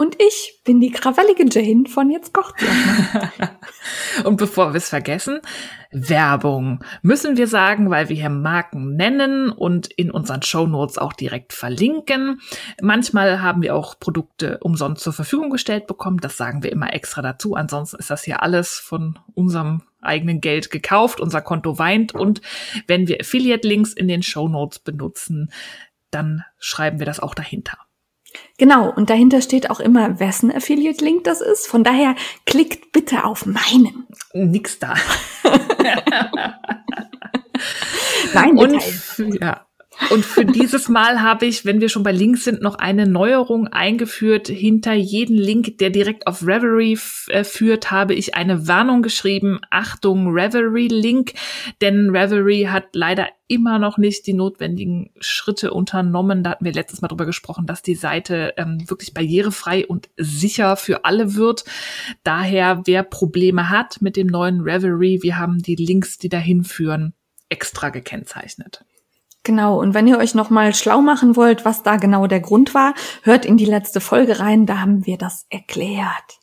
Und ich bin die krawallige Jane von Jetzt kocht Und bevor wir es vergessen, Werbung müssen wir sagen, weil wir hier Marken nennen und in unseren Shownotes auch direkt verlinken. Manchmal haben wir auch Produkte umsonst zur Verfügung gestellt bekommen. Das sagen wir immer extra dazu. Ansonsten ist das hier alles von unserem eigenen Geld gekauft. Unser Konto weint. Und wenn wir Affiliate-Links in den Shownotes benutzen, dann schreiben wir das auch dahinter. Genau, und dahinter steht auch immer, wessen Affiliate-Link das ist. Von daher klickt bitte auf meinen. Nix da. Nein, und, ja. Und für dieses Mal habe ich, wenn wir schon bei Links sind, noch eine Neuerung eingeführt. Hinter jeden Link, der direkt auf Reverie äh, führt, habe ich eine Warnung geschrieben. Achtung, Reverie-Link. Denn Reverie hat leider immer noch nicht die notwendigen Schritte unternommen. Da hatten wir letztes Mal drüber gesprochen, dass die Seite ähm, wirklich barrierefrei und sicher für alle wird. Daher, wer Probleme hat mit dem neuen Reverie, wir haben die Links, die dahin führen, extra gekennzeichnet. Genau, und wenn ihr euch nochmal schlau machen wollt, was da genau der Grund war, hört in die letzte Folge rein, da haben wir das erklärt.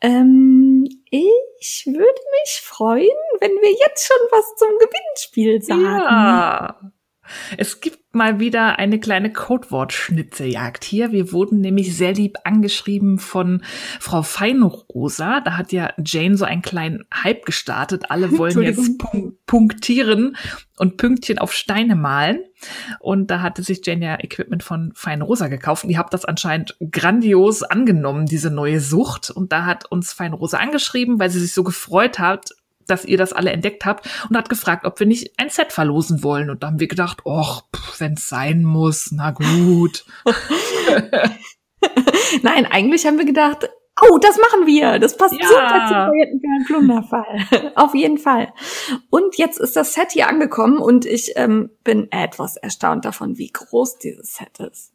Ähm, ich würde mich freuen, wenn wir jetzt schon was zum Gewinnspiel sagen. Ja. Es gibt mal wieder eine kleine Codewort-Schnitzeljagd hier. Wir wurden nämlich sehr lieb angeschrieben von Frau Feinrosa. Da hat ja Jane so einen kleinen Hype gestartet. Alle wollen jetzt punktieren und Pünktchen auf Steine malen. Und da hatte sich Jane ja Equipment von Feinrosa gekauft. Und ihr habt das anscheinend grandios angenommen, diese neue Sucht. Und da hat uns Feinrosa angeschrieben, weil sie sich so gefreut hat, dass ihr das alle entdeckt habt und hat gefragt, ob wir nicht ein Set verlosen wollen. Und da haben wir gedacht, och, wenn es sein muss, na gut. Nein, eigentlich haben wir gedacht, oh, das machen wir. Das passt ja. super zum Projekten Plunderfall. Auf jeden Fall. Und jetzt ist das Set hier angekommen und ich ähm, bin etwas erstaunt davon, wie groß dieses Set ist.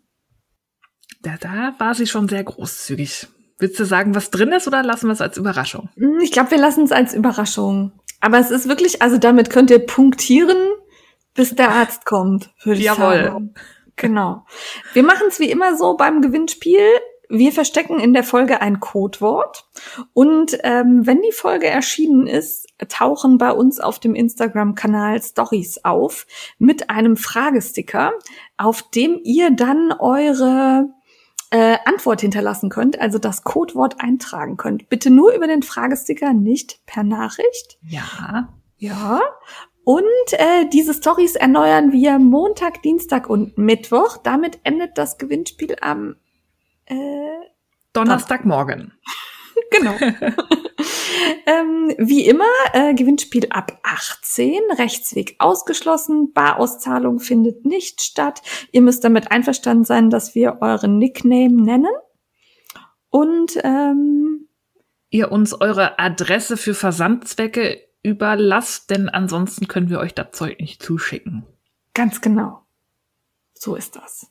Da, da war sie schon sehr großzügig. Willst du sagen, was drin ist oder lassen wir es als Überraschung? Hm, ich glaube, wir lassen es als Überraschung. Aber es ist wirklich, also damit könnt ihr punktieren, bis der Arzt kommt, würde ich Jawohl. sagen. Genau. Wir machen es wie immer so beim Gewinnspiel. Wir verstecken in der Folge ein Codewort und ähm, wenn die Folge erschienen ist, tauchen bei uns auf dem Instagram-Kanal Stories auf mit einem Fragesticker, auf dem ihr dann eure äh, Antwort hinterlassen könnt, also das Codewort eintragen könnt. Bitte nur über den Fragesticker, nicht per Nachricht. Ja. Ja. Und äh, diese Stories erneuern wir Montag, Dienstag und Mittwoch. Damit endet das Gewinnspiel am äh, Donnerstagmorgen. Genau. ähm, wie immer, äh, Gewinnspiel ab 18, Rechtsweg ausgeschlossen, Barauszahlung findet nicht statt. Ihr müsst damit einverstanden sein, dass wir euren Nickname nennen. Und ähm, ihr uns eure Adresse für Versandzwecke überlasst, denn ansonsten können wir euch das Zeug nicht zuschicken. Ganz genau. So ist das.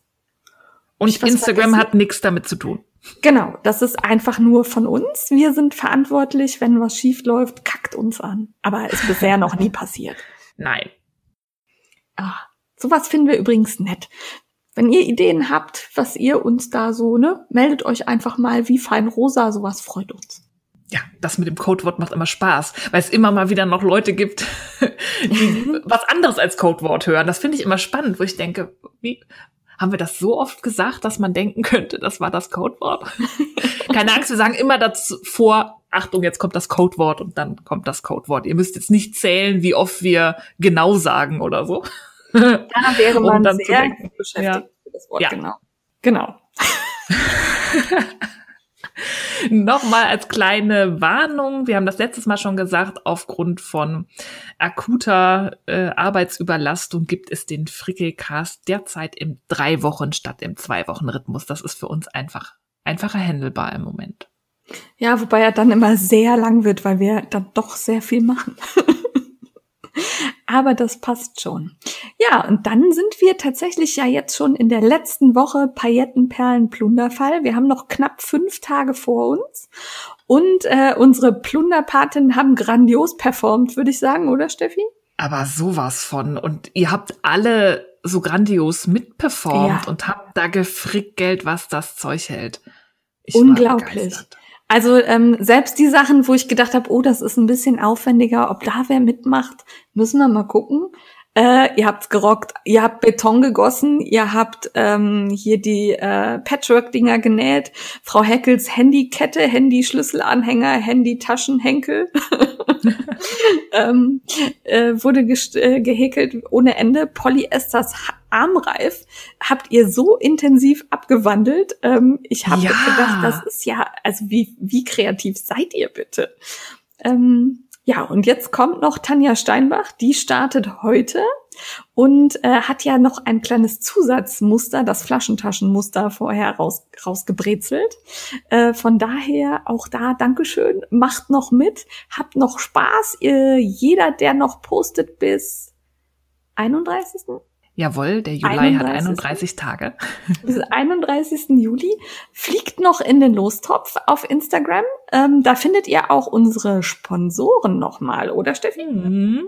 Und Instagram hat nichts damit zu tun. Genau, das ist einfach nur von uns. Wir sind verantwortlich, wenn was schief läuft, kackt uns an. Aber ist bisher noch nie passiert. Nein. Ah, sowas finden wir übrigens nett. Wenn ihr Ideen habt, was ihr uns da so, ne, meldet euch einfach mal wie fein rosa, sowas freut uns. Ja, das mit dem Codewort macht immer Spaß, weil es immer mal wieder noch Leute gibt, die was anderes als Codewort hören. Das finde ich immer spannend, wo ich denke, wie, haben wir das so oft gesagt, dass man denken könnte, das war das Codewort? Keine Angst, wir sagen immer dazu vor, Achtung, jetzt kommt das Codewort und dann kommt das Codewort. Ihr müsst jetzt nicht zählen, wie oft wir genau sagen oder so. Da wäre man um dann sehr beschäftigt ja. für das Wort, ja. genau. Genau. Nochmal als kleine Warnung. Wir haben das letztes Mal schon gesagt, aufgrund von akuter äh, Arbeitsüberlastung gibt es den Frickelcast derzeit im drei Wochen statt im zwei Wochen Rhythmus. Das ist für uns einfach einfacher handelbar im Moment. Ja, wobei er dann immer sehr lang wird, weil wir dann doch sehr viel machen. Aber das passt schon. Ja, und dann sind wir tatsächlich ja jetzt schon in der letzten Woche Paillettenperlen-Plunderfall. Wir haben noch knapp fünf Tage vor uns. Und äh, unsere Plunderpaten haben grandios performt, würde ich sagen, oder Steffi? Aber sowas von. Und ihr habt alle so grandios mitperformt ja. und habt da gefrickelt, was das Zeug hält. Ich Unglaublich. Also ähm, selbst die Sachen, wo ich gedacht habe, oh, das ist ein bisschen aufwendiger, ob da wer mitmacht, müssen wir mal gucken. Äh, ihr habt's gerockt, ihr habt Beton gegossen, ihr habt ähm, hier die äh, Patchwork-Dinger genäht, Frau Heckels Handykette, Handy-Schlüsselanhänger, Handy-Taschenhenkel ähm, äh, wurde äh, gehäkelt ohne Ende. Polyesters Armreif habt ihr so intensiv abgewandelt. Ähm, ich habe ja. gedacht, das ist ja, also wie, wie kreativ seid ihr bitte? Ähm, ja, und jetzt kommt noch Tanja Steinbach, die startet heute und äh, hat ja noch ein kleines Zusatzmuster, das Flaschentaschenmuster vorher raus, rausgebrezelt. Äh, von daher auch da Dankeschön, macht noch mit, habt noch Spaß. Äh, jeder, der noch postet bis 31. Jawohl, der Juli 31. hat 31 Tage. Bis 31. Juli fliegt noch in den Lostopf auf Instagram. Ähm, da findet ihr auch unsere Sponsoren nochmal, oder Steffi? Mhm.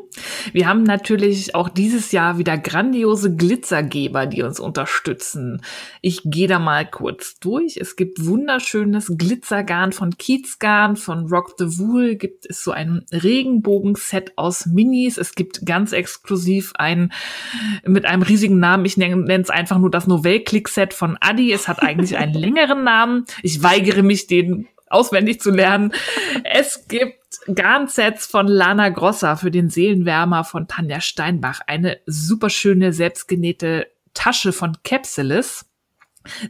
Wir haben natürlich auch dieses Jahr wieder grandiose Glitzergeber, die uns unterstützen. Ich gehe da mal kurz durch. Es gibt wunderschönes Glitzergarn von Kiezgarn, von Rock the Wool gibt es so ein Regenbogenset aus Minis. Es gibt ganz exklusiv ein mit einem riesigen Namen. Ich nenne es einfach nur das Novell-Click-Set von Adi. Es hat eigentlich einen längeren Namen. Ich weigere mich, den auswendig zu lernen. Es gibt Garnsets von Lana Grossa für den Seelenwärmer von Tanja Steinbach. Eine superschöne, selbstgenähte Tasche von Capsulis.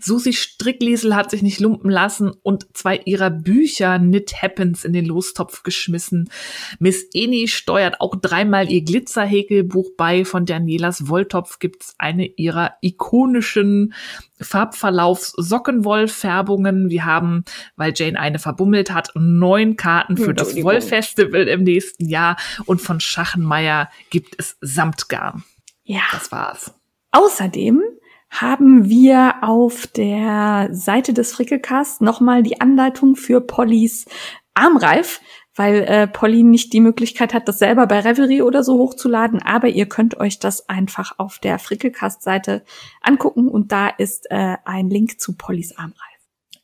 Susi Strickliesel hat sich nicht lumpen lassen und zwei ihrer Bücher Knit Happens in den Lostopf geschmissen. Miss Eni steuert auch dreimal ihr Glitzerhäkelbuch bei. Von Danielas Wolltopf gibt's eine ihrer ikonischen Farbverlaufs Sockenwollfärbungen. Wir haben, weil Jane eine verbummelt hat, neun Karten für das Wollfestival im nächsten Jahr. Und von Schachenmeier gibt es Samtgarn. Ja. Das war's. Außerdem haben wir auf der Seite des Frickelcast nochmal die Anleitung für Pollys Armreif, weil äh, Polly nicht die Möglichkeit hat, das selber bei Reverie oder so hochzuladen, aber ihr könnt euch das einfach auf der Frickelcast-Seite angucken und da ist äh, ein Link zu Pollys Armreif.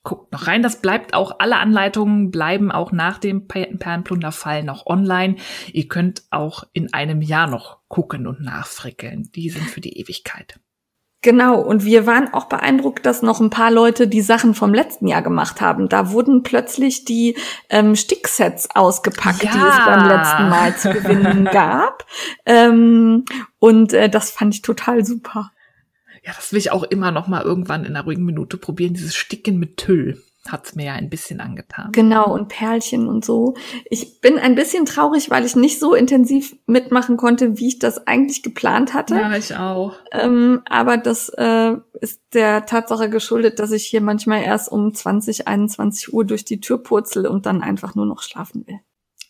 Guckt noch rein, das bleibt auch, alle Anleitungen bleiben auch nach dem Perlenplunderfall noch online. Ihr könnt auch in einem Jahr noch gucken und nachfrickeln. Die sind für die Ewigkeit. Genau, und wir waren auch beeindruckt, dass noch ein paar Leute die Sachen vom letzten Jahr gemacht haben. Da wurden plötzlich die ähm, Sticksets ausgepackt, ja. die es beim letzten Mal zu gewinnen gab. Ähm, und äh, das fand ich total super. Ja, das will ich auch immer noch mal irgendwann in einer ruhigen Minute probieren, dieses Sticken mit Tüll hat's mir ja ein bisschen angetan. Genau, und Perlchen und so. Ich bin ein bisschen traurig, weil ich nicht so intensiv mitmachen konnte, wie ich das eigentlich geplant hatte. Ja, ich auch. Ähm, aber das äh, ist der Tatsache geschuldet, dass ich hier manchmal erst um 20, 21 Uhr durch die Tür purzel und dann einfach nur noch schlafen will.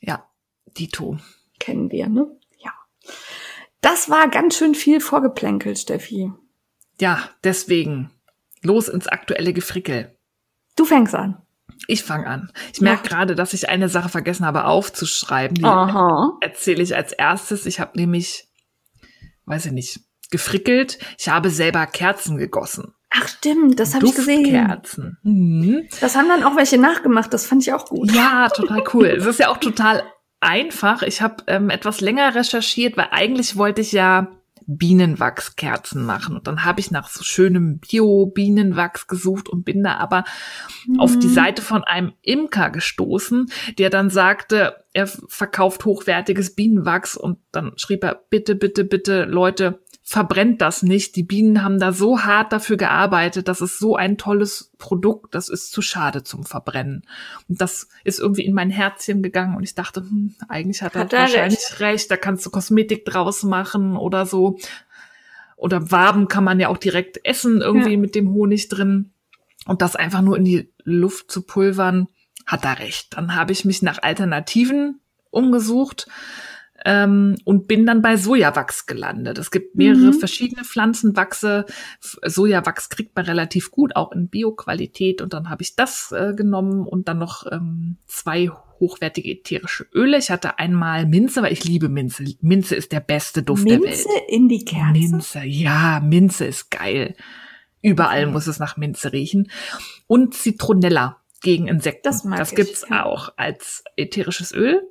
Ja, Dito. Kennen wir, ne? Ja. Das war ganz schön viel vorgeplänkelt, Steffi. Ja, deswegen. Los ins aktuelle Gefrickel. Du fängst an. Ich fange an. Ich merke gerade, dass ich eine Sache vergessen habe aufzuschreiben. Die erzähle ich als erstes. Ich habe nämlich, weiß ich nicht, gefrickelt. Ich habe selber Kerzen gegossen. Ach stimmt, das habe ich gesehen. Kerzen. Mhm. Das haben dann auch welche nachgemacht. Das fand ich auch gut. Ja, total cool. es ist ja auch total einfach. Ich habe ähm, etwas länger recherchiert, weil eigentlich wollte ich ja Bienenwachskerzen machen. Und dann habe ich nach so schönem Bio-Bienenwachs gesucht und bin da aber mhm. auf die Seite von einem Imker gestoßen, der dann sagte, er verkauft hochwertiges Bienenwachs und dann schrieb er, bitte, bitte, bitte, Leute, verbrennt das nicht. Die Bienen haben da so hart dafür gearbeitet. Das ist so ein tolles Produkt. Das ist zu schade zum Verbrennen. Und das ist irgendwie in mein Herzchen gegangen und ich dachte, hm, eigentlich hat, hat er wahrscheinlich recht. recht. Da kannst du Kosmetik draus machen oder so. Oder Waben kann man ja auch direkt essen irgendwie ja. mit dem Honig drin. Und das einfach nur in die Luft zu pulvern hat er recht. Dann habe ich mich nach Alternativen umgesucht ähm, und bin dann bei Sojawachs gelandet. Es gibt mehrere mhm. verschiedene Pflanzenwachse. Sojawachs kriegt man relativ gut, auch in Bioqualität. Und dann habe ich das äh, genommen und dann noch ähm, zwei hochwertige ätherische Öle. Ich hatte einmal Minze, weil ich liebe Minze. Minze ist der beste Duft Minze der Welt. Minze in die Kerze? Minze, ja, Minze ist geil. Überall muss es nach Minze riechen. Und Zitronella gegen Insekten. Das, mag das gibt's ich, ja. auch als ätherisches Öl.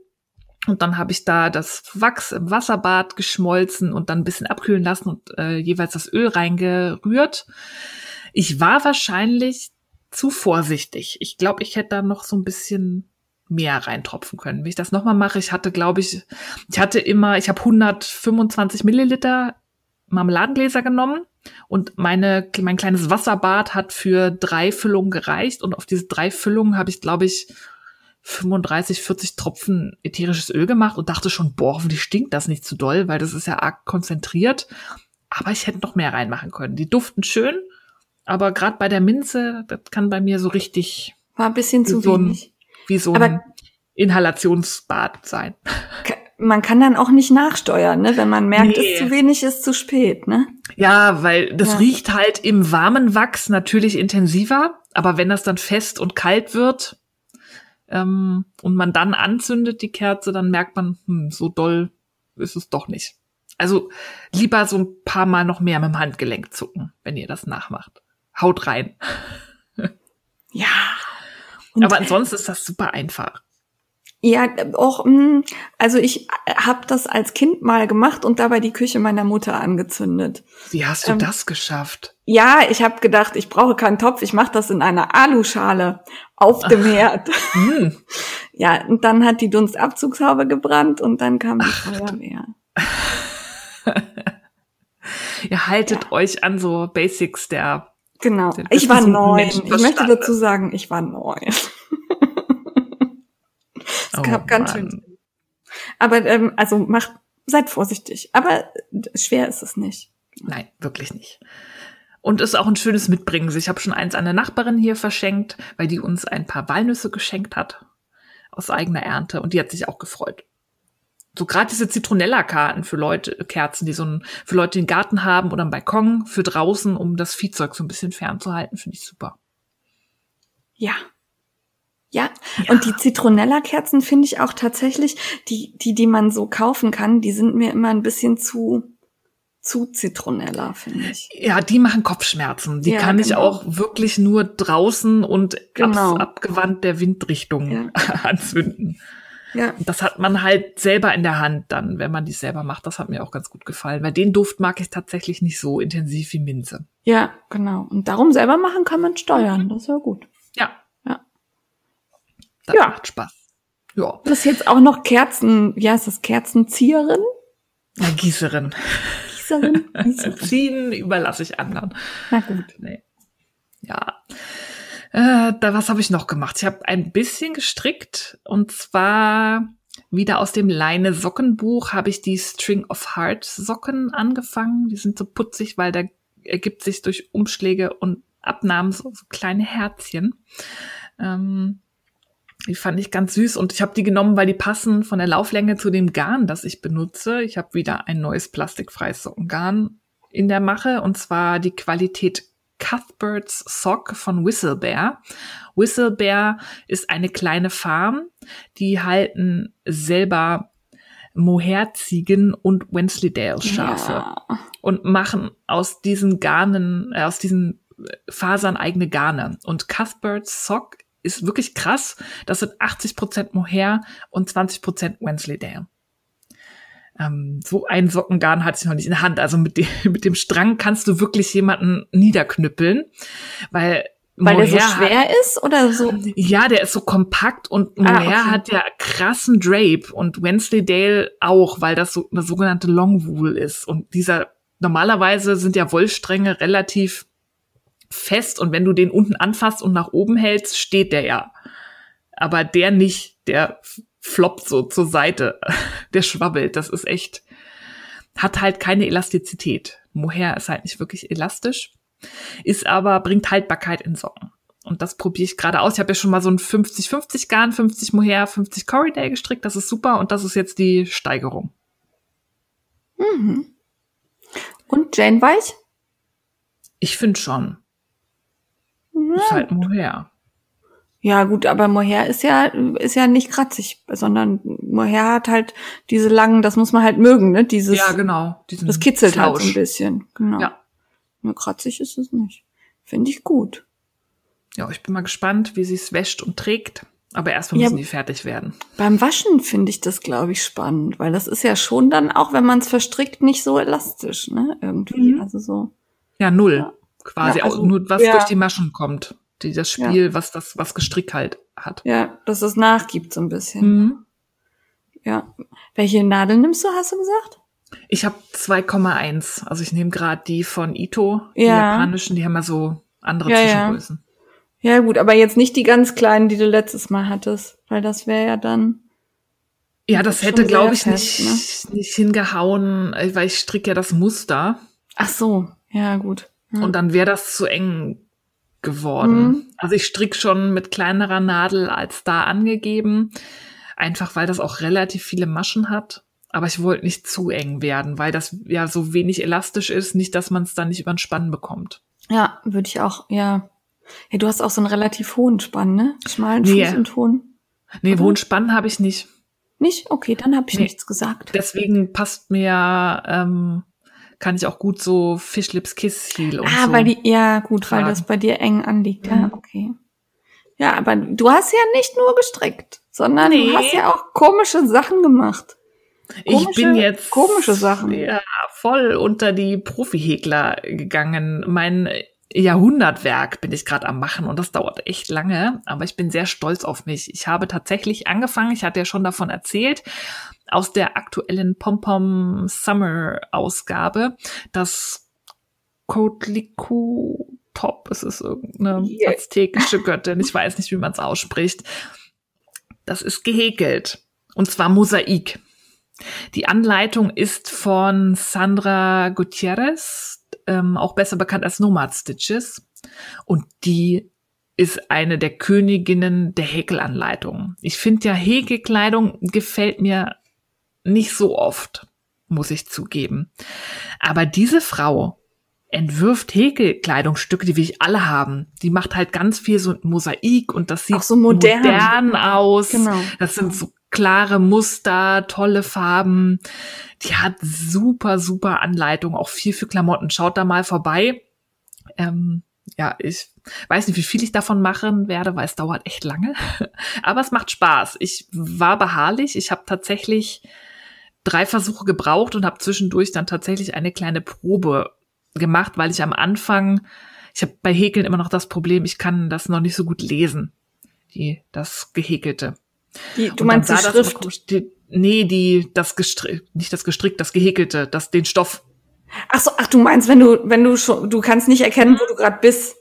Und dann habe ich da das Wachs im Wasserbad geschmolzen und dann ein bisschen abkühlen lassen und äh, jeweils das Öl reingerührt. Ich war wahrscheinlich zu vorsichtig. Ich glaube, ich hätte da noch so ein bisschen mehr reintropfen können. Wenn ich das nochmal mache, ich hatte, glaube ich, ich hatte immer, ich habe 125 Milliliter Marmeladengläser genommen und meine, mein kleines Wasserbad hat für drei Füllungen gereicht und auf diese drei Füllungen habe ich, glaube ich, 35, 40 Tropfen ätherisches Öl gemacht und dachte schon, boah, hoffentlich stinkt das nicht zu doll, weil das ist ja arg konzentriert. Aber ich hätte noch mehr reinmachen können. Die duften schön, aber gerade bei der Minze, das kann bei mir so richtig. War ein bisschen zu so wenig. Ein, wie so aber ein Inhalationsbad sein. Man kann dann auch nicht nachsteuern, ne? Wenn man merkt, nee. es zu wenig ist, zu spät, ne? Ja, weil das ja. riecht halt im warmen Wachs natürlich intensiver, aber wenn das dann fest und kalt wird, ähm, und man dann anzündet die Kerze, dann merkt man, hm, so doll ist es doch nicht. Also lieber so ein paar Mal noch mehr mit dem Handgelenk zucken, wenn ihr das nachmacht. Haut rein. ja. Aber ansonsten ist das super einfach. Ja, auch, hm, also ich habe das als Kind mal gemacht und dabei die Küche meiner Mutter angezündet. Wie hast du ähm, das geschafft? Ja, ich habe gedacht, ich brauche keinen Topf, ich mache das in einer Aluschale auf dem Herd. Hm. Ja, und dann hat die Dunstabzugshaube gebrannt und dann kam die Ach, Feuerwehr. Ihr haltet ja. euch an so Basics der. Genau. Ich war neun. Ich möchte dazu sagen, ich war neun. Es oh, gab ganz schön. Aber ähm, also macht, seid vorsichtig. Aber schwer ist es nicht. Nein, wirklich nicht. Und ist auch ein schönes Mitbringen. Ich habe schon eins an der Nachbarin hier verschenkt, weil die uns ein paar Walnüsse geschenkt hat aus eigener Ernte und die hat sich auch gefreut. So gerade diese Zitronella-Karten für Leute, Kerzen, die so ein, für Leute, die einen Garten haben oder einen Balkon für draußen, um das Viehzeug so ein bisschen fernzuhalten, finde ich super. Ja, ja, ja. und die Zitronella-Kerzen finde ich auch tatsächlich, die, die, die man so kaufen kann, die sind mir immer ein bisschen zu, zu Zitronella, finde ich. Ja, die machen Kopfschmerzen. Die ja, kann genau. ich auch wirklich nur draußen und genau. ab, abgewandt der Windrichtung ja. anzünden. Ja. Das hat man halt selber in der Hand dann, wenn man die selber macht. Das hat mir auch ganz gut gefallen, weil den Duft mag ich tatsächlich nicht so intensiv wie Minze. Ja, genau. Und darum selber machen kann man steuern. Das ist ja gut. Ja, das ja. macht Spaß. Ja. Das ist jetzt auch noch Kerzen, wie heißt das, Kerzenzieherin? Ja, Gießerin. Gießerin? Gießerin. Ziehen überlasse ich anderen. Na gut. Nee. Ja. Äh, da, was habe ich noch gemacht? Ich habe ein bisschen gestrickt und zwar wieder aus dem Leine Sockenbuch habe ich die String of Heart Socken angefangen. Die sind so putzig, weil da ergibt sich durch Umschläge und Abnahmen so, so kleine Herzchen. Ähm, die fand ich ganz süß und ich habe die genommen, weil die passen von der Lauflänge zu dem Garn, das ich benutze. Ich habe wieder ein neues plastikfreies Sockengarn in der Mache und zwar die Qualität Cuthbert's Sock von Whistlebear. Whistlebear ist eine kleine Farm, die halten selber Mohairziegen und Wensleydale-Schafe ja. und machen aus diesen Garnen, äh, aus diesen Fasern eigene Garne. Und Cuthbert's Sock ist wirklich krass. Das sind 80 Prozent Mohair und 20 Prozent Wensleydale. Ähm, so ein Sockengarn hatte ich noch nicht in der Hand. Also mit dem, mit dem Strang kannst du wirklich jemanden niederknüppeln, weil weil Mohair der so schwer hat, ist oder so? Ja, der ist so kompakt und Mohair ah, okay. hat ja krassen Drape und Wensleydale auch, weil das so eine sogenannte Longwool ist. Und dieser, normalerweise sind ja Wollstränge relativ fest und wenn du den unten anfasst und nach oben hältst, steht der ja. Aber der nicht, der floppt so zur Seite, der schwabbelt, das ist echt, hat halt keine Elastizität. Mohair ist halt nicht wirklich elastisch, ist aber, bringt Haltbarkeit in Socken. Und das probiere ich gerade aus. Ich habe ja schon mal so ein 50-50 Garn, 50 Mohair, 50 Corriedale gestrickt. Das ist super. Und das ist jetzt die Steigerung. Mhm. Und Jane Weich? Ich finde schon. Ja. Ist halt Mohair. Ja, gut, aber Mohair ist ja, ist ja nicht kratzig, sondern Mohair hat halt diese langen, das muss man halt mögen, ne? Dieses, ja, genau. das kitzelt Flausch. halt so ein bisschen. Genau. Ja. Nur kratzig ist es nicht. Finde ich gut. Ja, ich bin mal gespannt, wie sie es wäscht und trägt. Aber erstmal müssen ja, die fertig werden. Beim Waschen finde ich das, glaube ich, spannend, weil das ist ja schon dann, auch wenn man es verstrickt, nicht so elastisch, ne? Irgendwie. Mhm. Also so. Ja, null. Ja. Quasi ja, also, nur was ja. durch die Maschen kommt. Die, das Spiel, was das, was gestrickt halt hat. Ja, dass es nachgibt so ein bisschen. Mhm. Ja. Welche Nadel nimmst du, hast du gesagt? Ich habe 2,1. Also ich nehme gerade die von Ito, die japanischen, die haben ja so andere Zwischengrößen. Ja, gut, aber jetzt nicht die ganz kleinen, die du letztes Mal hattest, weil das wäre ja dann. Ja, das hätte, glaube ich, fest, nicht, ne? nicht hingehauen, äh, weil ich stricke ja das Muster. Ach so, ja, gut. Und dann wäre das zu eng geworden. Mhm. Also ich stricke schon mit kleinerer Nadel als da angegeben, einfach weil das auch relativ viele Maschen hat. Aber ich wollte nicht zu eng werden, weil das ja so wenig elastisch ist, nicht, dass man es dann nicht über den Spann bekommt. Ja, würde ich auch, ja, ja, du hast auch so einen relativ hohen Spann, ne? Schmalen nee. Fuß und hohen. Nee, hohen Spann habe ich nicht. Nicht? Okay, dann habe ich nee. nichts gesagt. Deswegen passt mir, ähm, kann ich auch gut so Fischlips Kiss Heel und ah, so. weil die, ja, gut, tragen. weil das bei dir eng anliegt. Ja, mhm. okay. Ja, aber du hast ja nicht nur gestrickt, sondern nee. du hast ja auch komische Sachen gemacht. Komische, ich bin jetzt komische Sachen. Ja, voll unter die Profihäkler gegangen. Mein Jahrhundertwerk bin ich gerade am machen und das dauert echt lange, aber ich bin sehr stolz auf mich. Ich habe tatsächlich angefangen, ich hatte ja schon davon erzählt, aus der aktuellen Pom-Pom Summer Ausgabe, das Kotliku Top, es ist irgendeine yeah. aztekische Göttin, ich weiß nicht, wie man es ausspricht. Das ist gehäkelt und zwar Mosaik. Die Anleitung ist von Sandra Gutierrez, ähm, auch besser bekannt als Nomad Stitches. Und die ist eine der Königinnen der Häkelanleitung. Ich finde ja, Häkelkleidung gefällt mir nicht so oft, muss ich zugeben. Aber diese Frau entwirft Häkelkleidungsstücke, die will ich alle haben. Die macht halt ganz viel so Mosaik und das sieht so modern. modern, aus. Genau. Das sind so klare Muster, tolle Farben. Die hat super, super Anleitung, auch viel für Klamotten. Schaut da mal vorbei. Ähm, ja, ich weiß nicht, wie viel ich davon machen werde, weil es dauert echt lange. Aber es macht Spaß. Ich war beharrlich. Ich habe tatsächlich drei Versuche gebraucht und habe zwischendurch dann tatsächlich eine kleine Probe gemacht, weil ich am Anfang, ich habe bei Häkeln immer noch das Problem, ich kann das noch nicht so gut lesen, die das Gehäkelte. Die, du meinst die Schrift? Die, nee, die, das gestrickt, nicht das gestrickt, das gehäkelte, das, den Stoff. Ach so, ach, du meinst, wenn du, wenn du schon, du kannst nicht erkennen, wo du gerade bist.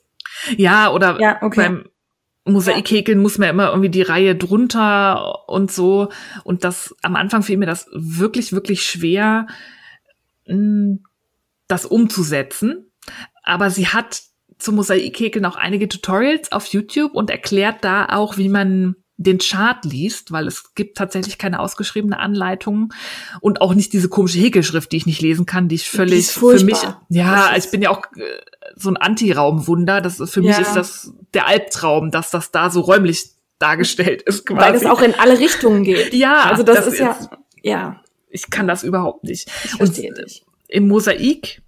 Ja, oder ja, okay. beim Mosaikhäkeln muss man immer irgendwie die Reihe drunter und so. Und das, am Anfang fiel mir das wirklich, wirklich schwer, hm, das umzusetzen. Aber sie hat zum Mosaikhäkeln auch einige Tutorials auf YouTube und erklärt da auch, wie man den Chart liest, weil es gibt tatsächlich keine ausgeschriebene Anleitung und auch nicht diese komische Häkelschrift, die ich nicht lesen kann, die ich völlig die für mich, ja, ich bin ja auch äh, so ein Anti-Raumwunder, das ist, für ja. mich ist das der Albtraum, dass das da so räumlich dargestellt ist quasi. Weil es auch in alle Richtungen geht. Ja, also das, das ist ja, ja. Ich kann das überhaupt nicht. Ich und nicht. im Mosaik,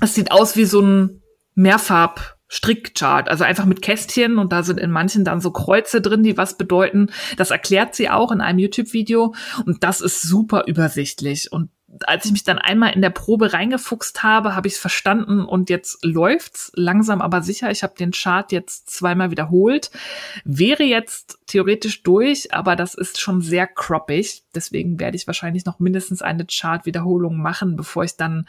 es sieht aus wie so ein Mehrfarb Strickchart, also einfach mit Kästchen und da sind in manchen dann so Kreuze drin, die was bedeuten. Das erklärt sie auch in einem YouTube-Video und das ist super übersichtlich. Und als ich mich dann einmal in der Probe reingefuchst habe, habe ich es verstanden und jetzt läuft's langsam aber sicher. Ich habe den Chart jetzt zweimal wiederholt. Wäre jetzt theoretisch durch, aber das ist schon sehr croppig. Deswegen werde ich wahrscheinlich noch mindestens eine Chart-Wiederholung machen, bevor ich dann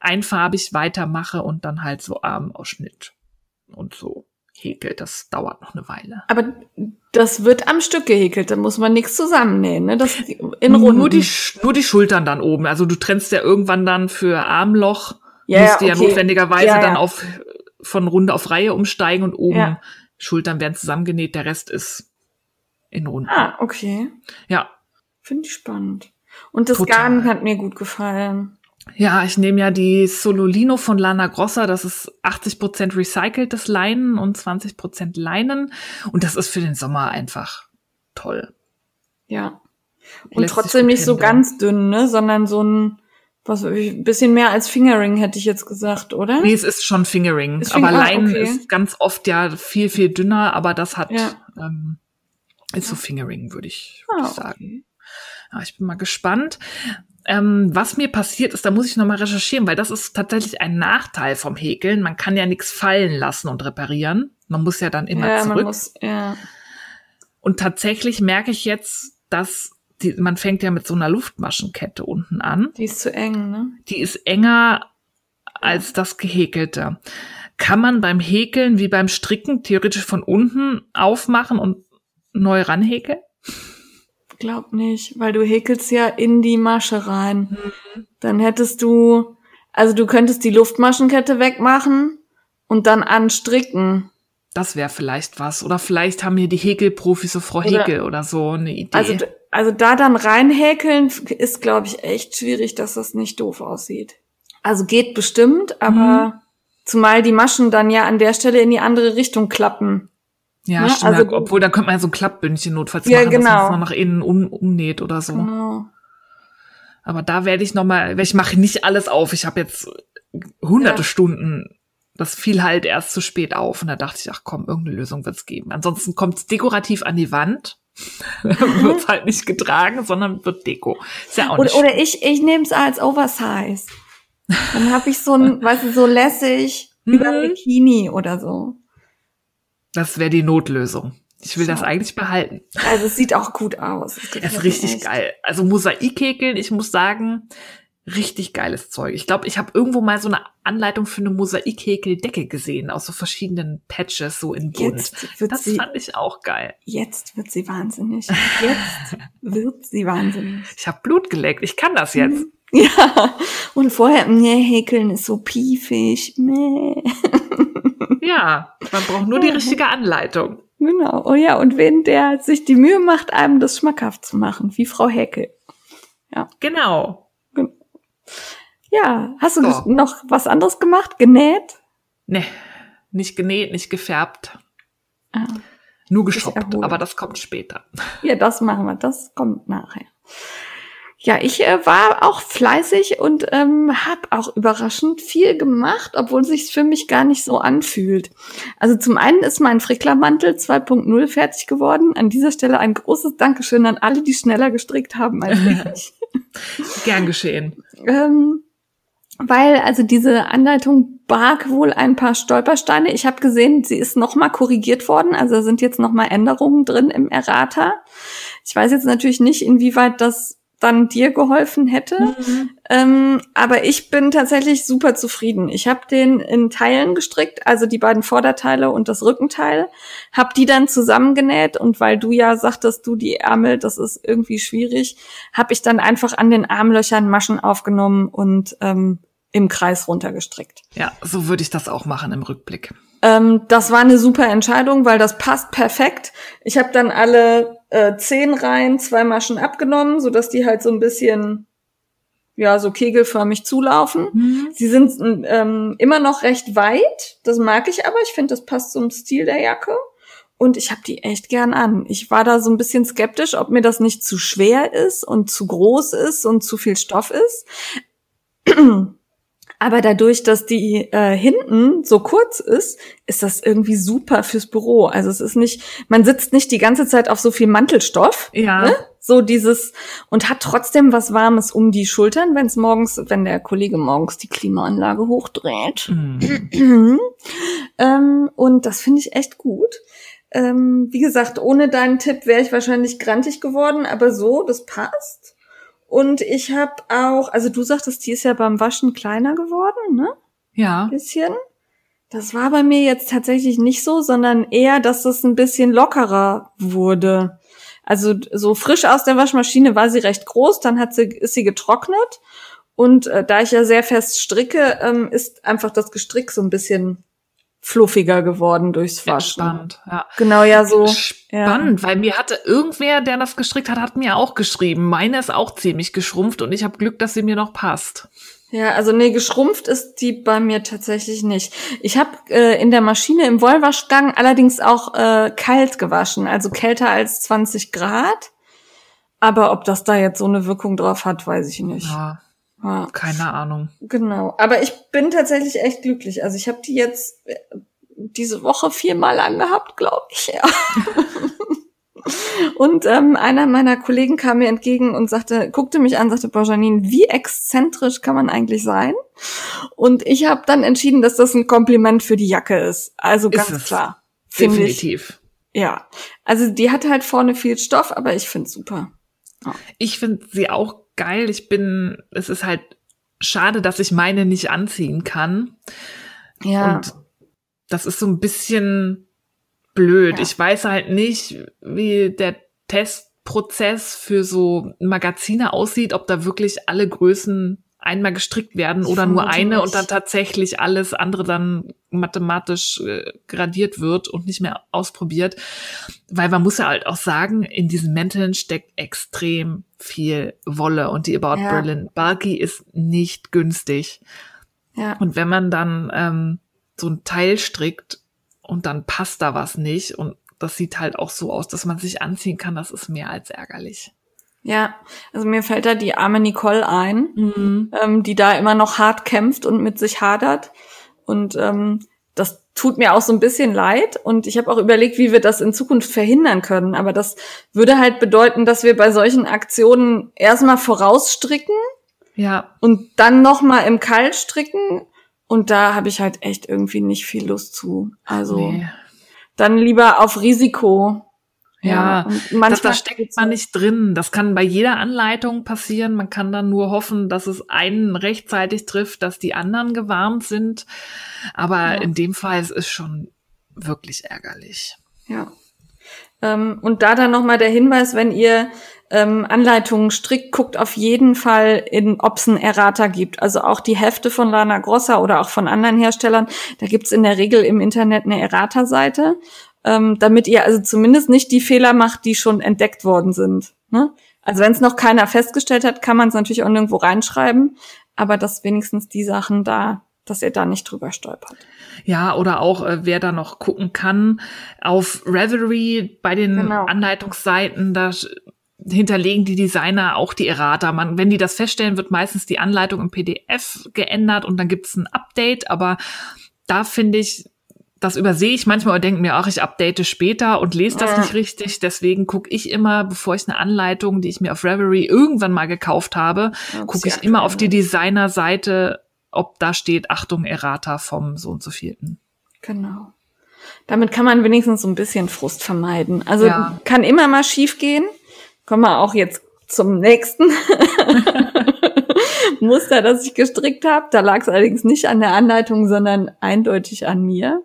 einfarbig weitermache und dann halt so Armausschnitt und so häkelt. Das dauert noch eine Weile. Aber das wird am Stück gehäkelt, da muss man nichts zusammennähen, ne? Das in Runden. Nur die, nur die Schultern dann oben. Also du trennst ja irgendwann dann für Armloch, ja, musst du okay. ja notwendigerweise ja, ja. dann auf von Runde auf Reihe umsteigen und oben Schultern werden zusammengenäht, der Rest ist in Runden. Ah, okay. Ja. Finde ich spannend. Und das Total. Garn hat mir gut gefallen. Ja, ich nehme ja die Sololino von Lana Grossa. Das ist 80% recyceltes Leinen und 20% Leinen. Und das ist für den Sommer einfach toll. Ja. Und Lässt trotzdem nicht so ganz dünn, ne? Sondern so ein, was, ein bisschen mehr als Fingering, hätte ich jetzt gesagt, oder? Nee, es ist schon Fingering. Ist aber ah, Leinen okay. ist ganz oft ja viel, viel dünner, aber das hat, Ja. ähm, ist so Fingering, würde ich, würd Ah, ich sagen. Ja, ich bin mal gespannt. Ähm, was mir passiert ist, da muss ich noch mal recherchieren, weil das ist tatsächlich ein Nachteil vom Häkeln. Man kann ja nichts fallen lassen und reparieren. Man muss ja dann immer ja, zurück. muss, ja. Und tatsächlich merke ich jetzt, dass die, man fängt ja mit so einer Luftmaschenkette unten an. Die ist zu eng, ne? Die ist enger als das gehäkelte. Kann man beim Häkeln wie beim Stricken theoretisch von unten aufmachen und neu ranhäkeln? Glaub nicht, weil du häkelst ja in die Masche rein. Mhm. Dann hättest du, also du könntest die Luftmaschenkette wegmachen und dann anstricken. Das wäre vielleicht was. Oder vielleicht haben hier die Häkelprofis, so Frau Oder- Häkel oder so, eine Idee. Also, also da dann reinhäkeln ist, glaube ich, echt schwierig, dass das nicht doof aussieht. Also geht bestimmt, aber Mhm. zumal die Maschen dann ja an der Stelle in die andere Richtung klappen. Ja, ne, stimmt. also- obwohl, da könnte man ja so ein Klappbündchen notfalls Ja, machen, dass man genau. es noch nach innen um, umnäht oder so. Genau. Aber da werde ich noch mal, weil ich mache nicht alles auf. Ich habe jetzt hunderte Ja. Stunden. Das fiel halt erst zu spät auf und da dachte ich, ach komm, irgendeine Lösung wird's geben. Ansonsten kommt's dekorativ an die Wand, wird's halt nicht getragen, sondern wird Deko. Ist ja auch nicht Oder, oder ich, ich nehme es als Oversize. Dann habe ich so ein, weißt du, so lässig über Mhm. Bikini oder so. Das wäre die Notlösung. Ich will das So. eigentlich behalten. Also es sieht auch gut aus. Es Das ist richtig echt. geil. Also Mosaikhäkeln, ich muss sagen, richtig geiles Zeug. Ich glaube, ich habe irgendwo mal so eine Anleitung für eine Mosaikhäkeldecke gesehen, aus so verschiedenen Patches, so in bunt. Das sie, fand ich auch geil. jetzt wird sie wahnsinnig. Jetzt wird sie wahnsinnig. Ich habe Blut geleckt. Ich kann das jetzt. Ja. Und vorher, nee, häkeln ist so piefig. Nee. Ja, man braucht nur die richtige Anleitung. Genau. Oh ja, und wen der sich die Mühe macht, einem das schmackhaft zu machen, wie Frau Häkel. Genau. Ja, hast du So. noch was anderes gemacht? Genäht? Ne, nicht genäht, nicht gefärbt, Ah. nur geshoppt, erholen. aber das kommt später. Ja, das machen wir. Das kommt nachher. Ja, ich äh, war auch fleißig und ähm, habe auch überraschend viel gemacht, obwohl sich für mich gar nicht so anfühlt. Also zum einen ist mein Fricklermantel 2.0 fertig geworden. An dieser Stelle ein großes Dankeschön an alle, die schneller gestrickt haben als ich. Gern geschehen. ähm, weil also diese Anleitung barg wohl ein paar Stolpersteine. Ich habe gesehen, sie ist nochmal korrigiert worden. Also da sind jetzt nochmal Änderungen drin im Errata. Ich weiß jetzt natürlich nicht, inwieweit das dann dir geholfen hätte. Ähm, aber ich bin tatsächlich super zufrieden. Ich habe den in Teilen gestrickt, also die beiden Vorderteile und das Rückenteil, habe die dann zusammengenäht und weil du ja sagtest, du die Ärmel, das ist irgendwie schwierig, habe ich dann einfach an den Armlöchern Maschen aufgenommen und ähm, im Kreis runtergestrickt. Ja, so würde ich das auch machen im Rückblick. Ähm, das war eine super Entscheidung, weil das passt perfekt. Ich habe dann alle äh, zehn Reihen zwei Maschen abgenommen, so dass die halt so ein bisschen ja so kegelförmig zulaufen. Sie sind ähm, immer noch recht weit, das mag ich aber. Ich finde, das passt zum Stil der Jacke. Und ich habe die echt gern an. Ich war da so ein bisschen skeptisch, ob mir das nicht zu schwer ist und zu groß ist und zu viel Stoff ist. Aber dadurch, dass die äh, hinten so kurz ist, ist das irgendwie super fürs Büro. Also es ist nicht, man sitzt nicht die ganze Zeit auf so viel Mantelstoff. Ja. Ne? So dieses und hat trotzdem was Warmes um die Schultern, wenn es morgens, wenn der Kollege morgens die Klimaanlage hochdreht. Mhm. ähm, und das finde ich echt gut. Ähm, wie gesagt, ohne deinen Tipp wäre ich wahrscheinlich grantig geworden, aber so, das passt. Und ich habe auch, also du sagtest, die ist ja beim Waschen kleiner geworden, ne? Ja. Bisschen. Das war bei mir jetzt tatsächlich nicht so, sondern eher, dass das ein bisschen lockerer wurde. Also so frisch aus der Waschmaschine war sie recht groß, dann hat sie, ist sie getrocknet. Und äh, da ich ja sehr fest stricke, ähm, ist einfach das Gestrick so ein bisschen fluffiger geworden durchs Waschen. Spannend, ja. Genau, ja, so. Spannend, ja. weil mir hatte irgendwer, der das gestrickt hat, hat mir auch geschrieben. Meine ist auch ziemlich geschrumpft und ich habe Glück, dass sie mir noch passt. Ja, also nee, geschrumpft ist die bei mir tatsächlich nicht. Ich habe äh, in der Maschine im Wollwaschgang allerdings auch äh, kalt gewaschen, also kälter als 20 Grad. Aber ob das da jetzt so eine Wirkung drauf hat, weiß ich nicht. Ja, ja. Keine Ahnung. Genau. Aber ich bin tatsächlich echt glücklich. Also ich habe die jetzt äh, diese Woche viermal angehabt, glaube ich. Ja. Und ähm, einer meiner Kollegen kam mir entgegen und sagte, guckte mich an, sagte, Janine, wie exzentrisch kann man eigentlich sein? Und ich habe dann entschieden, dass das ein Kompliment für die Jacke ist. Also ganz ist klar. Definitiv. Ich. Ja. Also die hat halt vorne viel Stoff, aber ich find's super. Ja. Ich finde sie auch geil. Ich bin, es ist halt schade, dass ich meine nicht anziehen kann. Ja. Und das ist so ein bisschen blöd. Ja. Ich weiß halt nicht, wie der Testprozess für so Magazine aussieht, ob da wirklich alle Größen einmal gestrickt werden oder nur eine und dann tatsächlich alles andere dann mathematisch äh, gradiert wird und nicht mehr ausprobiert. Weil man muss ja halt auch sagen, in diesen Mänteln steckt extrem viel Wolle und die About ja. Berlin Bulky ist nicht günstig. Ja. Und wenn man dann ähm, so ein Teil strickt und dann passt da was nicht und das sieht halt auch so aus, dass man sich anziehen kann, das ist mehr als ärgerlich. Ja, also mir fällt da die arme Nicole ein, mhm. ähm, die da immer noch hart kämpft und mit sich hadert. Und ähm, das tut mir auch so ein bisschen leid. Und ich habe auch überlegt, wie wir das in Zukunft verhindern können. Aber das würde halt bedeuten, dass wir bei solchen Aktionen erstmal vorausstricken. Ja. Und dann nochmal im Kalt stricken und da habe ich halt echt irgendwie nicht viel Lust zu. Also nee. dann lieber auf Risiko. Ja, ja das, da steckt man nicht drin. Das kann bei jeder Anleitung passieren. Man kann dann nur hoffen, dass es einen rechtzeitig trifft, dass die anderen gewarnt sind. Aber ja. in dem Fall ist es schon wirklich ärgerlich. Ja. Ähm, und da dann nochmal der Hinweis, wenn ihr ähm, Anleitungen strickt, guckt auf jeden Fall, in, ob es einen Errata gibt. Also auch die Hefte von Lana Grossa oder auch von anderen Herstellern, da gibt's in der Regel im Internet eine Errata-Seite, ähm, damit ihr also zumindest nicht die Fehler macht, die schon entdeckt worden sind. Ne? Also wenn es noch keiner festgestellt hat, kann man es natürlich auch nirgendwo reinschreiben, aber dass wenigstens die Sachen da dass ihr da nicht drüber stolpert. Ja, oder auch, äh, wer da noch gucken kann, auf Revelry bei den genau. Anleitungsseiten, da hinterlegen die Designer auch die Errata. Man, wenn die das feststellen, wird meistens die Anleitung im PDF geändert und dann gibt es ein Update. Aber da finde ich, das übersehe ich manchmal und denke mir, ach, ich update später und lese das nicht richtig. Deswegen gucke ich immer, bevor ich eine Anleitung, die ich mir auf Reverie irgendwann mal gekauft habe, gucke ich immer auf die Designerseite, ob da steht, Achtung, Errata vom so und so vierten. Genau. Damit kann man wenigstens so ein bisschen Frust vermeiden. Also ja. kann immer mal schief gehen. Kommen wir auch jetzt zum nächsten Muster, das ich gestrickt habe. Da lag es allerdings nicht an der Anleitung, sondern eindeutig an mir.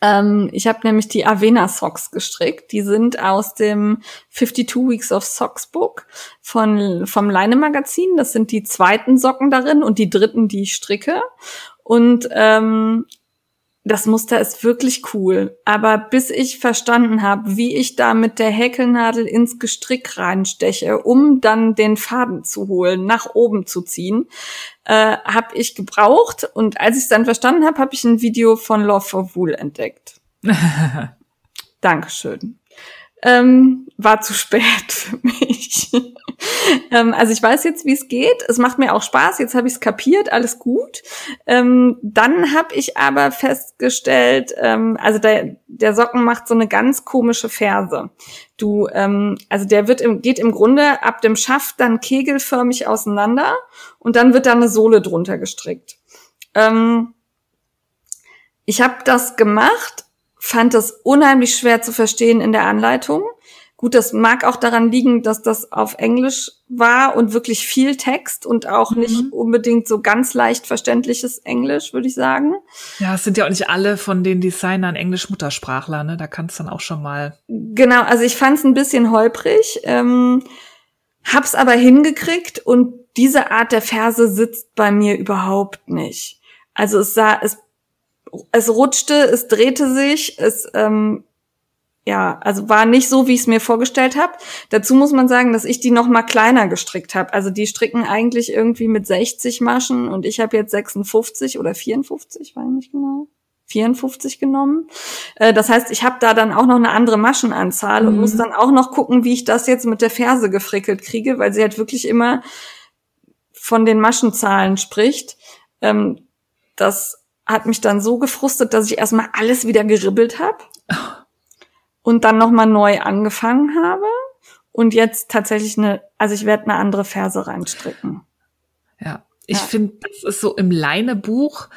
Ähm, ich habe nämlich die Avena Socks gestrickt. Die sind aus dem 52 Weeks of Socks Book von, vom Leine Magazin. Das sind die zweiten Socken darin und die dritten, die ich stricke. Und ähm, das Muster ist wirklich cool. Aber bis ich verstanden habe, wie ich da mit der Häkelnadel ins Gestrick reinsteche, um dann den Faden zu holen, nach oben zu ziehen, äh, habe ich gebraucht. Und als ich es dann verstanden habe, habe ich ein Video von Love for Wool entdeckt. Dankeschön. Ähm, war zu spät für mich. ähm, also ich weiß jetzt, wie es geht. Es macht mir auch Spaß. Jetzt habe ich es kapiert. Alles gut. Ähm, dann habe ich aber festgestellt, ähm, also der, der Socken macht so eine ganz komische Ferse. Du, ähm, also der wird im, geht im Grunde ab dem Schaft dann kegelförmig auseinander und dann wird da eine Sohle drunter gestrickt. Ähm, ich habe das gemacht, fand das unheimlich schwer zu verstehen in der Anleitung Gut, das mag auch daran liegen, dass das auf Englisch war und wirklich viel Text und auch mhm. nicht unbedingt so ganz leicht verständliches Englisch, würde ich sagen. Ja, es sind ja auch nicht alle von den Designern Englisch-Muttersprachler, ne? Da kannst du dann auch schon mal. Genau, also ich fand es ein bisschen holprig, ähm, hab's aber hingekriegt und diese Art der Verse sitzt bei mir überhaupt nicht. Also es sah, es es rutschte, es drehte sich, es ähm, ja, also war nicht so, wie ich es mir vorgestellt habe. Dazu muss man sagen, dass ich die noch mal kleiner gestrickt habe. Also die stricken eigentlich irgendwie mit 60 Maschen und ich habe jetzt 56 oder 54, weiß nicht genau. 54 genommen. Äh, das heißt, ich habe da dann auch noch eine andere Maschenanzahl mhm. und muss dann auch noch gucken, wie ich das jetzt mit der Ferse gefrickelt kriege, weil sie halt wirklich immer von den Maschenzahlen spricht. Ähm, das hat mich dann so gefrustet, dass ich erstmal alles wieder geribbelt habe und dann nochmal neu angefangen habe und jetzt tatsächlich eine, also ich werde eine andere Ferse reinstricken. Ja, ich ja. finde, das ist so im Leinebuch.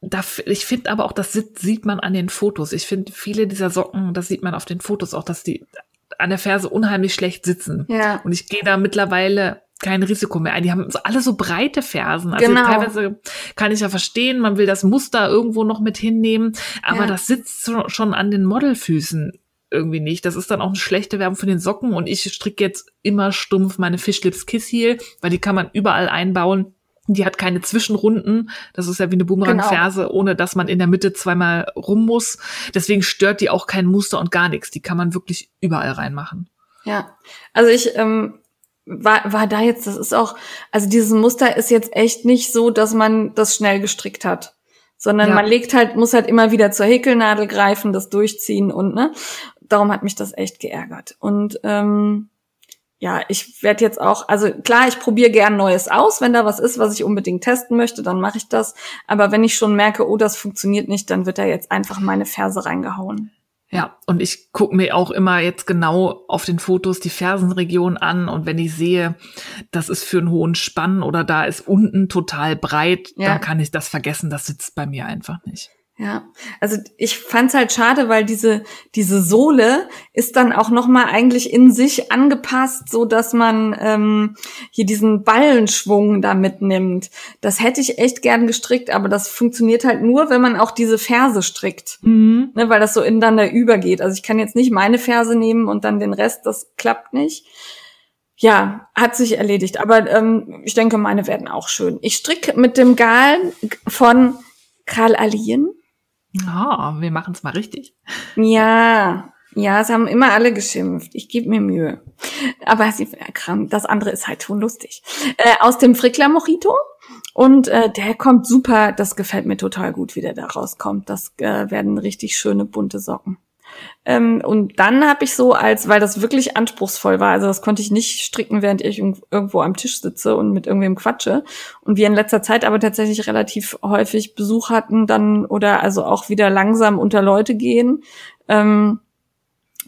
Da, ich finde aber auch, das sieht man an den Fotos. Ich finde, viele dieser Socken, das sieht man auf den Fotos auch, dass die an der Ferse unheimlich schlecht sitzen. Ja. Und ich gehe da mittlerweile kein Risiko mehr ein. Die haben so alle so breite Fersen. Also genau. teilweise kann ich ja verstehen, man will das Muster irgendwo noch mit hinnehmen, aber ja. das sitzt schon an den Modelfüßen irgendwie nicht. Das ist dann auch eine schlechte Werbung für den Socken und ich stricke jetzt immer stumpf meine Fishlips Kiss Heel, weil die kann man überall einbauen. Die hat keine Zwischenrunden. Das ist ja wie eine Boomerang-Ferse, genau. ohne dass man in der Mitte zweimal rum muss. Deswegen stört die auch kein Muster und gar nichts. Die kann man wirklich überall reinmachen. Ja, also ich ähm, war, war da jetzt, das ist auch, also dieses Muster ist jetzt echt nicht so, dass man das schnell gestrickt hat. Sondern ja. man legt halt, muss halt immer wieder zur Häkelnadel greifen, das durchziehen und ne. Darum hat mich das echt geärgert. Und ähm, ja, ich werde jetzt auch, also klar, ich probiere gern Neues aus. Wenn da was ist, was ich unbedingt testen möchte, dann mache ich das. Aber wenn ich schon merke, oh, das funktioniert nicht, dann wird da jetzt einfach meine Ferse reingehauen. Ja, und ich gucke mir auch immer jetzt genau auf den Fotos die Fersenregion an und wenn ich sehe, das ist für einen hohen Spann oder da ist unten total breit, ja. dann kann ich das vergessen, das sitzt bei mir einfach nicht. Ja, also ich fand's halt schade, weil diese diese Sohle ist dann auch noch mal eigentlich in sich angepasst, so dass man ähm, hier diesen Ballenschwung da mitnimmt. Das hätte ich echt gern gestrickt, aber das funktioniert halt nur, wenn man auch diese Ferse strickt, mhm. ne, weil das so ineinander übergeht. Also ich kann jetzt nicht meine Ferse nehmen und dann den Rest, das klappt nicht. Ja, hat sich erledigt. Aber ähm, ich denke, meine werden auch schön. Ich stricke mit dem Gal von Karl Alien Oh, wir machen es mal richtig. Ja, ja, es haben immer alle geschimpft. Ich gebe mir Mühe. Aber sie, das andere ist halt schon lustig. Äh, aus dem Frickler Mojito. Und äh, der kommt super, das gefällt mir total gut, wie der da rauskommt. Das äh, werden richtig schöne bunte Socken. Ähm, und dann habe ich so als, weil das wirklich anspruchsvoll war, also das konnte ich nicht stricken, während ich irgendwo am Tisch sitze und mit irgendwem quatsche. Und wir in letzter Zeit aber tatsächlich relativ häufig Besuch hatten, dann oder also auch wieder langsam unter Leute gehen, ähm,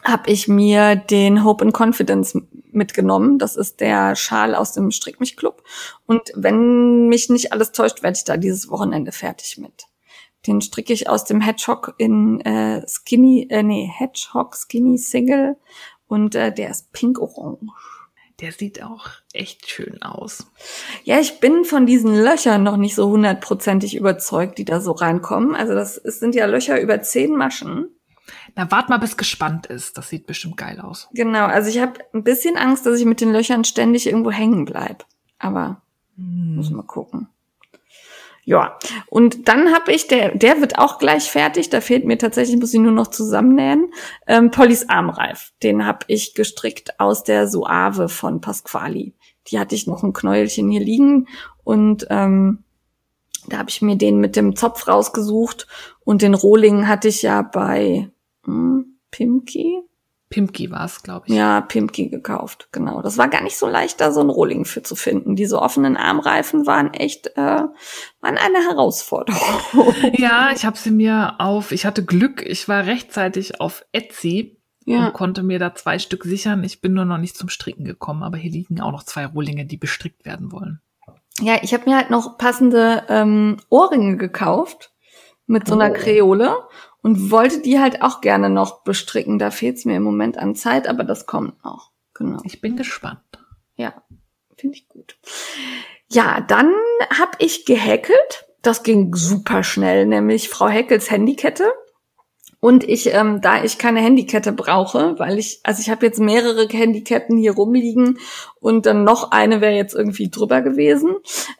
habe ich mir den Hope and Confidence mitgenommen. Das ist der Schal aus dem Strick mich Club. Und wenn mich nicht alles täuscht, werde ich da dieses Wochenende fertig mit. Den stricke ich aus dem Hedgehog in äh, Skinny, äh, nee, Hedgehog Skinny Single und äh, der ist pink-orange. Der sieht auch echt schön aus. Ja, ich bin von diesen Löchern noch nicht so hundertprozentig überzeugt, die da so reinkommen. Also das ist, sind ja Löcher über zehn Maschen. Na, wart mal, bis gespannt ist. Das sieht bestimmt geil aus. Genau, also ich habe ein bisschen Angst, dass ich mit den Löchern ständig irgendwo hängen bleib. Aber hm. muss mal gucken. Ja, und dann habe ich, der, der wird auch gleich fertig, da fehlt mir tatsächlich, muss ich nur noch zusammennähen, ähm, Pollys Armreif. Den habe ich gestrickt aus der Suave von Pasquali. Die hatte ich noch ein Knäuelchen hier liegen und ähm, da habe ich mir den mit dem Zopf rausgesucht und den Rohling hatte ich ja bei hm, Pimki, Pimki war es, glaube ich. Ja, Pimki gekauft, genau. Das war gar nicht so leicht, da so ein Rohling für zu finden. Diese offenen Armreifen waren echt, äh, waren eine Herausforderung. Ja, ich habe sie mir auf, ich hatte Glück, ich war rechtzeitig auf Etsy ja. und konnte mir da zwei Stück sichern. Ich bin nur noch nicht zum Stricken gekommen, aber hier liegen auch noch zwei Rohlinge, die bestrickt werden wollen. Ja, ich habe mir halt noch passende ähm, Ohrringe gekauft mit so einer oh. Kreole und wollte die halt auch gerne noch bestricken. Da fehlt es mir im Moment an Zeit, aber das kommt noch. Genau. Ich bin gespannt. Ja, finde ich gut. Ja, dann habe ich gehäkelt. Das ging super schnell, nämlich Frau Heckels Handykette. Und ich, ähm, da ich keine Handykette brauche, weil ich, also ich habe jetzt mehrere Handyketten hier rumliegen und dann noch eine wäre jetzt irgendwie drüber gewesen.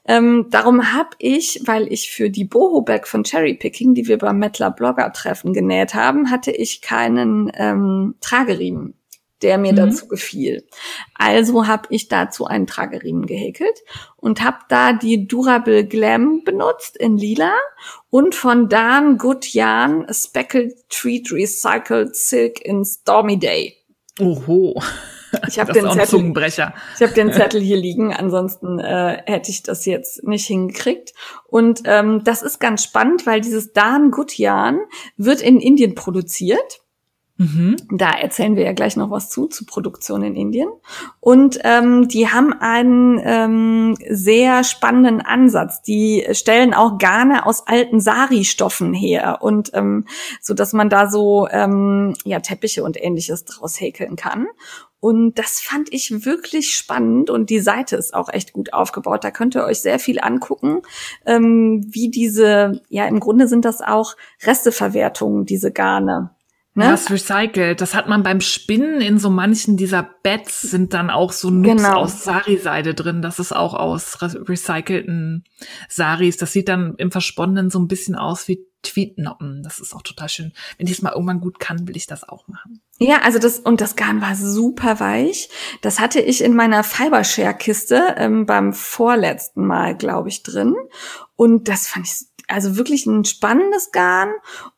Ähm, darum habe ich, weil ich für die Boho-Bag von Cherry Picking, die wir beim Mettler Blogger Treffen genäht haben, hatte ich keinen ähm, Trageriemen der mir mhm. dazu gefiel. Also habe ich dazu einen Trageriemen gehäkelt und habe da die Durable Glam benutzt in lila und von Dan Good Yarn Speckled Treat Recycled Silk in Stormy Day. Oho. Ich habe den Zettel. Ich habe den Zettel hier liegen. Ansonsten äh, hätte ich das jetzt nicht hingekriegt. Und ähm, das ist ganz spannend, weil dieses Dan Yarn wird in Indien produziert Mhm. Da erzählen wir ja gleich noch was zu, zu Produktion in Indien. Und ähm, die haben einen ähm, sehr spannenden Ansatz. Die stellen auch Garne aus alten Sari-Stoffen her und ähm, so dass man da so ähm, ja Teppiche und ähnliches draus häkeln kann. Und das fand ich wirklich spannend und die Seite ist auch echt gut aufgebaut. Da könnt ihr euch sehr viel angucken, ähm, wie diese, ja im Grunde sind das auch Resteverwertungen, diese Garne. Ne? Das recycelt. Das hat man beim Spinnen in so manchen dieser Beds sind dann auch so Nubs genau. aus Sari-Seide drin. Das ist auch aus recycelten Saris. Das sieht dann im Versponnenen so ein bisschen aus wie Tweetnoppen. Das ist auch total schön. Wenn ich es mal irgendwann gut kann, will ich das auch machen. Ja, also das und das Garn war super weich. Das hatte ich in meiner Fibershare-Kiste ähm, beim vorletzten Mal, glaube ich, drin. Und das fand ich also wirklich ein spannendes Garn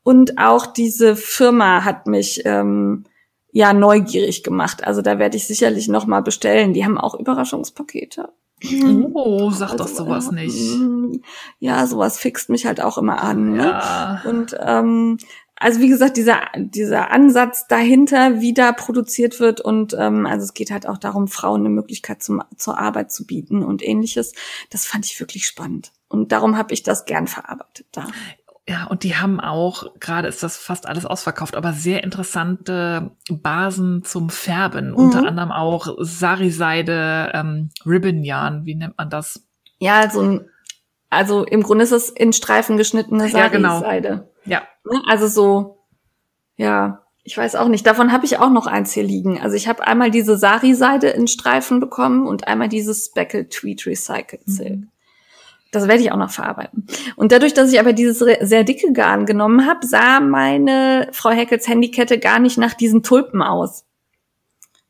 und auch diese Firma hat mich ähm, ja neugierig gemacht. Also da werde ich sicherlich noch mal bestellen. Die haben auch Überraschungspakete. Oh, sag also, doch sowas nicht. Mm, ja, sowas fixt mich halt auch immer an. Ne? Ja. Und ähm, also wie gesagt, dieser, dieser Ansatz dahinter, wie da produziert wird und ähm, also es geht halt auch darum, Frauen eine Möglichkeit zum, zur Arbeit zu bieten und ähnliches. Das fand ich wirklich spannend. Und darum habe ich das gern verarbeitet da. Ja, und die haben auch, gerade ist das fast alles ausverkauft, aber sehr interessante Basen zum Färben. Mhm. Unter anderem auch Sari-Seide, ähm, Ribbon-Yarn, wie nennt man das? Ja, so ein, also im Grunde ist es in Streifen geschnittene Sari-Seide. Ja, genau. Ja. Ne? Also so, ja, ich weiß auch nicht. Davon habe ich auch noch eins hier liegen. Also ich habe einmal diese Sari-Seide in Streifen bekommen und einmal dieses Speckled Tweed Recycled Silk. Mhm. Das werde ich auch noch verarbeiten. Und dadurch, dass ich aber dieses sehr dicke Garn genommen habe, sah meine Frau Heckels Handykette gar nicht nach diesen Tulpen aus.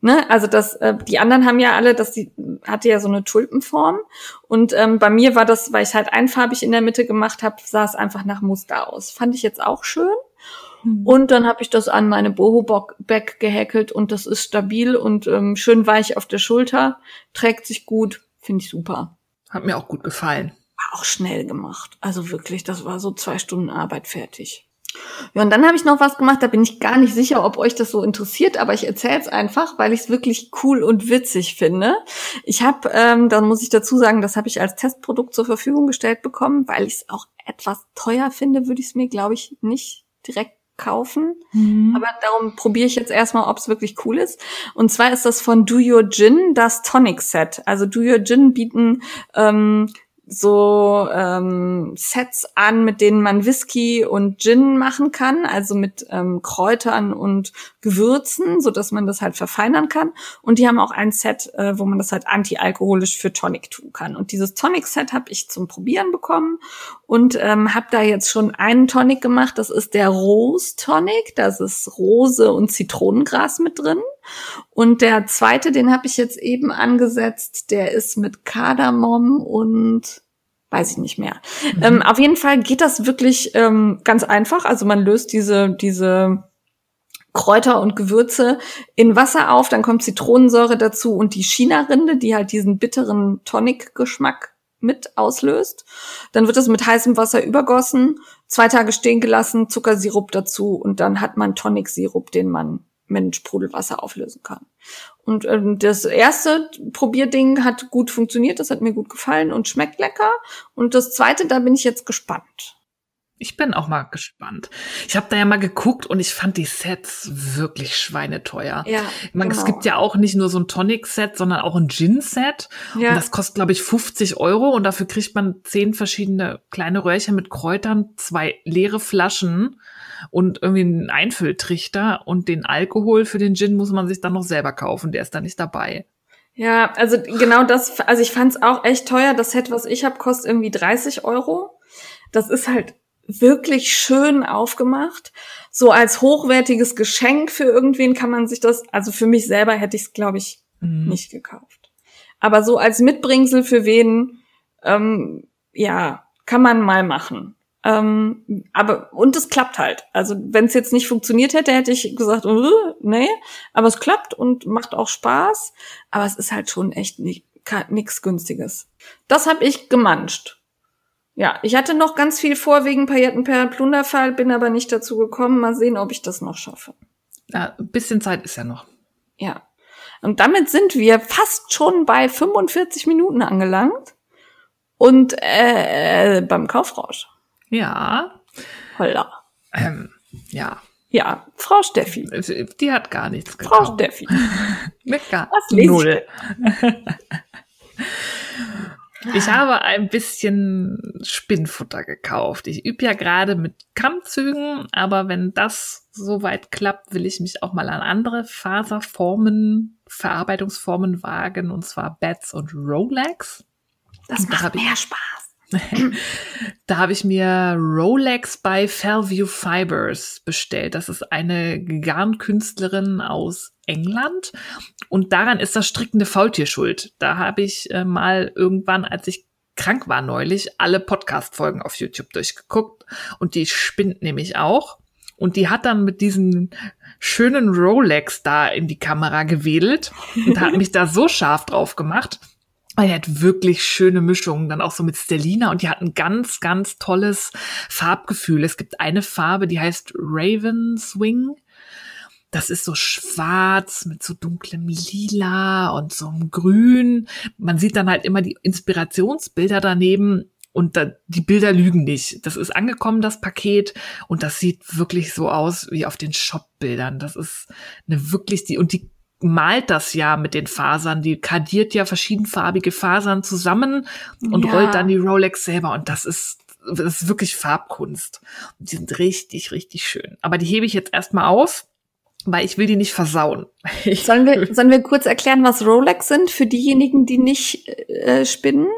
Ne? Also das, äh, die anderen haben ja alle, das die hatte ja so eine Tulpenform. Und ähm, bei mir war das, weil ich halt einfarbig in der Mitte gemacht habe, sah es einfach nach Muster aus. Fand ich jetzt auch schön. Mhm. Und dann habe ich das an meine Boho-Back gehäkelt und das ist stabil und ähm, schön weich auf der Schulter, trägt sich gut, finde ich super. Hat mir auch gut gefallen. War auch schnell gemacht. Also wirklich, das war so zwei Stunden Arbeit fertig. Ja, und dann habe ich noch was gemacht, da bin ich gar nicht sicher, ob euch das so interessiert, aber ich erzähle es einfach, weil ich es wirklich cool und witzig finde. Ich habe, ähm, dann muss ich dazu sagen, das habe ich als Testprodukt zur Verfügung gestellt bekommen, weil ich es auch etwas teuer finde, würde ich es mir, glaube ich, nicht direkt kaufen. Mhm. Aber darum probiere ich jetzt erstmal, ob es wirklich cool ist. Und zwar ist das von Do Your Gin das Tonic Set. Also Do Your Gin bieten ähm, so ähm, Sets an, mit denen man Whisky und Gin machen kann, also mit ähm, Kräutern und Gewürzen, so dass man das halt verfeinern kann. Und die haben auch ein Set, äh, wo man das halt antialkoholisch für Tonic tun kann. Und dieses Tonic-Set habe ich zum Probieren bekommen und ähm, habe da jetzt schon einen Tonic gemacht. Das ist der Rose Tonic. Das ist Rose und Zitronengras mit drin. Und der zweite, den habe ich jetzt eben angesetzt, der ist mit Kardamom und weiß ich nicht mehr. Mhm. Ähm, auf jeden Fall geht das wirklich ähm, ganz einfach. Also man löst diese, diese Kräuter und Gewürze in Wasser auf, dann kommt Zitronensäure dazu und die China-Rinde, die halt diesen bitteren Tonic-Geschmack mit auslöst. Dann wird es mit heißem Wasser übergossen, zwei Tage stehen gelassen, Zuckersirup dazu und dann hat man Tonic-Sirup, den man mit Sprudelwasser auflösen kann. Und ähm, das erste Probierding hat gut funktioniert, das hat mir gut gefallen und schmeckt lecker. Und das zweite, da bin ich jetzt gespannt. Ich bin auch mal gespannt. Ich habe da ja mal geguckt und ich fand die Sets wirklich schweineteuer. Ja, ich meine, genau. es gibt ja auch nicht nur so ein Tonic-Set, sondern auch ein Gin-Set. Ja. Und das kostet, glaube ich, 50 Euro und dafür kriegt man zehn verschiedene kleine Röhrchen mit Kräutern, zwei leere Flaschen und irgendwie einen Einfülltrichter und den Alkohol für den Gin muss man sich dann noch selber kaufen, der ist da nicht dabei. Ja, also genau das, also ich fand es auch echt teuer. Das Set, was ich habe, kostet irgendwie 30 Euro. Das ist halt wirklich schön aufgemacht. So als hochwertiges Geschenk für irgendwen kann man sich das, also für mich selber hätte ich es, glaube ich, mhm. nicht gekauft. Aber so als Mitbringsel für wen, ähm, ja, kann man mal machen. Ähm, aber und es klappt halt. Also wenn es jetzt nicht funktioniert hätte, hätte ich gesagt, uh, nee, aber es klappt und macht auch Spaß. Aber es ist halt schon echt nichts Günstiges. Das habe ich gemanscht. Ja, ich hatte noch ganz viel vor wegen Paillettenperlen Plunderfall, bin aber nicht dazu gekommen. Mal sehen, ob ich das noch schaffe. Ja, ein bisschen Zeit ist ja noch. Ja. Und damit sind wir fast schon bei 45 Minuten angelangt und äh, beim Kaufrausch. Ja. Holla. Ähm, ja. Ja, Frau Steffi. Die hat gar nichts gekauft. Frau Steffi. Mit gar Was null. Ich habe ein bisschen Spinnfutter gekauft. Ich übe ja gerade mit Kammzügen, aber wenn das soweit klappt, will ich mich auch mal an andere Faserformen, Verarbeitungsformen wagen, und zwar Bats und Rolex. Das und macht mehr Spaß. da habe ich mir Rolex bei Fairview Fibers bestellt. Das ist eine Garnkünstlerin aus England. Und daran ist das strickende Faultier schuld. Da habe ich äh, mal irgendwann, als ich krank war neulich, alle Podcast-Folgen auf YouTube durchgeguckt. Und die spinnt nämlich auch. Und die hat dann mit diesen schönen Rolex da in die Kamera gewedelt und hat mich da so scharf drauf gemacht, weil er hat wirklich schöne Mischungen, dann auch so mit Stellina und die hat ein ganz, ganz tolles Farbgefühl. Es gibt eine Farbe, die heißt Raven Swing. Das ist so schwarz mit so dunklem Lila und so einem Grün. Man sieht dann halt immer die Inspirationsbilder daneben und da, die Bilder lügen nicht. Das ist angekommen, das Paket, und das sieht wirklich so aus wie auf den Shop-Bildern. Das ist eine wirklich die, und die malt das ja mit den Fasern. Die kadiert ja verschiedenfarbige Fasern zusammen und ja. rollt dann die Rolex selber. Und das ist, das ist wirklich Farbkunst. Und die sind richtig, richtig schön. Aber die hebe ich jetzt erstmal auf, weil ich will die nicht versauen. sollen, wir, sollen wir kurz erklären, was Rolex sind für diejenigen, die nicht äh, spinnen?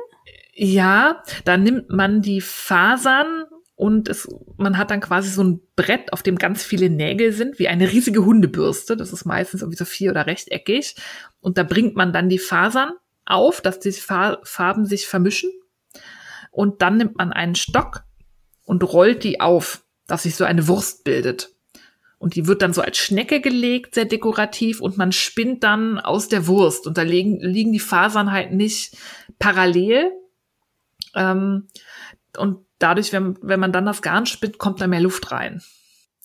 Ja, da nimmt man die Fasern und es, man hat dann quasi so ein Brett, auf dem ganz viele Nägel sind, wie eine riesige Hundebürste. Das ist meistens irgendwie so vier- oder rechteckig. Und da bringt man dann die Fasern auf, dass die Farben sich vermischen. Und dann nimmt man einen Stock und rollt die auf, dass sich so eine Wurst bildet. Und die wird dann so als Schnecke gelegt, sehr dekorativ, und man spinnt dann aus der Wurst. Und da liegen, liegen die Fasern halt nicht parallel. Ähm, und dadurch, wenn, wenn man dann das Garn spinnt, kommt da mehr Luft rein.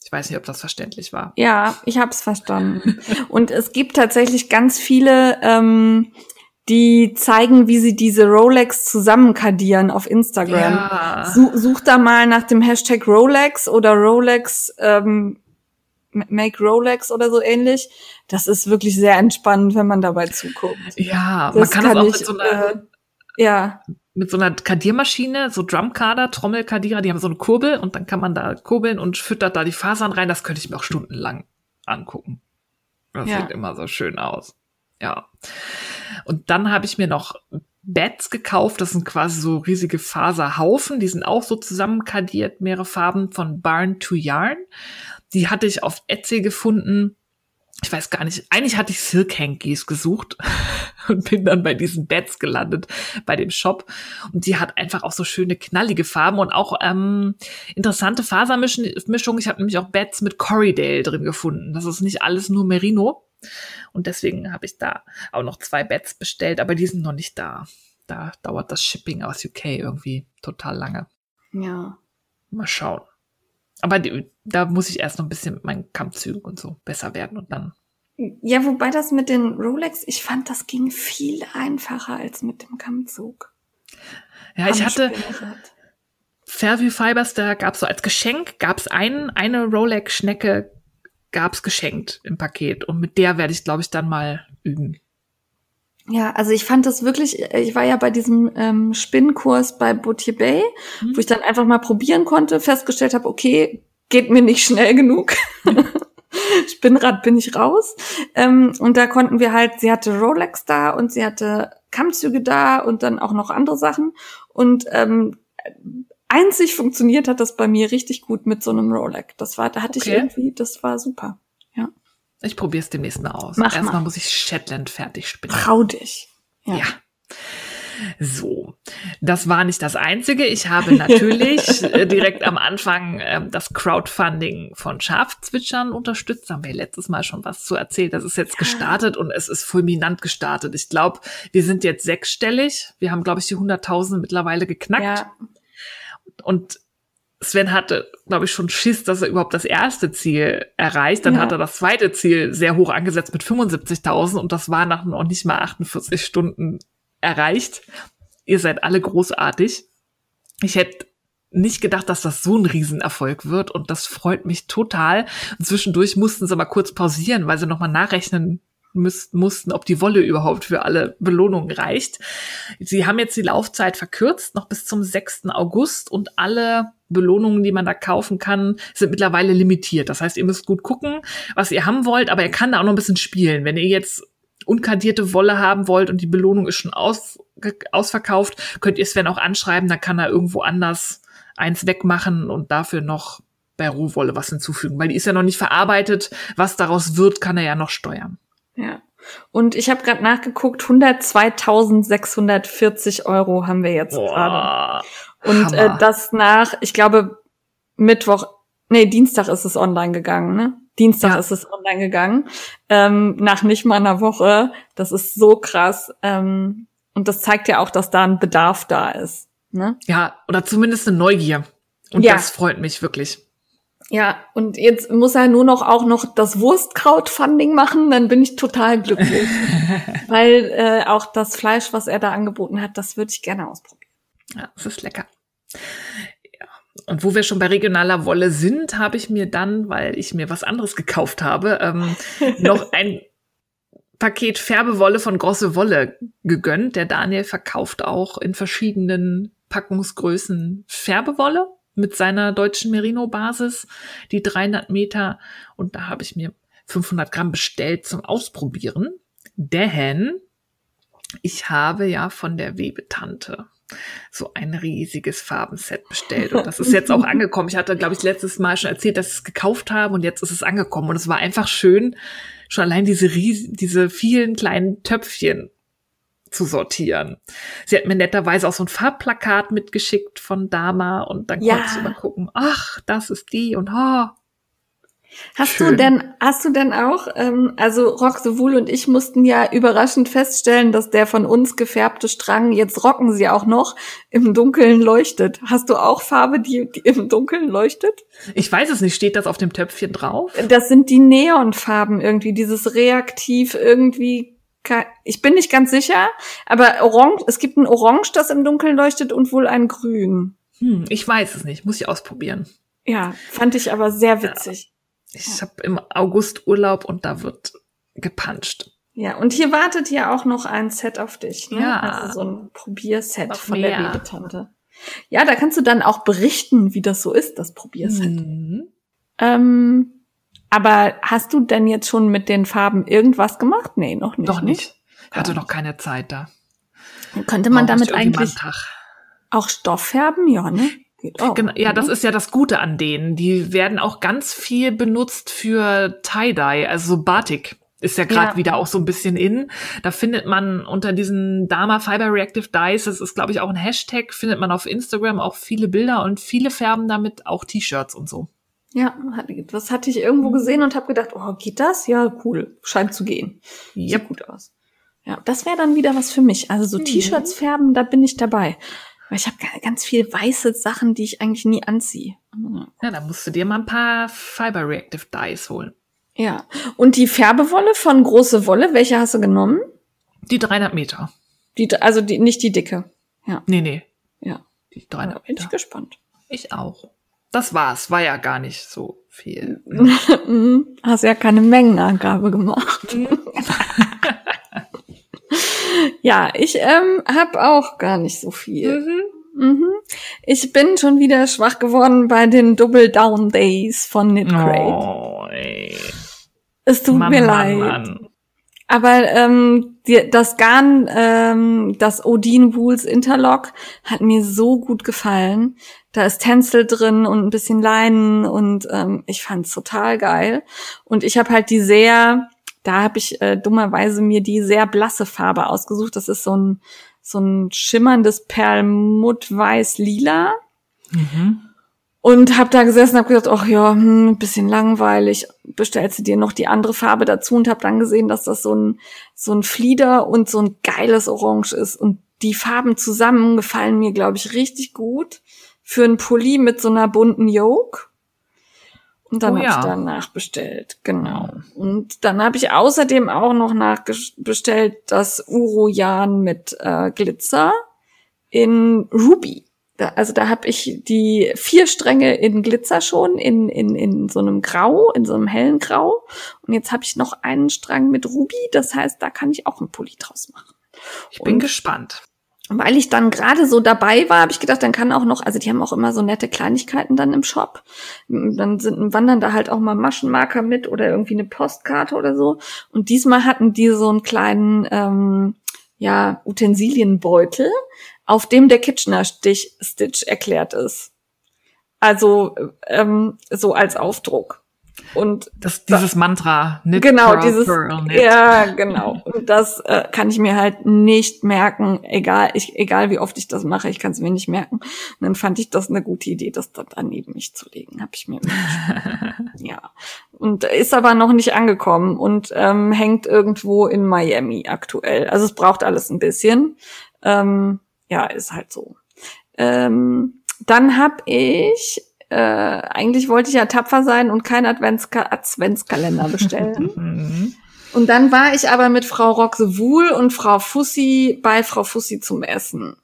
Ich weiß nicht, ob das verständlich war. Ja, ich habe es verstanden. Und es gibt tatsächlich ganz viele, ähm, die zeigen, wie sie diese Rolex zusammenkadieren auf Instagram. Ja. Such da mal nach dem Hashtag Rolex oder Rolex ähm, Make Rolex oder so ähnlich. Das ist wirklich sehr entspannend, wenn man dabei zuguckt. Ja, das man kann, kann das auch ich, mit so einer, äh, ja mit so einer Kadiermaschine, so Drumkader, Trommelkadierer, die haben so eine Kurbel und dann kann man da kurbeln und füttert da die Fasern rein. Das könnte ich mir auch stundenlang angucken. Das ja. sieht immer so schön aus. Ja. Und dann habe ich mir noch Beds gekauft. Das sind quasi so riesige Faserhaufen. Die sind auch so zusammenkadiert, mehrere Farben von Barn to Yarn. Die hatte ich auf Etsy gefunden ich weiß gar nicht, eigentlich hatte ich Silk Hankies gesucht und bin dann bei diesen Beds gelandet, bei dem Shop. Und die hat einfach auch so schöne knallige Farben und auch ähm, interessante Fasermischungen. Ich habe nämlich auch Beds mit Corridale drin gefunden. Das ist nicht alles nur Merino. Und deswegen habe ich da auch noch zwei Beds bestellt, aber die sind noch nicht da. Da dauert das Shipping aus UK irgendwie total lange. Ja. Mal schauen. Aber die, da muss ich erst noch ein bisschen mit meinen Kammzügen und so besser werden und dann. Ja, wobei das mit den Rolex, ich fand, das ging viel einfacher als mit dem Kammzug. Ja, ich hatte Fairview Fibers, da gab's so als Geschenk, gab's einen, eine Rolex-Schnecke gab's geschenkt im Paket und mit der werde ich, glaube ich, dann mal üben. Ja, also ich fand das wirklich, ich war ja bei diesem ähm, Spinnkurs bei Boutier Bay, mhm. wo ich dann einfach mal probieren konnte, festgestellt habe, okay, geht mir nicht schnell genug. Spinnrad bin ich raus. Ähm, und da konnten wir halt, sie hatte Rolex da und sie hatte Kammzüge da und dann auch noch andere Sachen. Und ähm, einzig funktioniert hat das bei mir richtig gut mit so einem Rolex. Das war, da hatte okay. ich irgendwie, das war super. Ja. Ich probiere es demnächst mal aus. Mach Erstmal mal. muss ich Shetland fertig spinnen. Trau dich. ja. ja. So, das war nicht das Einzige. Ich habe natürlich äh, direkt am Anfang äh, das Crowdfunding von Schafzwitschern unterstützt. Da haben wir letztes Mal schon was zu erzählt. Das ist jetzt gestartet und es ist fulminant gestartet. Ich glaube, wir sind jetzt sechsstellig. Wir haben, glaube ich, die 100.000 mittlerweile geknackt. Ja. Und Sven hatte, glaube ich, schon Schiss, dass er überhaupt das erste Ziel erreicht. Dann ja. hat er das zweite Ziel sehr hoch angesetzt mit 75.000 und das war nach noch nicht mal 48 Stunden erreicht. Ihr seid alle großartig. Ich hätte nicht gedacht, dass das so ein Riesenerfolg wird und das freut mich total. Und zwischendurch mussten sie aber kurz pausieren, weil sie nochmal nachrechnen müssten, mussten, ob die Wolle überhaupt für alle Belohnungen reicht. Sie haben jetzt die Laufzeit verkürzt, noch bis zum 6. August und alle Belohnungen, die man da kaufen kann, sind mittlerweile limitiert. Das heißt, ihr müsst gut gucken, was ihr haben wollt, aber ihr kann da auch noch ein bisschen spielen. Wenn ihr jetzt unkardierte Wolle haben wollt und die Belohnung ist schon aus, ausverkauft, könnt ihr Sven auch anschreiben, dann kann er irgendwo anders eins wegmachen und dafür noch bei Rohwolle was hinzufügen, weil die ist ja noch nicht verarbeitet. Was daraus wird, kann er ja noch steuern. Ja. Und ich habe gerade nachgeguckt, 102.640 Euro haben wir jetzt gerade. Und äh, das nach, ich glaube, Mittwoch, nee, Dienstag ist es online gegangen, ne? Dienstag ja. ist es online gegangen, ähm, nach nicht mal einer Woche. Das ist so krass. Ähm, und das zeigt ja auch, dass da ein Bedarf da ist. Ne? Ja, oder zumindest eine Neugier. Und ja. das freut mich wirklich. Ja, und jetzt muss er nur noch auch noch das Wurstkraut-Funding machen, dann bin ich total glücklich. Weil äh, auch das Fleisch, was er da angeboten hat, das würde ich gerne ausprobieren. Ja, es ist lecker. Und wo wir schon bei regionaler Wolle sind, habe ich mir dann, weil ich mir was anderes gekauft habe, ähm, noch ein Paket Färbewolle von Grosse Wolle gegönnt. Der Daniel verkauft auch in verschiedenen Packungsgrößen Färbewolle mit seiner deutschen Merino-Basis, die 300 Meter. Und da habe ich mir 500 Gramm bestellt zum Ausprobieren. Denn ich habe ja von der Webetante so ein riesiges Farbenset bestellt. Und das ist jetzt auch angekommen. Ich hatte, glaube ich, letztes Mal schon erzählt, dass ich es gekauft habe und jetzt ist es angekommen. Und es war einfach schön, schon allein diese, ries diese vielen kleinen Töpfchen zu sortieren. Sie hat mir netterweise auch so ein Farbplakat mitgeschickt von Dama und dann ja. konntest du mal gucken, ach, das ist die und oh, Hast Schön. du denn, hast du denn auch, ähm, also Rock sowohl und ich mussten ja überraschend feststellen, dass der von uns gefärbte Strang, jetzt rocken sie auch noch, im Dunkeln leuchtet. Hast du auch Farbe, die, die im Dunkeln leuchtet? Ich weiß es nicht, steht das auf dem Töpfchen drauf? Das sind die Neonfarben irgendwie, dieses Reaktiv irgendwie ich bin nicht ganz sicher, aber Orange, es gibt ein Orange, das im Dunkeln leuchtet und wohl ein Grün. Hm, ich weiß es nicht, muss ich ausprobieren. Ja, fand ich aber sehr witzig. Ich habe im August Urlaub und da wird gepuncht. Ja, und hier wartet ja auch noch ein Set auf dich. Ne? Ja. Also so ein Probierset von mehr. der Babetante. Ja, da kannst du dann auch berichten, wie das so ist, das Probierset. Mhm. Ähm, aber hast du denn jetzt schon mit den Farben irgendwas gemacht? Nee, noch nicht. Noch nicht. Ich hatte noch keine Zeit da. Könnte man damit eigentlich auch Stoff färben? Ja, ne? Auch. Genau, ja, das ist ja das Gute an denen. Die werden auch ganz viel benutzt für Tie-Dye, also so Batik ist ja gerade ja. wieder auch so ein bisschen in. Da findet man unter diesen Dama Fiber Reactive Dyes, das ist glaube ich auch ein Hashtag, findet man auf Instagram auch viele Bilder und viele färben damit auch T-Shirts und so. Ja, das hatte ich irgendwo gesehen und habe gedacht, oh, geht das? Ja, cool, scheint zu gehen. Sieht yep. gut aus. Ja, das wäre dann wieder was für mich. Also so mhm. T-Shirts färben, da bin ich dabei. Weil ich habe ganz viel weiße Sachen, die ich eigentlich nie anziehe. Ja, da musst du dir mal ein paar Fiber Reactive Dyes holen. Ja. Und die Färbewolle von große Wolle, welche hast du genommen? Die 300 Meter. Die, also die, nicht die dicke. Ja. Nee, nee. Ja. Die 300 Meter. Bin ich gespannt. Ich auch. Das war's. War ja gar nicht so viel. Hast ja keine Mengenangabe gemacht. Ja, ich ähm, habe auch gar nicht so viel. Mhm. Mhm. Ich bin schon wieder schwach geworden bei den Double Down Days von Knit Oh, ey. Es tut Mann, mir leid. Mann. Aber ähm, die, das Garn, ähm, das Odin Wools Interlock hat mir so gut gefallen. Da ist Tänzel drin und ein bisschen Leinen und ähm, ich fand's total geil. Und ich habe halt die sehr, da habe ich äh, dummerweise mir die sehr blasse Farbe ausgesucht. Das ist so ein so ein schimmerndes Perlmutt-Weiß-Lila. Mhm. Und hab da gesessen und hab gedacht, ach ja, hm, bisschen langweilig. Bestellst du dir noch die andere Farbe dazu und hab dann gesehen, dass das so ein, so ein Flieder und so ein geiles Orange ist. Und die Farben zusammen gefallen mir, glaube ich, richtig gut. Für ein Pulli mit so einer bunten Yoke. Und dann oh, habe ja. ich dann nachbestellt, genau. Und dann habe ich außerdem auch noch nachbestellt das Urojan mit äh, Glitzer in Ruby. Da, also da habe ich die vier Stränge in Glitzer schon, in, in, in so einem Grau, in so einem hellen Grau. Und jetzt habe ich noch einen Strang mit Ruby. Das heißt, da kann ich auch einen Pulli draus machen. Ich bin Und gespannt weil ich dann gerade so dabei war, habe ich gedacht, dann kann auch noch, also die haben auch immer so nette Kleinigkeiten dann im Shop. Dann sind, wandern da halt auch mal Maschenmarker mit oder irgendwie eine Postkarte oder so. Und diesmal hatten die so einen kleinen, ähm, ja, Utensilienbeutel, auf dem der Kitchener-Stich Stitch erklärt ist. Also ähm, so als Aufdruck. Und das, dieses da, Mantra, knit, genau, pearl, dieses, pearl, knit. ja, genau. Und das äh, kann ich mir halt nicht merken, egal, ich, egal wie oft ich das mache, ich kann es mir nicht merken. Und dann fand ich das eine gute Idee, das dann neben mich zu legen, habe ich mir. ja, und ist aber noch nicht angekommen und ähm, hängt irgendwo in Miami aktuell. Also es braucht alles ein bisschen. Ähm, ja, ist halt so. Ähm, dann habe ich äh, eigentlich wollte ich ja tapfer sein und keinen Adventska Adventskalender bestellen. Mhm. und dann war ich aber mit Frau Roxe Wuhl und Frau Fussi bei Frau Fussi zum Essen.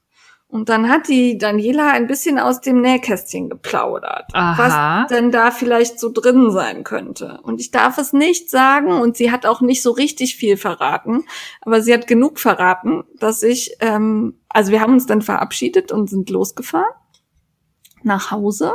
Und dann hat die Daniela ein bisschen aus dem Nähkästchen geplaudert, Aha. was denn da vielleicht so drin sein könnte. Und ich darf es nicht sagen und sie hat auch nicht so richtig viel verraten, aber sie hat genug verraten, dass ich, ähm, also wir haben uns dann verabschiedet und sind losgefahren nach Hause.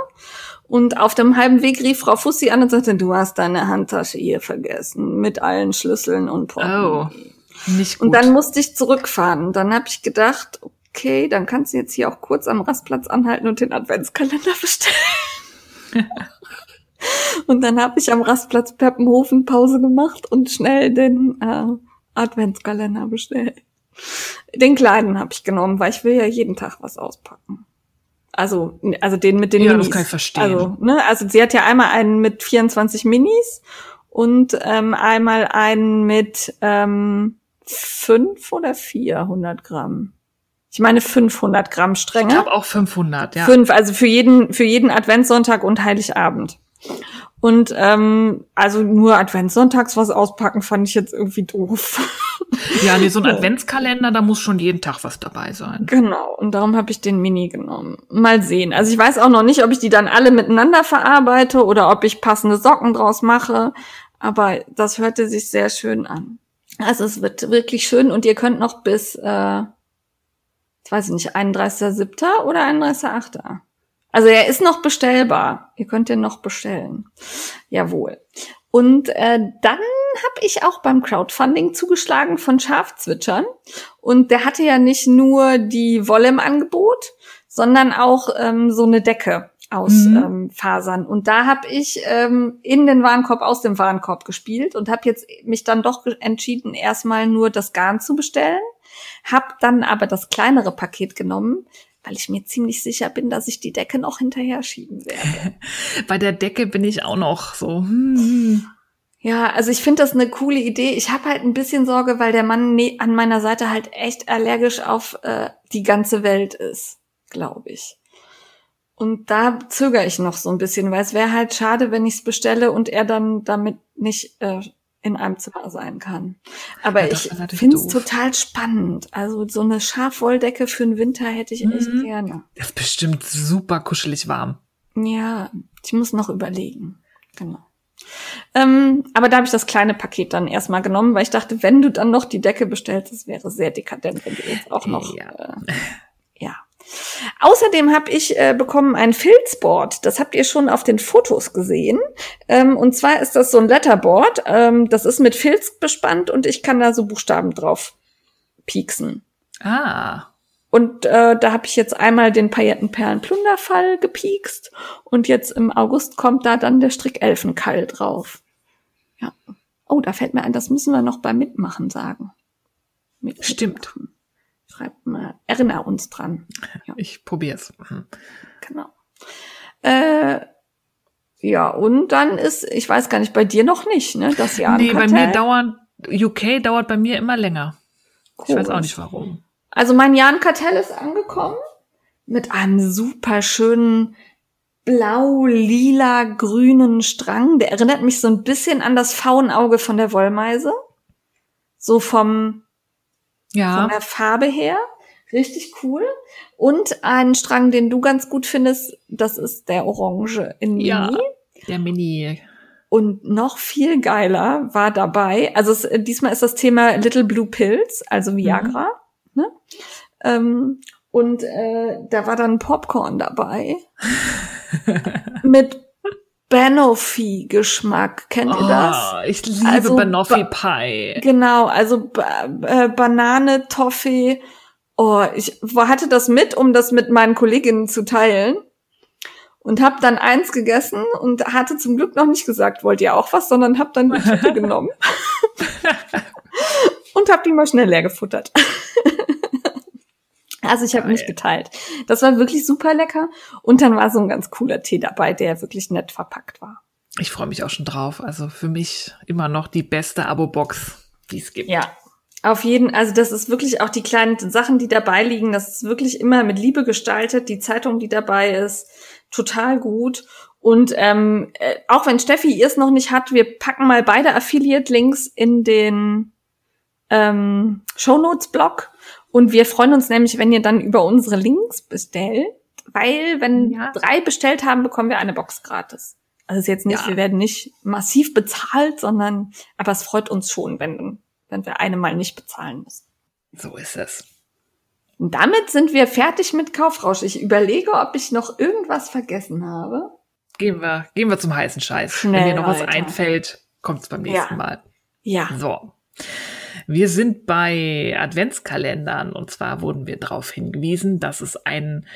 Und auf dem halben Weg rief Frau Fussi an und sagte, du hast deine Handtasche hier vergessen mit allen Schlüsseln und Portemonnaie. Oh, nicht gut. Und dann musste ich zurückfahren. Dann habe ich gedacht, okay, dann kannst du jetzt hier auch kurz am Rastplatz anhalten und den Adventskalender bestellen. und dann habe ich am Rastplatz Peppenhofen Pause gemacht und schnell den äh, Adventskalender bestellt. Den kleinen habe ich genommen, weil ich will ja jeden Tag was auspacken. Also, also den mit den ja, Minis. Das kann ich verstehen. Also, ne, also sie hat ja einmal einen mit 24 Minis und ähm, einmal einen mit ähm, fünf oder 400 Gramm. Ich meine 500 Gramm Stränge. Ich glaube auch 500, ja. Fünf, also für jeden, für jeden Adventssonntag und Heiligabend. Und ähm, also nur Adventssonntags was auspacken, fand ich jetzt irgendwie doof. Ja, nee, so ein Adventskalender, da muss schon jeden Tag was dabei sein. Genau, und darum habe ich den Mini genommen. Mal sehen. Also ich weiß auch noch nicht, ob ich die dann alle miteinander verarbeite oder ob ich passende Socken draus mache. Aber das hörte sich sehr schön an. Also es wird wirklich schön und ihr könnt noch bis, äh, ich weiß nicht, 31.07. oder 31.08. Also er ist noch bestellbar. Ihr könnt ihn noch bestellen. Jawohl. Und äh, dann habe ich auch beim Crowdfunding zugeschlagen von Schafzwitschern. Und der hatte ja nicht nur die Wolle im Angebot, sondern auch ähm, so eine Decke aus mhm. ähm, Fasern. Und da habe ich ähm, in den Warenkorb aus dem Warenkorb gespielt und habe jetzt mich dann doch entschieden, erstmal nur das Garn zu bestellen. Hab dann aber das kleinere Paket genommen, weil ich mir ziemlich sicher bin, dass ich die Decke noch hinterher schieben werde. Bei der Decke bin ich auch noch so. Hm. hm. Ja, also ich finde das eine coole Idee. Ich habe halt ein bisschen Sorge, weil der Mann ne an meiner Seite halt echt allergisch auf äh, die ganze Welt ist, glaube ich. Und da zögere ich noch so ein bisschen, weil es wäre halt schade, wenn ich es bestelle und er dann damit nicht äh, in einem Zimmer sein kann. Aber ja, ich finde es total spannend. Also so eine Schafwolldecke für den Winter hätte ich echt mhm. gerne. Das ist bestimmt super kuschelig warm. Ja, ich muss noch überlegen. Genau. Ähm, aber da habe ich das kleine Paket dann erstmal genommen, weil ich dachte, wenn du dann noch die Decke bestellst, das wäre sehr dekadent, wenn du jetzt auch noch. Ja. Äh. Außerdem habe ich äh, bekommen ein Filzboard. Das habt ihr schon auf den Fotos gesehen. Ähm, und zwar ist das so ein Letterboard. Ähm, das ist mit Filz bespannt und ich kann da so Buchstaben drauf pieksen. Ah. Und äh, da habe ich jetzt einmal den Paillettenperlen-Plunderfall gepiekst und jetzt im August kommt da dann der Strickelfenkall drauf. Ja. Oh, da fällt mir ein, das müssen wir noch beim Mitmachen sagen. Mit Stimmt. Schreibt mal, erinnere uns dran. Ja. Ich probier's. Mhm. Genau. Äh, ja, und dann ist, ich weiß gar nicht, bei dir noch nicht, ne? Das Jahr. Nee, bei mir dauert, UK dauert bei mir immer länger. Cool. Ich weiß auch nicht warum. Also mein Jahn-Kartell ist angekommen mit einem super schönen blau-lila-grünen Strang. Der erinnert mich so ein bisschen an das Faunauge von der Wollmeise. So vom, ja. von der Farbe her. Richtig cool. Und einen Strang, den du ganz gut findest, das ist der Orange in Mini. Ja, der Mini. Und noch viel geiler war dabei, also es, diesmal ist das Thema Little Blue Pills, also Viagra. Mhm. Ne? Ähm, und äh, da war dann Popcorn dabei. mit Banoffee-Geschmack. Kennt ihr das? Oh, ich liebe also, Banoffee Pie. Genau, also ba äh, Banane, Toffee. Oh, ich hatte das mit, um das mit meinen Kolleginnen zu teilen. Und hab dann eins gegessen und hatte zum Glück noch nicht gesagt, wollt ihr auch was, sondern hab dann die Tüte genommen. und hab die mal schnell leer gefuttert. Also ich habe nicht geteilt. Das war wirklich super lecker. Und dann war so ein ganz cooler Tee dabei, der wirklich nett verpackt war. Ich freue mich auch schon drauf. Also für mich immer noch die beste Abo-Box, die es gibt. Ja, auf jeden, also das ist wirklich auch die kleinen Sachen, die dabei liegen, das ist wirklich immer mit Liebe gestaltet. Die Zeitung, die dabei ist, total gut. Und ähm, äh, auch wenn Steffi ihr es noch nicht hat, wir packen mal beide Affiliate-Links in den ähm, Shownotes-Blog und wir freuen uns nämlich, wenn ihr dann über unsere Links bestellt, weil wenn ja. drei bestellt haben, bekommen wir eine Box gratis. Also ist jetzt nicht, ja. wir werden nicht massiv bezahlt, sondern, aber es freut uns schon, wenn, wenn wir eine mal nicht bezahlen müssen. So ist es. Und damit sind wir fertig mit Kaufrausch. Ich überlege, ob ich noch irgendwas vergessen habe. Gehen wir, gehen wir zum heißen Scheiß. Schnell Wenn dir noch weiter. was einfällt, kommt es beim nächsten ja. Mal. Ja. So. Wir sind bei Adventskalendern und zwar wurden wir darauf hingewiesen, dass es einen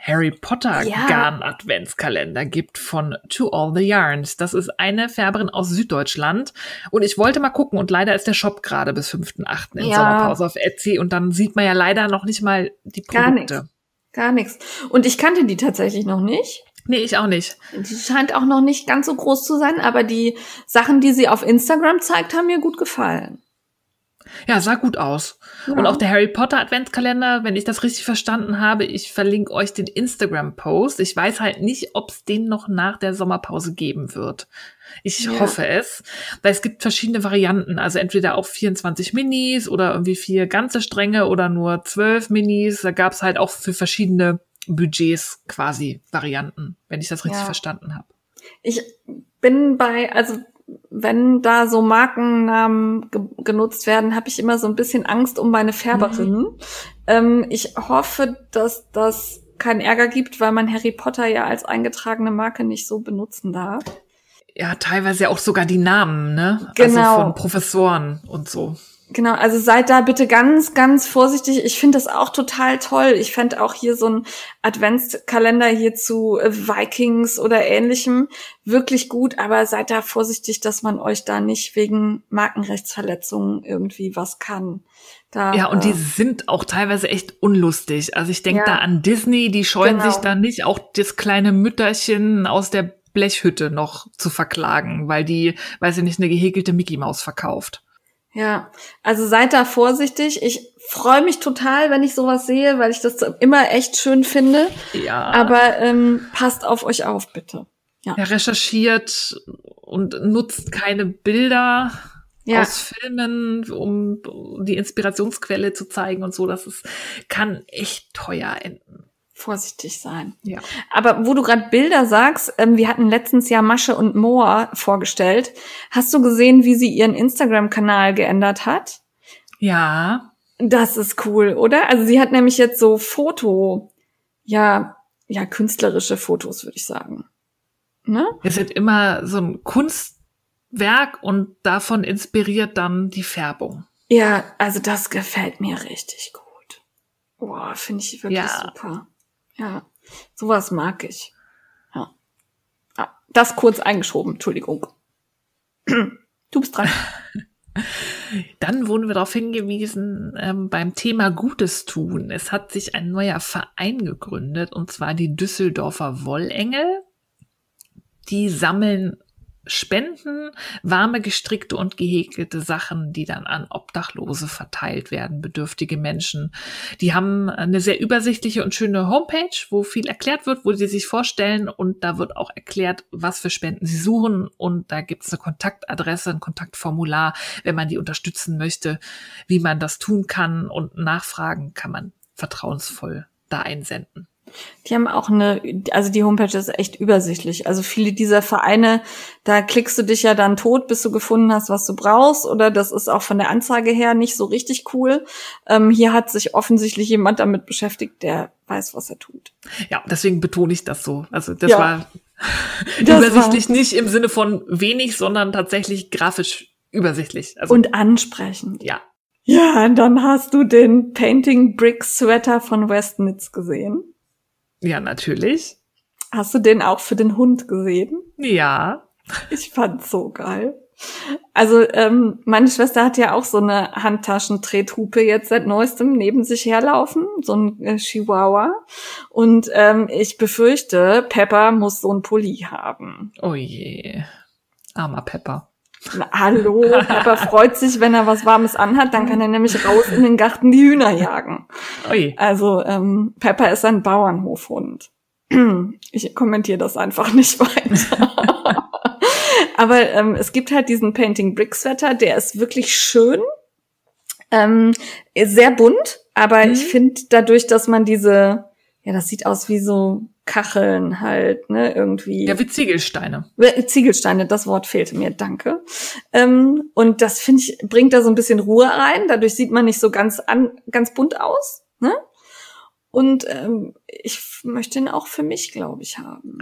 Harry Potter. Garn Adventskalender gibt von To All the Yarns. Das ist eine Färberin aus Süddeutschland und ich wollte mal gucken und leider ist der Shop gerade bis 5.8. in ja. Sommerpause auf Etsy und dann sieht man ja leider noch nicht mal die Produkte. Gar nichts. Gar nichts. Und ich kannte die tatsächlich noch nicht. Nee, ich auch nicht. Die scheint auch noch nicht ganz so groß zu sein, aber die Sachen, die sie auf Instagram zeigt, haben mir gut gefallen. Ja, sah gut aus. Ja. Und auch der Harry Potter Adventskalender, wenn ich das richtig verstanden habe, ich verlinke euch den Instagram-Post. Ich weiß halt nicht, ob es den noch nach der Sommerpause geben wird. Ich ja. hoffe es, weil es gibt verschiedene Varianten. Also entweder auch 24 Minis oder irgendwie vier ganze Stränge oder nur zwölf Minis. Da gab es halt auch für verschiedene Budgets quasi Varianten, wenn ich das richtig ja. verstanden habe. Ich bin bei, also wenn da so Markennamen ge genutzt werden, habe ich immer so ein bisschen Angst um meine Färberin. Mhm. Ähm, ich hoffe, dass das keinen Ärger gibt, weil man Harry Potter ja als eingetragene Marke nicht so benutzen darf. Ja, teilweise auch sogar die Namen, ne? Also genau. Also von Professoren und so. Genau, also seid da bitte ganz, ganz vorsichtig. Ich finde das auch total toll. Ich fände auch hier so ein Adventskalender hier zu äh, Vikings oder ähnlichem wirklich gut, aber seid da vorsichtig, dass man euch da nicht wegen Markenrechtsverletzungen irgendwie was kann. Da, ja, und die äh, sind auch teilweise echt unlustig. Also ich denke ja, da an Disney, die scheuen genau. sich da nicht, auch das kleine Mütterchen aus der Blechhütte noch zu verklagen, weil die, weiß ich nicht, eine gehäkelte Mickey Maus verkauft. Ja, also seid da vorsichtig. Ich freue mich total, wenn ich sowas sehe, weil ich das immer echt schön finde. Ja. Aber ähm, passt auf euch auf, bitte. Ja. Er recherchiert und nutzt keine Bilder ja. aus Filmen, um die Inspirationsquelle zu zeigen und so. Das ist, kann echt teuer enden vorsichtig sein. Ja. Aber wo du gerade Bilder sagst, ähm, wir hatten letztens ja Masche und Moa vorgestellt. Hast du gesehen, wie sie ihren Instagram-Kanal geändert hat? Ja. Das ist cool, oder? Also sie hat nämlich jetzt so Foto ja, ja, künstlerische Fotos, würde ich sagen. Ne? Es sind immer so ein Kunstwerk und davon inspiriert dann die Färbung. Ja, also das gefällt mir richtig gut. Boah, finde ich wirklich ja. super. Ja, sowas mag ich. Ja. Ah, das kurz eingeschoben, Entschuldigung. Du bist dran. Dann wurden wir darauf hingewiesen ähm, beim Thema Gutes tun. Es hat sich ein neuer Verein gegründet, und zwar die Düsseldorfer Wollengel. Die sammeln Spenden, warme gestrickte und gehäkelte Sachen, die dann an Obdachlose verteilt werden, bedürftige Menschen. Die haben eine sehr übersichtliche und schöne Homepage, wo viel erklärt wird, wo sie sich vorstellen und da wird auch erklärt, was für Spenden sie suchen und da gibt es eine Kontaktadresse, ein Kontaktformular, wenn man die unterstützen möchte, wie man das tun kann und nachfragen kann man vertrauensvoll da einsenden. Die haben auch eine, also die Homepage ist echt übersichtlich. Also viele dieser Vereine, da klickst du dich ja dann tot, bis du gefunden hast, was du brauchst. Oder das ist auch von der Anzeige her nicht so richtig cool. Ähm, hier hat sich offensichtlich jemand damit beschäftigt, der weiß, was er tut. Ja, deswegen betone ich das so. Also das ja, war das übersichtlich war. nicht im Sinne von wenig, sondern tatsächlich grafisch übersichtlich. Also, Und ansprechend. Ja. Ja, und dann hast du den Painting Brick Sweater von Westnitz gesehen. Ja, natürlich. Hast du den auch für den Hund gesehen? Ja. Ich fand's so geil. Also ähm, meine Schwester hat ja auch so eine Handtaschentrethupe jetzt seit neuestem neben sich herlaufen, so ein äh, Chihuahua. Und ähm, ich befürchte, Pepper muss so ein Pulli haben. Oh je, armer Pepper. Na, hallo, Pepper freut sich, wenn er was Warmes anhat, dann kann er nämlich raus in den Garten die Hühner jagen. Ui. Also ähm, Pepper ist ein Bauernhofhund. Ich kommentiere das einfach nicht weiter. Aber ähm, es gibt halt diesen Painting Brick Sweater, der ist wirklich schön, ähm, sehr bunt, aber mhm. ich finde dadurch, dass man diese, ja, das sieht aus wie so Kacheln halt, ne, irgendwie. Ja, wie Ziegelsteine. Ziegelsteine, das Wort fehlte mir, danke. Ähm, und das finde ich, bringt da so ein bisschen Ruhe rein. Dadurch sieht man nicht so ganz an, ganz bunt aus, ne? Und ähm, ich möchte ihn auch für mich, glaube ich, haben.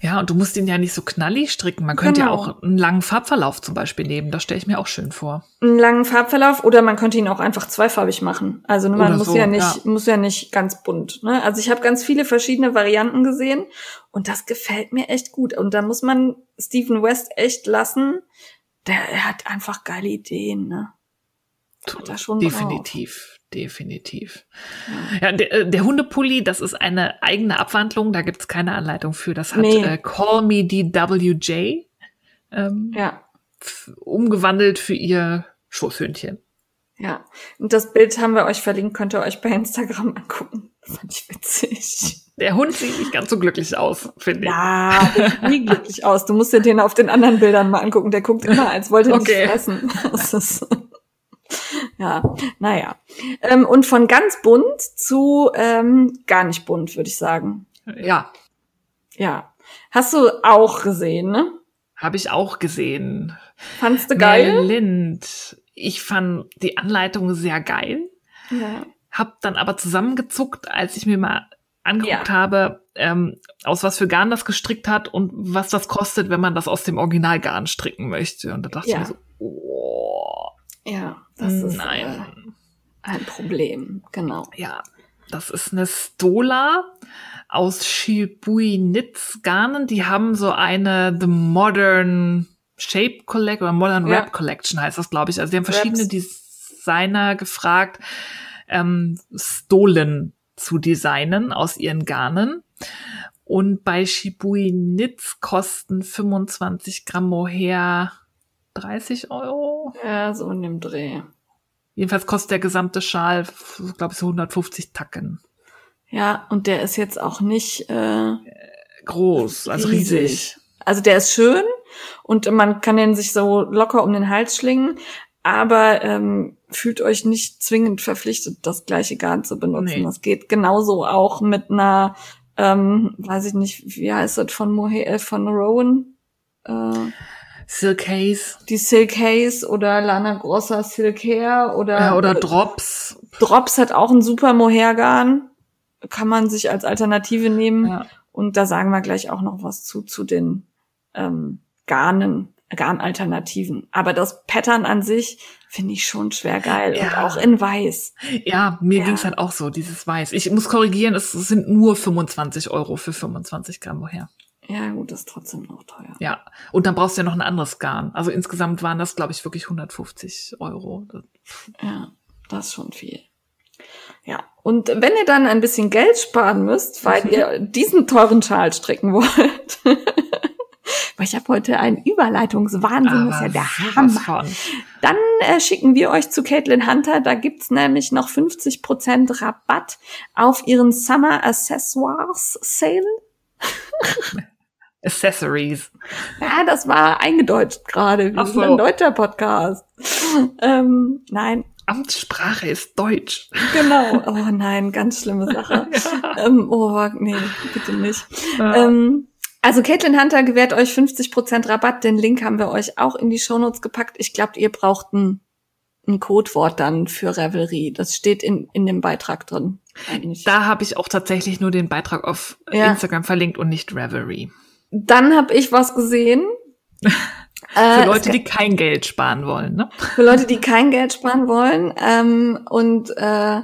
Ja, und du musst ihn ja nicht so knallig stricken. Man könnte genau. ja auch einen langen Farbverlauf zum Beispiel nehmen. Das stelle ich mir auch schön vor. Einen langen Farbverlauf oder man könnte ihn auch einfach zweifarbig machen. Also man oder muss so, ja nicht, ja. muss ja nicht ganz bunt. Ne? Also ich habe ganz viele verschiedene Varianten gesehen und das gefällt mir echt gut. Und da muss man Stephen West echt lassen. Der er hat einfach geile Ideen. Ne? Hat er schon Definitiv. Drauf definitiv. Ja, der, äh, der, Hundepulli, das ist eine eigene Abwandlung, da gibt's keine Anleitung für. Das hat nee. äh, Call Me DWJ ähm, ja. umgewandelt für ihr Schoßhündchen. Ja, und das Bild haben wir euch verlinkt, könnt ihr euch bei Instagram angucken. fand ich witzig. Der Hund sieht nicht ganz so glücklich aus, finde ich. Ja, nie glücklich aus. Du musst dir den auf den anderen Bildern mal angucken. Der guckt immer, als wollte er okay. nicht fressen. Ja, naja. Ähm, und von ganz bunt zu ähm, gar nicht bunt, würde ich sagen. Ja. Ja. Hast du auch gesehen, ne? Habe ich auch gesehen. Fandst du geil? Lind. Ich fand die Anleitung sehr geil. Ja. Hab dann aber zusammengezuckt, als ich mir mal angeguckt ja. habe, ähm, aus was für Garn das gestrickt hat und was das kostet, wenn man das aus dem Originalgarn stricken möchte. Und da dachte ja. ich mir so, oh. Ja, das ist Nein. Äh, ein Problem, genau. Ja, das ist eine Stola aus Shibui Knits Garnen. Die haben so eine The Modern Shape Collection oder Modern ja. Wrap Collection heißt das, glaube ich. Also die haben verschiedene Raps. Designer gefragt, ähm, Stolen zu designen aus ihren Garnen. Und bei Shibui Knits kosten 25 Gramm Mohair 30 Euro. Ja, so in dem Dreh. Jedenfalls kostet der gesamte Schal, glaube ich, so 150 Tacken. Ja, und der ist jetzt auch nicht äh, groß, also riesig. riesig. Also der ist schön und man kann den sich so locker um den Hals schlingen, aber ähm, fühlt euch nicht zwingend verpflichtet, das gleiche Garn zu benutzen. Nee. Das geht genauso auch mit einer, ähm, weiß ich nicht, wie heißt das von Mohe, äh, von Rowan? Äh, Silk Haze. Die Silk Haze oder Lana Grossa Silk Hair oder. Ja, oder Drops. Drops hat auch ein super Mohergarn. kann man sich als Alternative nehmen. Ja. Und da sagen wir gleich auch noch was zu, zu den ähm, Garnen, Garnalternativen. Aber das Pattern an sich finde ich schon schwer geil. Ja. Und auch in weiß. Ja, mir ja. ging's halt auch so, dieses Weiß. Ich muss korrigieren, es sind nur 25 Euro für 25 Gramm woher. Ja, gut, das ist trotzdem noch teuer. Ja, und dann brauchst du ja noch ein anderes Garn. Also insgesamt waren das, glaube ich, wirklich 150 Euro. Ja, das ist schon viel. Ja, und wenn ihr dann ein bisschen Geld sparen müsst, weil ihr diesen teuren Schal stricken wollt, weil ich habe heute einen Überleitungswahnsinn, das ist ja der Hammer. Dann äh, schicken wir euch zu Caitlin Hunter, da gibt's nämlich noch 50% Rabatt auf ihren Summer Accessoires Sale. Accessories. Ja, das war eingedeutscht gerade. Wir so. sind ein deutscher Podcast. ähm, nein. Amtssprache ist Deutsch. Genau. Oh nein, ganz schlimme Sache. ja. ähm, oh, nee, bitte nicht. Ja. Ähm, also Caitlin Hunter gewährt euch 50% Rabatt. Den Link haben wir euch auch in die Shownotes gepackt. Ich glaube, ihr braucht ein, ein Codewort dann für Revelry. Das steht in, in dem Beitrag drin. Eigentlich. Da habe ich auch tatsächlich nur den Beitrag auf ja. Instagram verlinkt und nicht Revelry. Dann habe ich was gesehen. Für äh, Leute, die kein Geld sparen wollen, ne? Für Leute, die kein Geld sparen wollen. Ähm, und äh,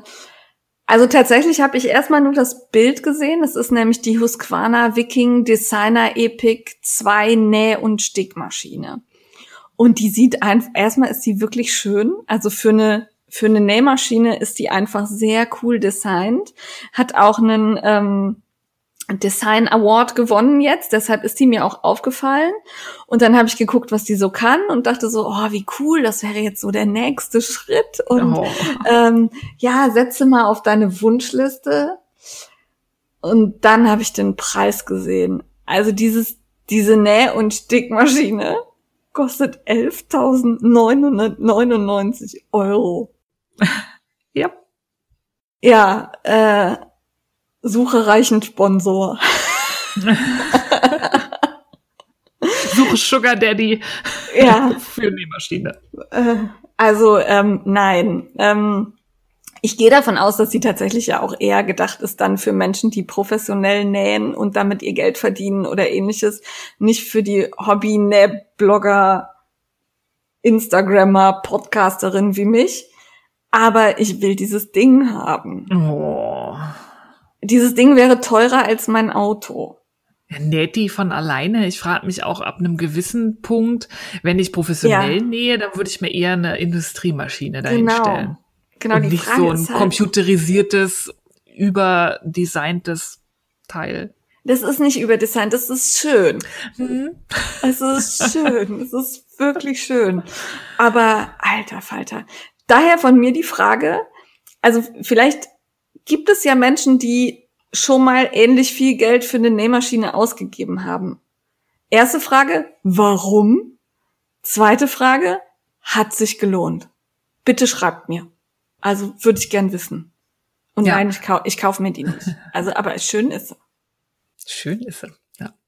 also tatsächlich habe ich erstmal nur das Bild gesehen. Das ist nämlich die Husqvarna Viking Designer Epic 2 Näh- und Stickmaschine. Und die sieht einfach, erstmal ist die wirklich schön. Also für eine für eine Nähmaschine ist die einfach sehr cool designt. Hat auch einen ähm, Design Award gewonnen jetzt, deshalb ist die mir auch aufgefallen. Und dann habe ich geguckt, was die so kann und dachte so, oh, wie cool, das wäre jetzt so der nächste Schritt. Und oh. ähm, ja, setze mal auf deine Wunschliste. Und dann habe ich den Preis gesehen. Also dieses, diese Näh- und Stickmaschine kostet 11.999 Euro. ja. Ja, äh, Suche reichen Sponsor. Suche Sugar Daddy ja. für Nähmaschine. Äh, also ähm, nein. Ähm, ich gehe davon aus, dass sie tatsächlich ja auch eher gedacht ist dann für Menschen, die professionell nähen und damit ihr Geld verdienen oder ähnliches. Nicht für die Hobby-Näh-Blogger, Instagrammer, Podcasterin wie mich. Aber ich will dieses Ding haben. Oh. Dieses Ding wäre teurer als mein Auto. Ja, näht die von alleine? Ich frage mich auch ab einem gewissen Punkt, wenn ich professionell ja. nähe, dann würde ich mir eher eine Industriemaschine dahinstellen. Genau. genau und nicht so ein halt, computerisiertes, überdesigntes Teil. Das ist nicht überdesignt, das ist schön. Mhm. Es ist schön, es ist wirklich schön. Aber alter Falter. Daher von mir die Frage, also vielleicht gibt es ja Menschen, die schon mal ähnlich viel Geld für eine Nähmaschine ausgegeben haben. Erste Frage, warum? Zweite Frage, hat sich gelohnt? Bitte schreibt mir. Also würde ich gern wissen. Und ja. nein, ich, kau ich kaufe mir die nicht. Also, aber schön ist sie. Schön ist sie.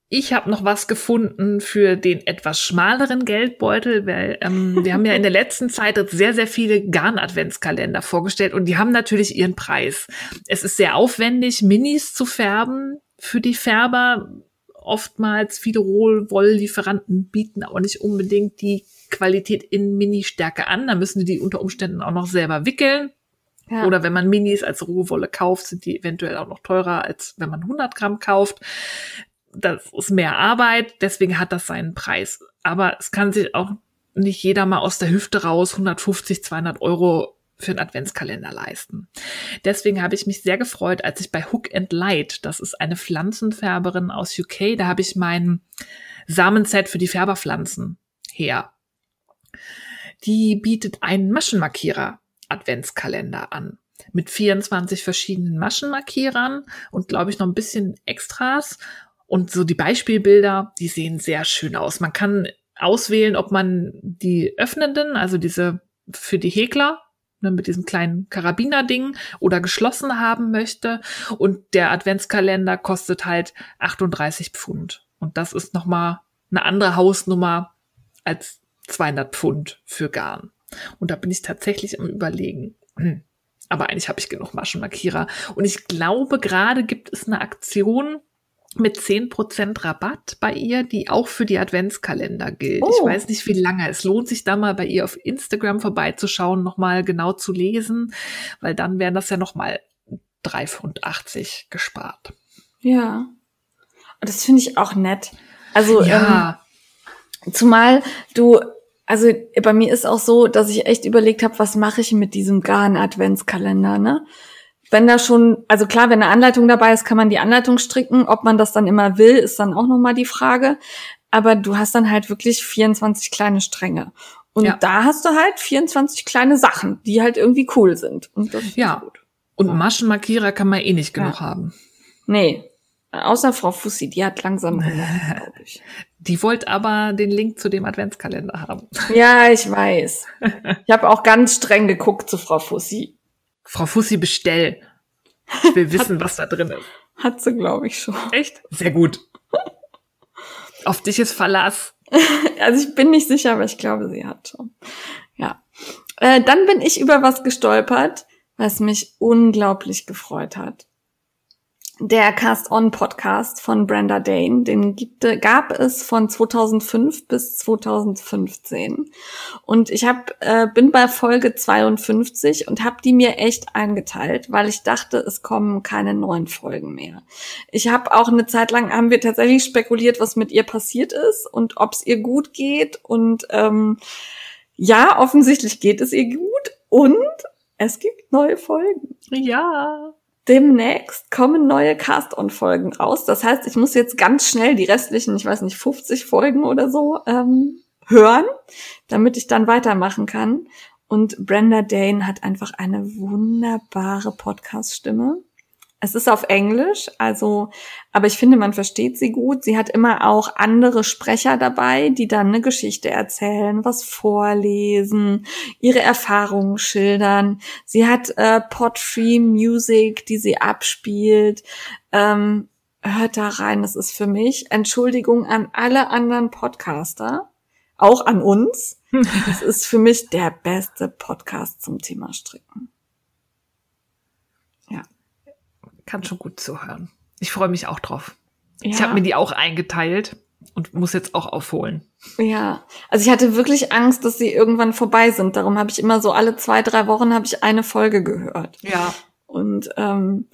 Ich habe noch was gefunden für den etwas schmaleren Geldbeutel, weil ähm, wir haben ja in der letzten Zeit sehr, sehr viele Garn-Adventskalender vorgestellt und die haben natürlich ihren Preis. Es ist sehr aufwendig, Minis zu färben für die Färber. Oftmals viele Wohllieferanten bieten auch nicht unbedingt die Qualität in Mini-Stärke an. Da müssen die die unter Umständen auch noch selber wickeln. Ja. Oder wenn man Minis als Rohwolle kauft, sind die eventuell auch noch teurer, als wenn man 100 Gramm kauft das ist mehr Arbeit, deswegen hat das seinen Preis. Aber es kann sich auch nicht jeder mal aus der Hüfte raus 150, 200 Euro für einen Adventskalender leisten. Deswegen habe ich mich sehr gefreut, als ich bei Hook and Light, das ist eine Pflanzenfärberin aus UK, da habe ich mein Samenset für die Färberpflanzen her. Die bietet einen Maschenmarkierer Adventskalender an mit 24 verschiedenen Maschenmarkierern und glaube ich noch ein bisschen Extras und so die Beispielbilder, die sehen sehr schön aus. Man kann auswählen, ob man die öffnenden, also diese für die Häkler, ne, mit diesem kleinen Karabiner-Ding oder geschlossen haben möchte. Und der Adventskalender kostet halt 38 Pfund. Und das ist nochmal eine andere Hausnummer als 200 Pfund für Garn. Und da bin ich tatsächlich am überlegen. Hm. Aber eigentlich habe ich genug Maschenmarkierer. Und ich glaube, gerade gibt es eine Aktion mit 10% Rabatt bei ihr, die auch für die Adventskalender gilt. Oh. Ich weiß nicht, wie lange. Es lohnt sich da mal bei ihr auf Instagram vorbeizuschauen, nochmal genau zu lesen, weil dann wären das ja nochmal 3,80 Pfund gespart. Ja. Das finde ich auch nett. Also, ja. ähm, zumal du also bei mir ist auch so, dass ich echt überlegt habe, was mache ich mit diesem Garn-Adventskalender, ne? Wenn da schon, also klar, wenn eine Anleitung dabei ist, kann man die Anleitung stricken. Ob man das dann immer will, ist dann auch nochmal die Frage. Aber du hast dann halt wirklich 24 kleine Stränge. Und ja. da hast du halt 24 kleine Sachen, die halt irgendwie cool sind. Und das ist ja. gut. Und Maschenmarkierer kann man eh nicht genug ja. haben. Nee, Außer Frau Fussi, die hat langsam ich. Die wollte aber den Link zu dem Adventskalender haben. Ja, ich weiß. Ich habe auch ganz streng geguckt zu Frau Fussi. Frau Fussi, bestell. Ich will wissen, was da drin ist. Hat sie, glaube ich, schon. Echt? Sehr gut. Auf dich ist Verlass. Also ich bin nicht sicher, aber ich glaube, sie hat schon. Ja. Äh, dann bin ich über was gestolpert, was mich unglaublich gefreut hat der Cast On Podcast von Brenda Dane. Den gibt, gab es von 2005 bis 2015. Und ich hab, äh, bin bei Folge 52 und habe die mir echt eingeteilt, weil ich dachte, es kommen keine neuen Folgen mehr. Ich habe auch eine Zeit lang, haben wir tatsächlich spekuliert, was mit ihr passiert ist und ob es ihr gut geht. Und ähm, ja, offensichtlich geht es ihr gut. Und es gibt neue Folgen. Ja demnächst kommen neue Cast-On-Folgen raus. Das heißt, ich muss jetzt ganz schnell die restlichen, ich weiß nicht, 50 Folgen oder so ähm, hören, damit ich dann weitermachen kann. Und Brenda Dane hat einfach eine wunderbare Podcast-Stimme. Es ist auf Englisch, also, aber ich finde, man versteht sie gut. Sie hat immer auch andere Sprecher dabei, die dann eine Geschichte erzählen, was vorlesen, ihre Erfahrungen schildern. Sie hat äh, Potfree Music, die sie abspielt. Ähm, hört da rein, das ist für mich Entschuldigung an alle anderen Podcaster, auch an uns. Das ist für mich der beste Podcast zum Thema Stricken. Kann schon gut zuhören. Ich freue mich auch drauf. Ja. Ich habe mir die auch eingeteilt und muss jetzt auch aufholen. Ja, also ich hatte wirklich Angst, dass sie irgendwann vorbei sind. Darum habe ich immer so alle zwei, drei Wochen habe ich eine Folge gehört. Ja. Und ähm,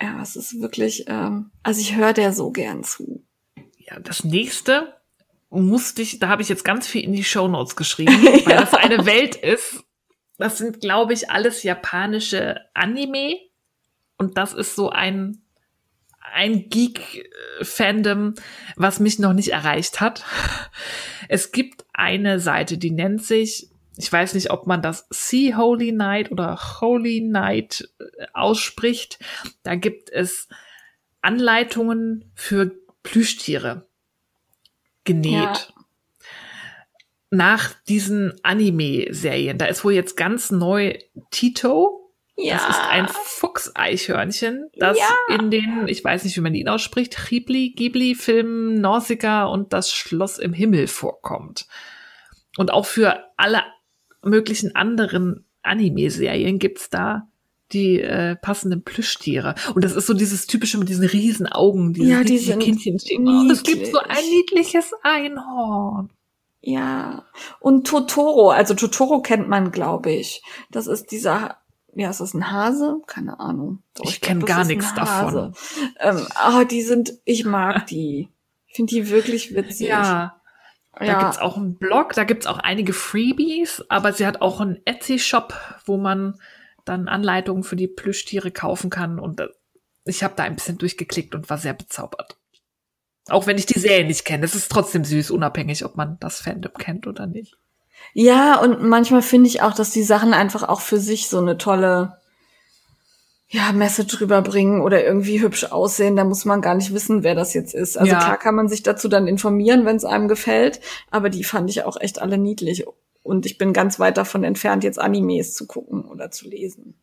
ja, es ist wirklich, ähm, also ich höre der so gern zu. Ja, das nächste musste ich, da habe ich jetzt ganz viel in die Show Notes geschrieben, weil ja. das eine Welt ist. Das sind, glaube ich, alles japanische Anime und das ist so ein, ein Geek-Fandom, was mich noch nicht erreicht hat. Es gibt eine Seite, die nennt sich, ich weiß nicht, ob man das Sea Holy Night oder Holy Night äh, ausspricht. Da gibt es Anleitungen für Plüschtiere genäht. Ja. Nach diesen Anime-Serien. Da ist wohl jetzt ganz neu Tito ja. Das ist ein Fuchseichhörnchen, das ja. in den, ich weiß nicht, wie man ihn ausspricht, Ghibli, Ghibli-Filmen Nausicaa und das Schloss im Himmel vorkommt. Und auch für alle möglichen anderen Anime-Serien gibt's da die äh, passenden Plüschtiere. Und das ist so dieses typische mit diesen riesen Augen, diese ja, die sind Kindchen. Oh, es gibt so ein niedliches Einhorn. Ja, und Totoro, also Totoro kennt man, glaube ich. Das ist dieser ja, ist das ein Hase? Keine Ahnung. Doch, ich, ich kenne gar nichts davon. Ähm, oh, die sind, ich mag die. Ich finde die wirklich witzig. Ja. Da ja. gibt's auch einen Blog, da gibt's auch einige Freebies, aber sie hat auch einen Etsy-Shop, wo man dann Anleitungen für die Plüschtiere kaufen kann. Und äh, ich habe da ein bisschen durchgeklickt und war sehr bezaubert. Auch wenn ich die Serie nicht kenne. Es ist trotzdem süß, unabhängig, ob man das Fandom kennt oder nicht. Ja, und manchmal finde ich auch, dass die Sachen einfach auch für sich so eine tolle ja, Message rüberbringen oder irgendwie hübsch aussehen. Da muss man gar nicht wissen, wer das jetzt ist. Also ja. klar kann man sich dazu dann informieren, wenn es einem gefällt, aber die fand ich auch echt alle niedlich. Und ich bin ganz weit davon entfernt, jetzt Animes zu gucken oder zu lesen.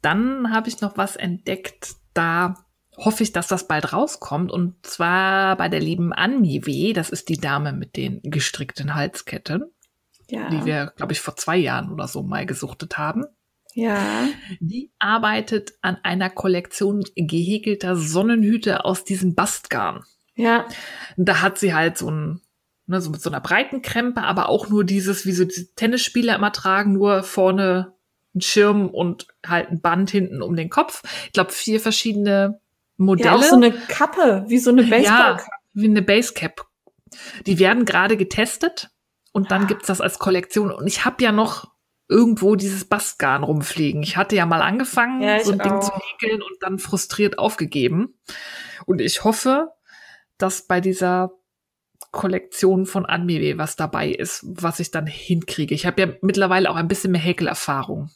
Dann habe ich noch was entdeckt, da hoffe ich, dass das bald rauskommt. Und zwar bei der lieben Anmi W. Das ist die Dame mit den gestrickten Halsketten ja. die wir, glaube ich, vor zwei Jahren oder so mal gesuchtet haben. Ja. Die arbeitet an einer Kollektion gehäkelter Sonnenhüte aus diesem Bastgarn. Ja. Da hat sie halt so ein, ne, so mit so einer breiten Krempe, aber auch nur dieses, wie so die Tennisspieler immer tragen, nur vorne ein Schirm und halt ein Band hinten um den Kopf. Ich glaube, vier verschiedene Modelle. Ja, auch so eine Kappe, wie so eine Baseball. Ja, wie eine Basecap. Die werden gerade getestet und dann gibt's das als Kollektion. Und ich habe ja noch irgendwo dieses Bastgarn rumfliegen. Ich hatte ja mal angefangen, ja, so ein Ding auch. zu häkeln und dann frustriert aufgegeben. Und ich hoffe, dass bei dieser Kollektion von Anmewe was dabei ist, was ich dann hinkriege. Ich habe ja mittlerweile auch ein bisschen mehr Häkelerfahrung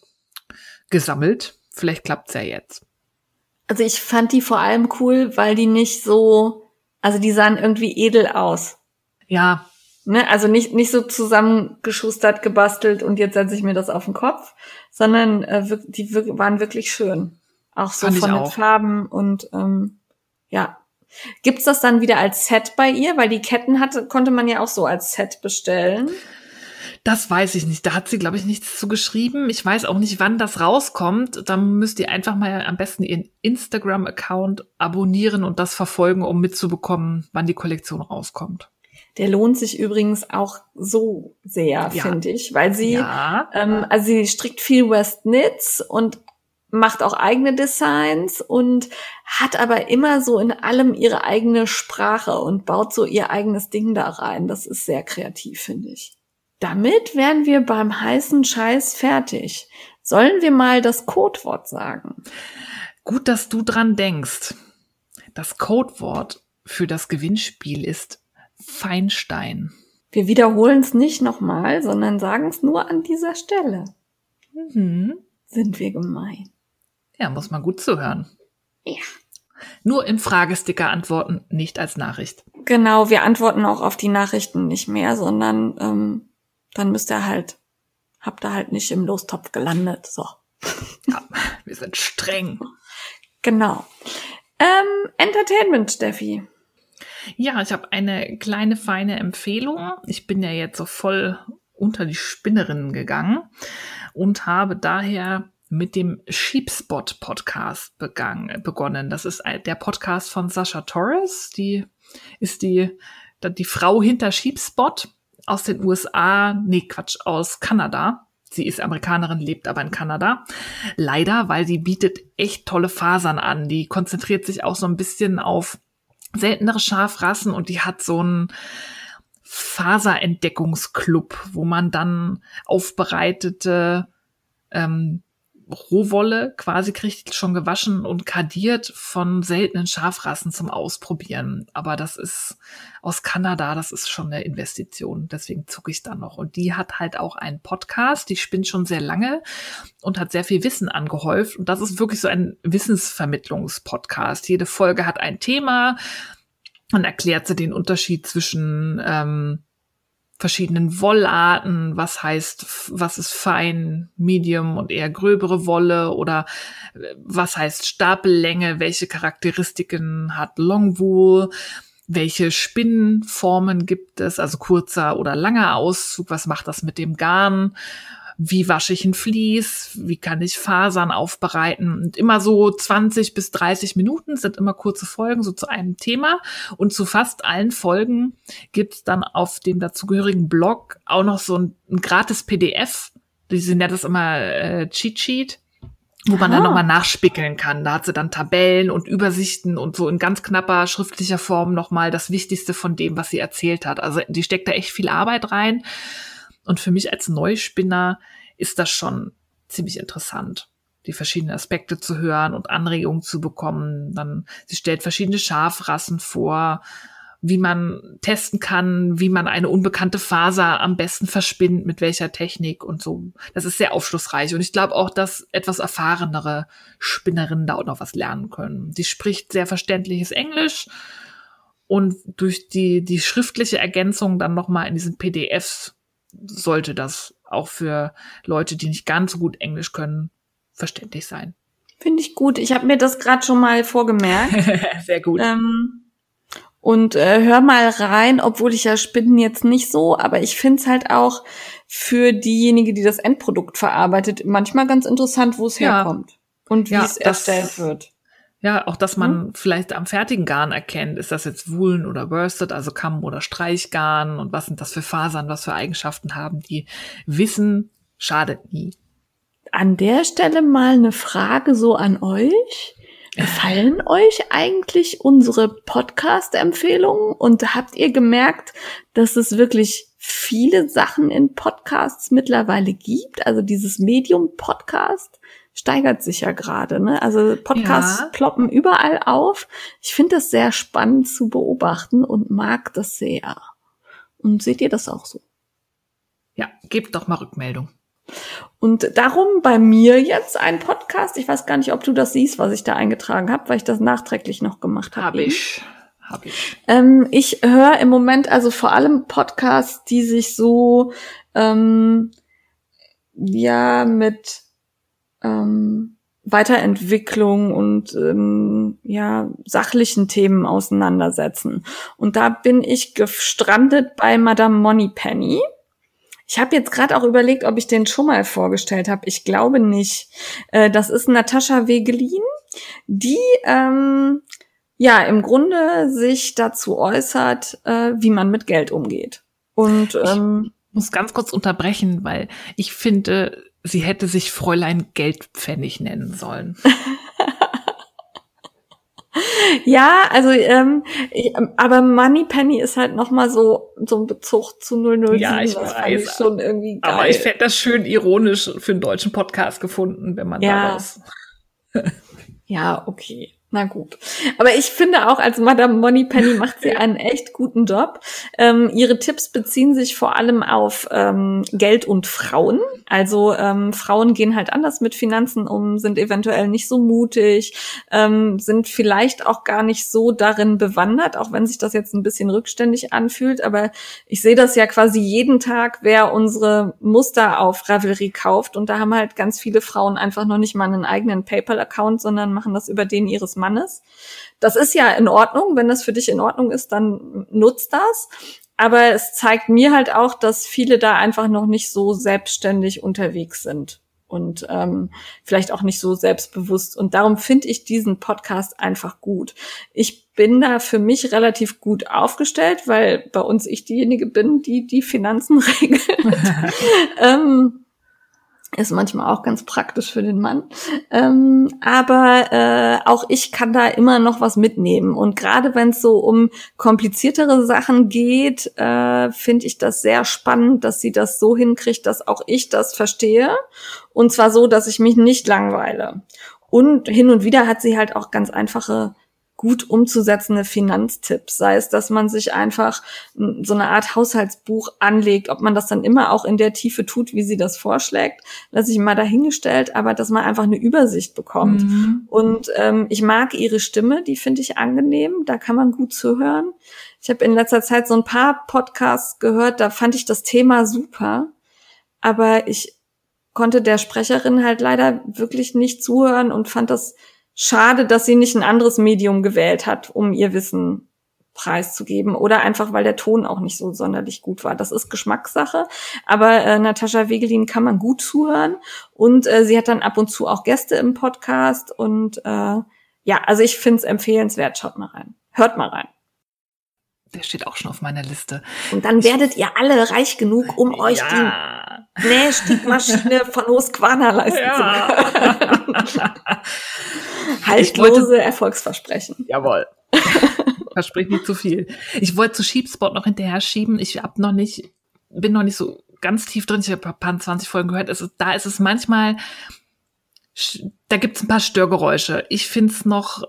gesammelt. Vielleicht klappt's ja jetzt. Also ich fand die vor allem cool, weil die nicht so, also die sahen irgendwie edel aus. Ja. Ne, also nicht, nicht so zusammengeschustert, gebastelt und jetzt setze ich mir das auf den Kopf, sondern äh, die waren wirklich schön. Auch so fand von den auch. Farben und ähm, ja. Gibt's das dann wieder als Set bei ihr? Weil die Ketten hatte, konnte man ja auch so als Set bestellen. Das weiß ich nicht. Da hat sie, glaube ich, nichts zu geschrieben. Ich weiß auch nicht, wann das rauskommt. Da müsst ihr einfach mal am besten ihren Instagram-Account abonnieren und das verfolgen, um mitzubekommen, wann die Kollektion rauskommt. Der lohnt sich übrigens auch so sehr, ja. finde ich, weil sie, ja. ähm, also sie strickt viel West Knits und macht auch eigene Designs und hat aber immer so in allem ihre eigene Sprache und baut so ihr eigenes Ding da rein. Das ist sehr kreativ, finde ich. Damit wären wir beim heißen Scheiß fertig. Sollen wir mal das Codewort sagen? Gut, dass du dran denkst. Das Codewort für das Gewinnspiel ist Feinstein. Wir wiederholen es nicht nochmal, sondern sagen es nur an dieser Stelle. Mhm. Sind wir gemein. Ja, muss man gut zuhören. Ja. Nur im Fragesticker antworten, nicht als Nachricht. Genau, wir antworten auch auf die Nachrichten nicht mehr, sondern ähm, dann müsst ihr halt, habt ihr halt nicht im Lostopf gelandet. So. Ja, wir sind streng. Genau. Ähm, Entertainment, Steffi. Ja, ich habe eine kleine feine Empfehlung. Ich bin ja jetzt so voll unter die Spinnerinnen gegangen und habe daher mit dem Sheepspot Podcast begangen, begonnen. Das ist der Podcast von Sascha Torres. Die ist die, die Frau hinter Sheepspot aus den USA, nee, Quatsch, aus Kanada. Sie ist Amerikanerin, lebt aber in Kanada. Leider, weil sie bietet echt tolle Fasern an. Die konzentriert sich auch so ein bisschen auf seltenere Schafrassen und die hat so einen Faserentdeckungsclub, wo man dann aufbereitete ähm, Rohwolle quasi kriegt, schon gewaschen und kadiert von seltenen Schafrassen zum Ausprobieren. Aber das ist aus Kanada, das ist schon eine Investition. Deswegen zucke ich da noch. Und die hat halt auch einen Podcast, die spinnt schon sehr lange und hat sehr viel Wissen angehäuft. Und das ist wirklich so ein Wissensvermittlungspodcast. Jede Folge hat ein Thema und erklärt sie den Unterschied zwischen ähm, verschiedenen Wollarten, was heißt, was ist fein, medium und eher gröbere Wolle oder äh, was heißt Stapellänge, welche Charakteristiken hat Longwool, welche Spinnenformen gibt es, also kurzer oder langer Auszug, was macht das mit dem Garn wie wasche ich ein Vlies, wie kann ich Fasern aufbereiten. Und immer so 20 bis 30 Minuten sind immer kurze Folgen, so zu einem Thema. Und zu fast allen Folgen gibt's dann auf dem dazugehörigen Blog auch noch so ein, ein gratis PDF. Die sind ja das immer äh, Cheat Sheet wo man Aha. dann nochmal nachspickeln kann. Da hat sie dann Tabellen und Übersichten und so in ganz knapper schriftlicher Form nochmal das Wichtigste von dem, was sie erzählt hat. Also die steckt da echt viel Arbeit rein. Und für mich als Neuspinner ist das schon ziemlich interessant, die verschiedenen Aspekte zu hören und Anregungen zu bekommen. Dann, sie stellt verschiedene Schafrassen vor, wie man testen kann, wie man eine unbekannte Faser am besten verspinnt, mit welcher Technik und so. Das ist sehr aufschlussreich. Und ich glaube auch, dass etwas erfahrenere Spinnerinnen da auch noch was lernen können. Sie spricht sehr verständliches Englisch und durch die, die schriftliche Ergänzung dann nochmal in diesen PDFs sollte das auch für Leute, die nicht ganz so gut Englisch können, verständlich sein. Finde ich gut. Ich habe mir das gerade schon mal vorgemerkt. Sehr gut. Ähm, und äh, hör mal rein, obwohl ich ja Spinnen jetzt nicht so, aber ich find's halt auch für diejenige, die das Endprodukt verarbeitet, manchmal ganz interessant, wo es ja. herkommt und wie ja, es erstellt wird. Ja, auch dass man hm? vielleicht am fertigen Garn erkennt, ist das jetzt Woolen oder Worsted, also Kamm- oder Streichgarn und was sind das für Fasern, was für Eigenschaften haben die. Wissen schadet nie. An der Stelle mal eine Frage so an euch. Gefallen euch eigentlich unsere Podcast-Empfehlungen und habt ihr gemerkt, dass es wirklich viele Sachen in Podcasts mittlerweile gibt? Also dieses Medium Podcast steigert sich ja gerade. Ne? Also Podcasts ja. ploppen überall auf. Ich finde das sehr spannend zu beobachten und mag das sehr. Und seht ihr das auch so? Ja, gebt doch mal Rückmeldung. Und darum bei mir jetzt ein Podcast. Ich weiß gar nicht, ob du das siehst, was ich da eingetragen habe, weil ich das nachträglich noch gemacht habe. Habe ich. Hab ich. Ähm, ich höre im Moment also vor allem Podcasts, die sich so ähm, ja mit ähm, Weiterentwicklung und ähm, ja sachlichen Themen auseinandersetzen. Und da bin ich gestrandet bei Madame Moneypenny. Ich habe jetzt gerade auch überlegt, ob ich den schon mal vorgestellt habe. Ich glaube nicht. Äh, das ist Natascha Wegelin, die ähm, ja im Grunde sich dazu äußert, äh, wie man mit Geld umgeht. Und ähm, ich muss ganz kurz unterbrechen, weil ich finde, sie hätte sich Fräulein Geldpfennig nennen sollen. ja, also ähm, ich, aber Moneypenny ist halt noch mal so so ein Bezug zu 007. Ja, ich das weiß. Ich schon irgendwie geil. Aber ich fände das schön ironisch für einen deutschen Podcast gefunden, wenn man ja. daraus. ja, okay. Na gut. Aber ich finde auch, als Madame Moneypenny macht sie einen echt guten Job. Ähm, ihre Tipps beziehen sich vor allem auf ähm, Geld und Frauen. Also ähm, Frauen gehen halt anders mit Finanzen um, sind eventuell nicht so mutig, ähm, sind vielleicht auch gar nicht so darin bewandert, auch wenn sich das jetzt ein bisschen rückständig anfühlt. Aber ich sehe das ja quasi jeden Tag, wer unsere Muster auf Ravelry kauft. Und da haben halt ganz viele Frauen einfach noch nicht mal einen eigenen PayPal-Account, sondern machen das über den ihres Mannes Mannes. Das ist ja in Ordnung. Wenn das für dich in Ordnung ist, dann nutzt das. Aber es zeigt mir halt auch, dass viele da einfach noch nicht so selbstständig unterwegs sind und ähm, vielleicht auch nicht so selbstbewusst. Und darum finde ich diesen Podcast einfach gut. Ich bin da für mich relativ gut aufgestellt, weil bei uns ich diejenige bin, die die Finanzen regelt. ähm, ist manchmal auch ganz praktisch für den Mann. Ähm, aber äh, auch ich kann da immer noch was mitnehmen. Und gerade wenn es so um kompliziertere Sachen geht, äh, finde ich das sehr spannend, dass sie das so hinkriegt, dass auch ich das verstehe. Und zwar so, dass ich mich nicht langweile. Und hin und wieder hat sie halt auch ganz einfache gut umzusetzende Finanztipps. Sei es, dass man sich einfach so eine Art Haushaltsbuch anlegt, ob man das dann immer auch in der Tiefe tut, wie sie das vorschlägt, lasse ich mal dahingestellt, aber dass man einfach eine Übersicht bekommt. Mhm. Und ähm, ich mag ihre Stimme, die finde ich angenehm, da kann man gut zuhören. Ich habe in letzter Zeit so ein paar Podcasts gehört, da fand ich das Thema super, aber ich konnte der Sprecherin halt leider wirklich nicht zuhören und fand das schade, dass sie nicht ein anderes Medium gewählt hat, um ihr Wissen preiszugeben oder einfach, weil der Ton auch nicht so sonderlich gut war. Das ist Geschmackssache, aber äh, Natascha Wegelin kann man gut zuhören und äh, sie hat dann ab und zu auch Gäste im Podcast und äh, ja, also ich finde es empfehlenswert. Schaut mal rein. Hört mal rein. Der steht auch schon auf meiner Liste. Und dann werdet ihr alle reich genug, um euch ja. die Nähstiegmaschine von Husqvarna leisten ja. zu können. Haltlose Erfolgsversprechen. Jawohl. Verspricht nicht zu viel. Ich wollte zu Sheepspot noch hinterher schieben. Ich hab noch nicht, bin noch nicht so ganz tief drin. Ich habe ein paar 20 Folgen gehört. Es ist, da ist es manchmal, da gibt es ein paar Störgeräusche. Ich finde es noch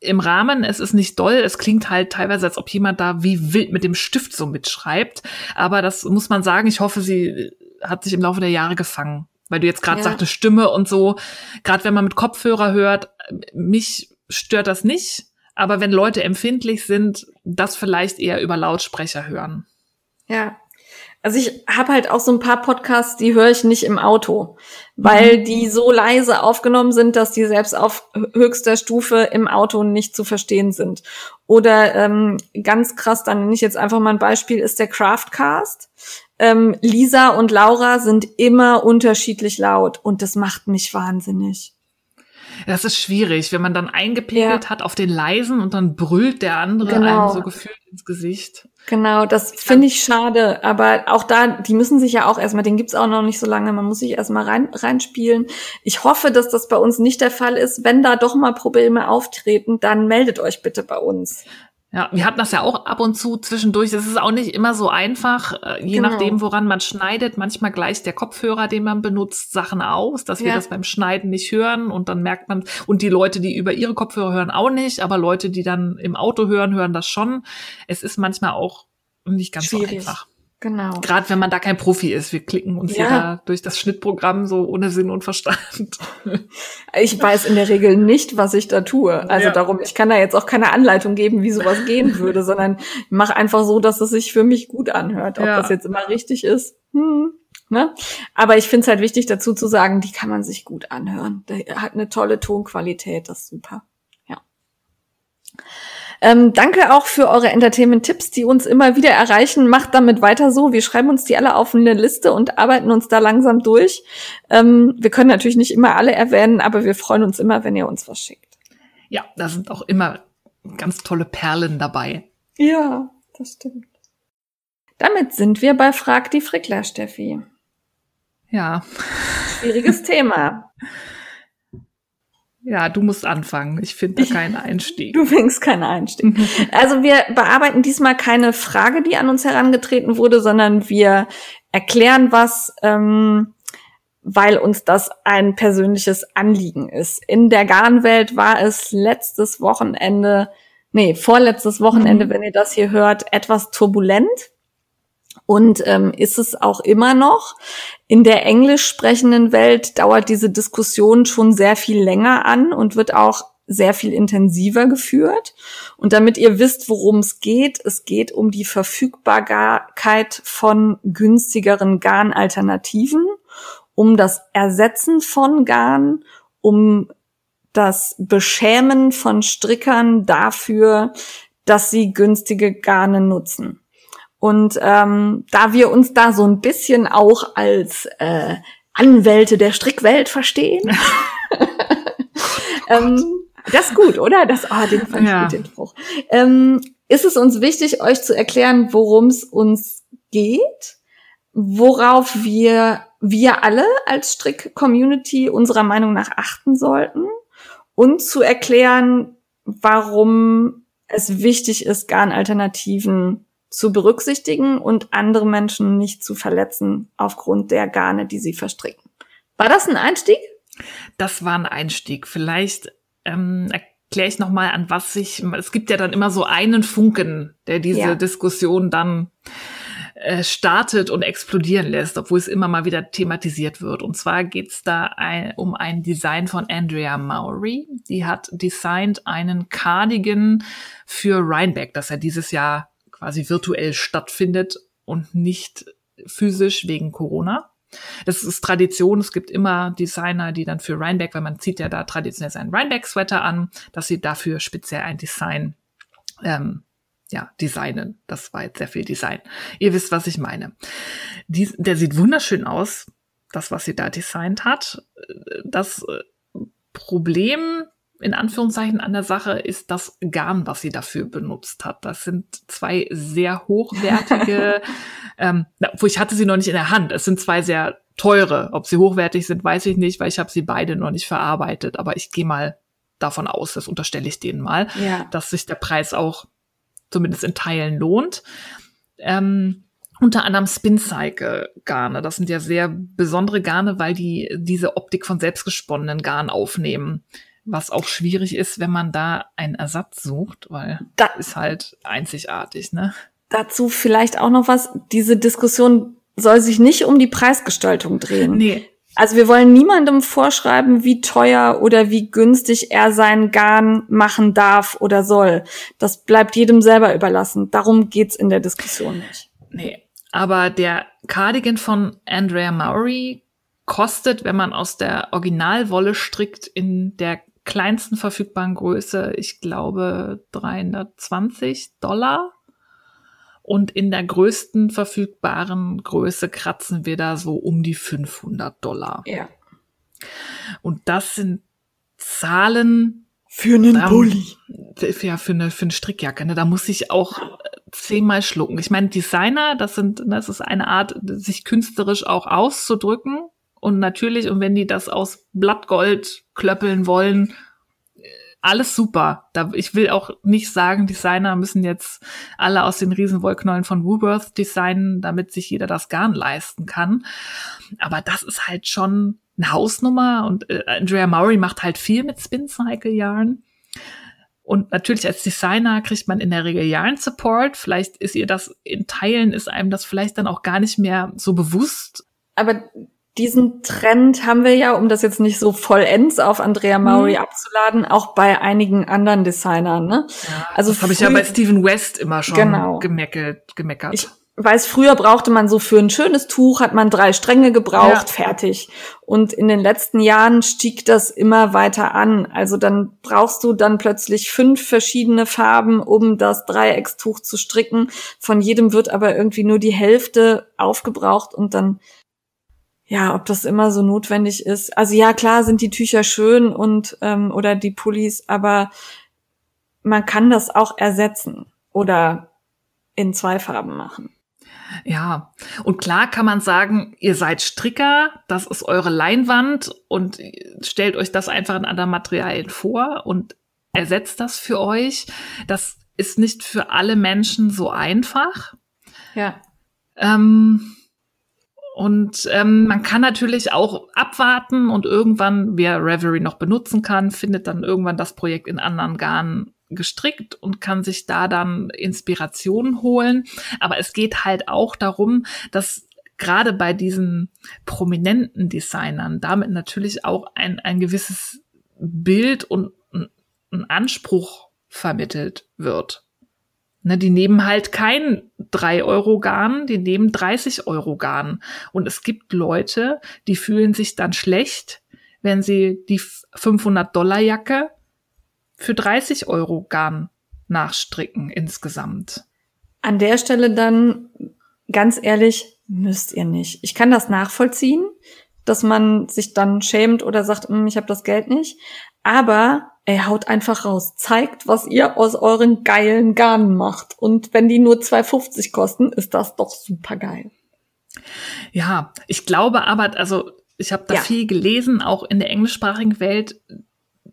im Rahmen, es ist nicht doll, es klingt halt teilweise, als ob jemand da wie wild mit dem Stift so mitschreibt. Aber das muss man sagen, ich hoffe, sie hat sich im Laufe der Jahre gefangen. Weil du jetzt gerade ja. sagte, Stimme und so, gerade wenn man mit Kopfhörer hört, mich stört das nicht. Aber wenn Leute empfindlich sind, das vielleicht eher über Lautsprecher hören. Ja, Also ich habe halt auch so ein paar Podcasts, die höre ich nicht im Auto, weil mhm. die so leise aufgenommen sind, dass die selbst auf höchster Stufe im Auto nicht zu verstehen sind. Oder ähm, ganz krass, dann nenne ich jetzt einfach mal ein Beispiel, ist der Craftcast. Ähm, Lisa und Laura sind immer unterschiedlich laut und das macht mich wahnsinnig. Das ist schwierig, wenn man dann eingepegelt ja. hat auf den leisen und dann brüllt der andere genau. einem so gefühlt ins Gesicht. Genau, das finde ich schade. Aber auch da, die müssen sich ja auch erstmal, den gibt's auch noch nicht so lange, man muss sich erstmal rein, reinspielen. Ich hoffe, dass das bei uns nicht der Fall ist. Wenn da doch mal Probleme auftreten, dann meldet euch bitte bei uns. Ja, wir hatten das ja auch ab und zu zwischendurch. Es ist auch nicht immer so einfach, äh, je genau. nachdem, woran man schneidet. Manchmal gleicht der Kopfhörer, den man benutzt, Sachen aus, dass wir ja. das beim Schneiden nicht hören und dann merkt man, und die Leute, die über ihre Kopfhörer hören, auch nicht, aber Leute, die dann im Auto hören, hören das schon. Es ist manchmal auch nicht ganz Schwierig. so einfach. Genau. Gerade wenn man da kein Profi ist. Wir klicken uns ja, ja durch das Schnittprogramm so ohne Sinn und Verstand. Ich weiß in der Regel nicht, was ich da tue. Also ja. darum, ich kann da jetzt auch keine Anleitung geben, wie sowas gehen würde, sondern mach einfach so, dass es sich für mich gut anhört. Ob ja. das jetzt immer richtig ist, hm, ne? Aber ich finde es halt wichtig dazu zu sagen, die kann man sich gut anhören. Der hat eine tolle Tonqualität, das ist super. Ähm, danke auch für eure Entertainment-Tipps, die uns immer wieder erreichen. Macht damit weiter so. Wir schreiben uns die alle auf eine Liste und arbeiten uns da langsam durch. Ähm, wir können natürlich nicht immer alle erwähnen, aber wir freuen uns immer, wenn ihr uns was schickt. Ja, da sind auch immer ganz tolle Perlen dabei. Ja, das stimmt. Damit sind wir bei Frag die Frickler, Steffi. Ja. Schwieriges Thema. Ja, du musst anfangen. Ich finde da keinen Einstieg. Du fängst keinen Einstieg. Also wir bearbeiten diesmal keine Frage, die an uns herangetreten wurde, sondern wir erklären was, ähm, weil uns das ein persönliches Anliegen ist. In der Garnwelt war es letztes Wochenende, nee, vorletztes Wochenende, mhm. wenn ihr das hier hört, etwas turbulent und ähm, ist es auch immer noch. In der englisch sprechenden Welt dauert diese Diskussion schon sehr viel länger an und wird auch sehr viel intensiver geführt. Und damit ihr wisst, worum es geht, es geht um die Verfügbarkeit von günstigeren Garnalternativen, um das Ersetzen von Garn, um das Beschämen von Strickern dafür, dass sie günstige Garne nutzen. Und ähm, da wir uns da so ein bisschen auch als äh, Anwälte der Strickwelt verstehen, ähm, das ist gut, oder? Das, ah, oh, den fand ja. ich gut, den Spruch. Ähm, ist es uns wichtig, euch zu erklären, worum es uns geht, worauf wir, wir alle als Strick-Community unserer Meinung nach achten sollten und zu erklären, warum es wichtig ist, Garnalternativen zu berücksichtigen und andere Menschen nicht zu verletzen aufgrund der Garne, die sie verstricken. War das ein Einstieg? Das war ein Einstieg. Vielleicht ähm, erkläre ich nochmal, an was sich, es gibt ja dann immer so einen Funken, der diese ja. Diskussion dann äh, startet und explodieren lässt, obwohl es immer mal wieder thematisiert wird. Und zwar geht es da ein, um ein Design von Andrea Maury. Die hat designt einen Cardigan für Rhinebeck, das er dieses Jahr quasi virtuell stattfindet und nicht physisch wegen Corona. Das ist Tradition. Es gibt immer Designer, die dann für Rhinebeck, weil man zieht ja da traditionell seinen Rhinebeck-Sweater an, dass sie dafür speziell ein Design ähm, ja, designen. Das war jetzt sehr viel Design. Ihr wisst, was ich meine. Die, der sieht wunderschön aus, das, was sie da designt hat. Das äh, Problem in Anführungszeichen an der Sache ist das Garn, was sie dafür benutzt hat. Das sind zwei sehr hochwertige, ähm, wo ich hatte sie noch nicht in der Hand. Es sind zwei sehr teure. Ob sie hochwertig sind, weiß ich nicht, weil ich habe sie beide noch nicht verarbeitet. Aber ich gehe mal davon aus, das unterstelle ich denen mal, ja. dass sich der Preis auch zumindest in Teilen lohnt. Ähm, unter anderem Spin Cycle Garne. Das sind ja sehr besondere Garne, weil die diese Optik von selbstgesponnenen Garn aufnehmen was auch schwierig ist, wenn man da einen Ersatz sucht, weil das ist halt einzigartig, ne? Dazu vielleicht auch noch was. Diese Diskussion soll sich nicht um die Preisgestaltung drehen. Nee. Also wir wollen niemandem vorschreiben, wie teuer oder wie günstig er sein Garn machen darf oder soll. Das bleibt jedem selber überlassen. Darum geht's in der Diskussion nicht. Nee. Aber der Cardigan von Andrea Maury kostet, wenn man aus der Originalwolle strickt, in der kleinsten verfügbaren Größe, ich glaube, 320 Dollar. Und in der größten verfügbaren Größe kratzen wir da so um die 500 Dollar. Ja. Und das sind Zahlen. Für einen ähm, Bulli. Ja, für eine, für eine Strickjacke. Ne? Da muss ich auch zehnmal schlucken. Ich meine, Designer, das sind, das ist eine Art, sich künstlerisch auch auszudrücken. Und natürlich, und wenn die das aus Blattgold klöppeln wollen, alles super. Da, ich will auch nicht sagen, Designer müssen jetzt alle aus den Riesenwollknollen von Woolworth designen, damit sich jeder das Garn leisten kann. Aber das ist halt schon eine Hausnummer und äh, Andrea Maury macht halt viel mit Spin Cycle Yarn. Und natürlich als Designer kriegt man in der Regel Yarn Support. Vielleicht ist ihr das in Teilen, ist einem das vielleicht dann auch gar nicht mehr so bewusst. Aber diesen Trend haben wir ja, um das jetzt nicht so vollends auf Andrea Maury mhm. abzuladen, auch bei einigen anderen Designern. Ne? Ja, also das habe ich ja bei Stephen West immer schon genau. gemeckelt, gemeckert. Ich weiß, früher brauchte man so für ein schönes Tuch, hat man drei Stränge gebraucht, ja. fertig. Und in den letzten Jahren stieg das immer weiter an. Also dann brauchst du dann plötzlich fünf verschiedene Farben, um das Dreieckstuch zu stricken. Von jedem wird aber irgendwie nur die Hälfte aufgebraucht und dann ja, ob das immer so notwendig ist. Also ja, klar sind die Tücher schön und ähm, oder die Pullis, aber man kann das auch ersetzen oder in zwei Farben machen. Ja, und klar kann man sagen, ihr seid Stricker, das ist eure Leinwand und stellt euch das einfach in anderen Materialien vor und ersetzt das für euch. Das ist nicht für alle Menschen so einfach. Ja. Ähm, und ähm, man kann natürlich auch abwarten und irgendwann, wer Reverie noch benutzen kann, findet dann irgendwann das Projekt in anderen Garnen gestrickt und kann sich da dann Inspirationen holen. Aber es geht halt auch darum, dass gerade bei diesen prominenten Designern damit natürlich auch ein, ein gewisses Bild und ein Anspruch vermittelt wird. Ne, die nehmen halt kein 3 Euro Garn, die nehmen 30 Euro Garn. Und es gibt Leute, die fühlen sich dann schlecht, wenn sie die 500 Dollar Jacke für 30 Euro Garn nachstricken insgesamt. An der Stelle dann ganz ehrlich, müsst ihr nicht. Ich kann das nachvollziehen, dass man sich dann schämt oder sagt, hm, ich habe das Geld nicht. Aber ey, haut einfach raus. Zeigt, was ihr aus euren geilen Garnen macht. Und wenn die nur 2,50 kosten, ist das doch super geil. Ja, ich glaube aber, also ich habe da ja. viel gelesen, auch in der englischsprachigen Welt.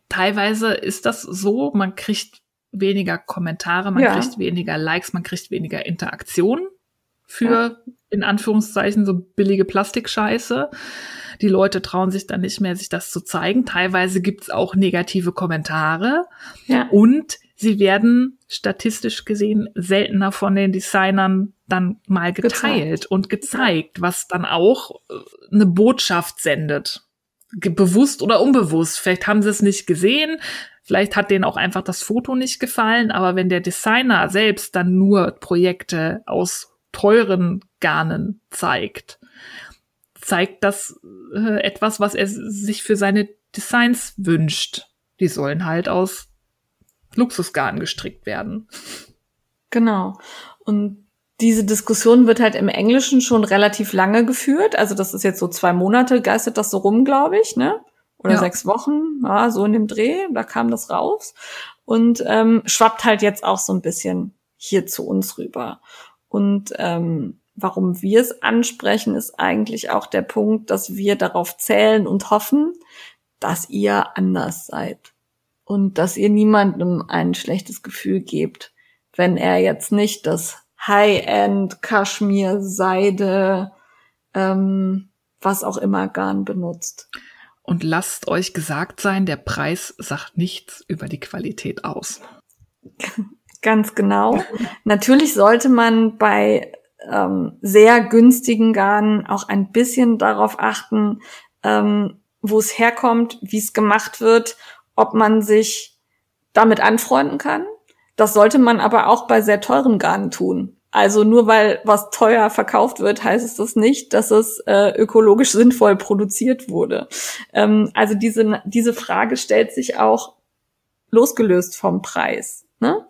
Teilweise ist das so, man kriegt weniger Kommentare, man ja. kriegt weniger Likes, man kriegt weniger Interaktion für ja. in Anführungszeichen so billige Plastikscheiße. Die Leute trauen sich dann nicht mehr, sich das zu zeigen. Teilweise gibt's auch negative Kommentare. Ja. Und sie werden statistisch gesehen seltener von den Designern dann mal geteilt gezeigt. und gezeigt, was dann auch äh, eine Botschaft sendet. Bewusst oder unbewusst. Vielleicht haben sie es nicht gesehen. Vielleicht hat denen auch einfach das Foto nicht gefallen. Aber wenn der Designer selbst dann nur Projekte aus teuren Garnen zeigt, zeigt das äh, etwas, was er sich für seine Designs wünscht. Die sollen halt aus Luxusgarn gestrickt werden. Genau. Und diese Diskussion wird halt im Englischen schon relativ lange geführt. Also das ist jetzt so zwei Monate, geistert das so rum, glaube ich, ne? Oder ja. sechs Wochen, ja, so in dem Dreh, da kam das raus. Und ähm, schwappt halt jetzt auch so ein bisschen hier zu uns rüber. Und ähm, warum wir es ansprechen, ist eigentlich auch der Punkt, dass wir darauf zählen und hoffen, dass ihr anders seid und dass ihr niemandem ein schlechtes Gefühl gebt, wenn er jetzt nicht das High-End Kaschmir, Seide, ähm, was auch immer Garn benutzt. Und lasst euch gesagt sein, der Preis sagt nichts über die Qualität aus. Ganz genau. Natürlich sollte man bei ähm, sehr günstigen Garnen auch ein bisschen darauf achten, ähm, wo es herkommt, wie es gemacht wird, ob man sich damit anfreunden kann. Das sollte man aber auch bei sehr teuren Garnen tun. Also nur weil was teuer verkauft wird, heißt es das nicht, dass es äh, ökologisch sinnvoll produziert wurde. Ähm, also diese, diese Frage stellt sich auch losgelöst vom Preis. Ne?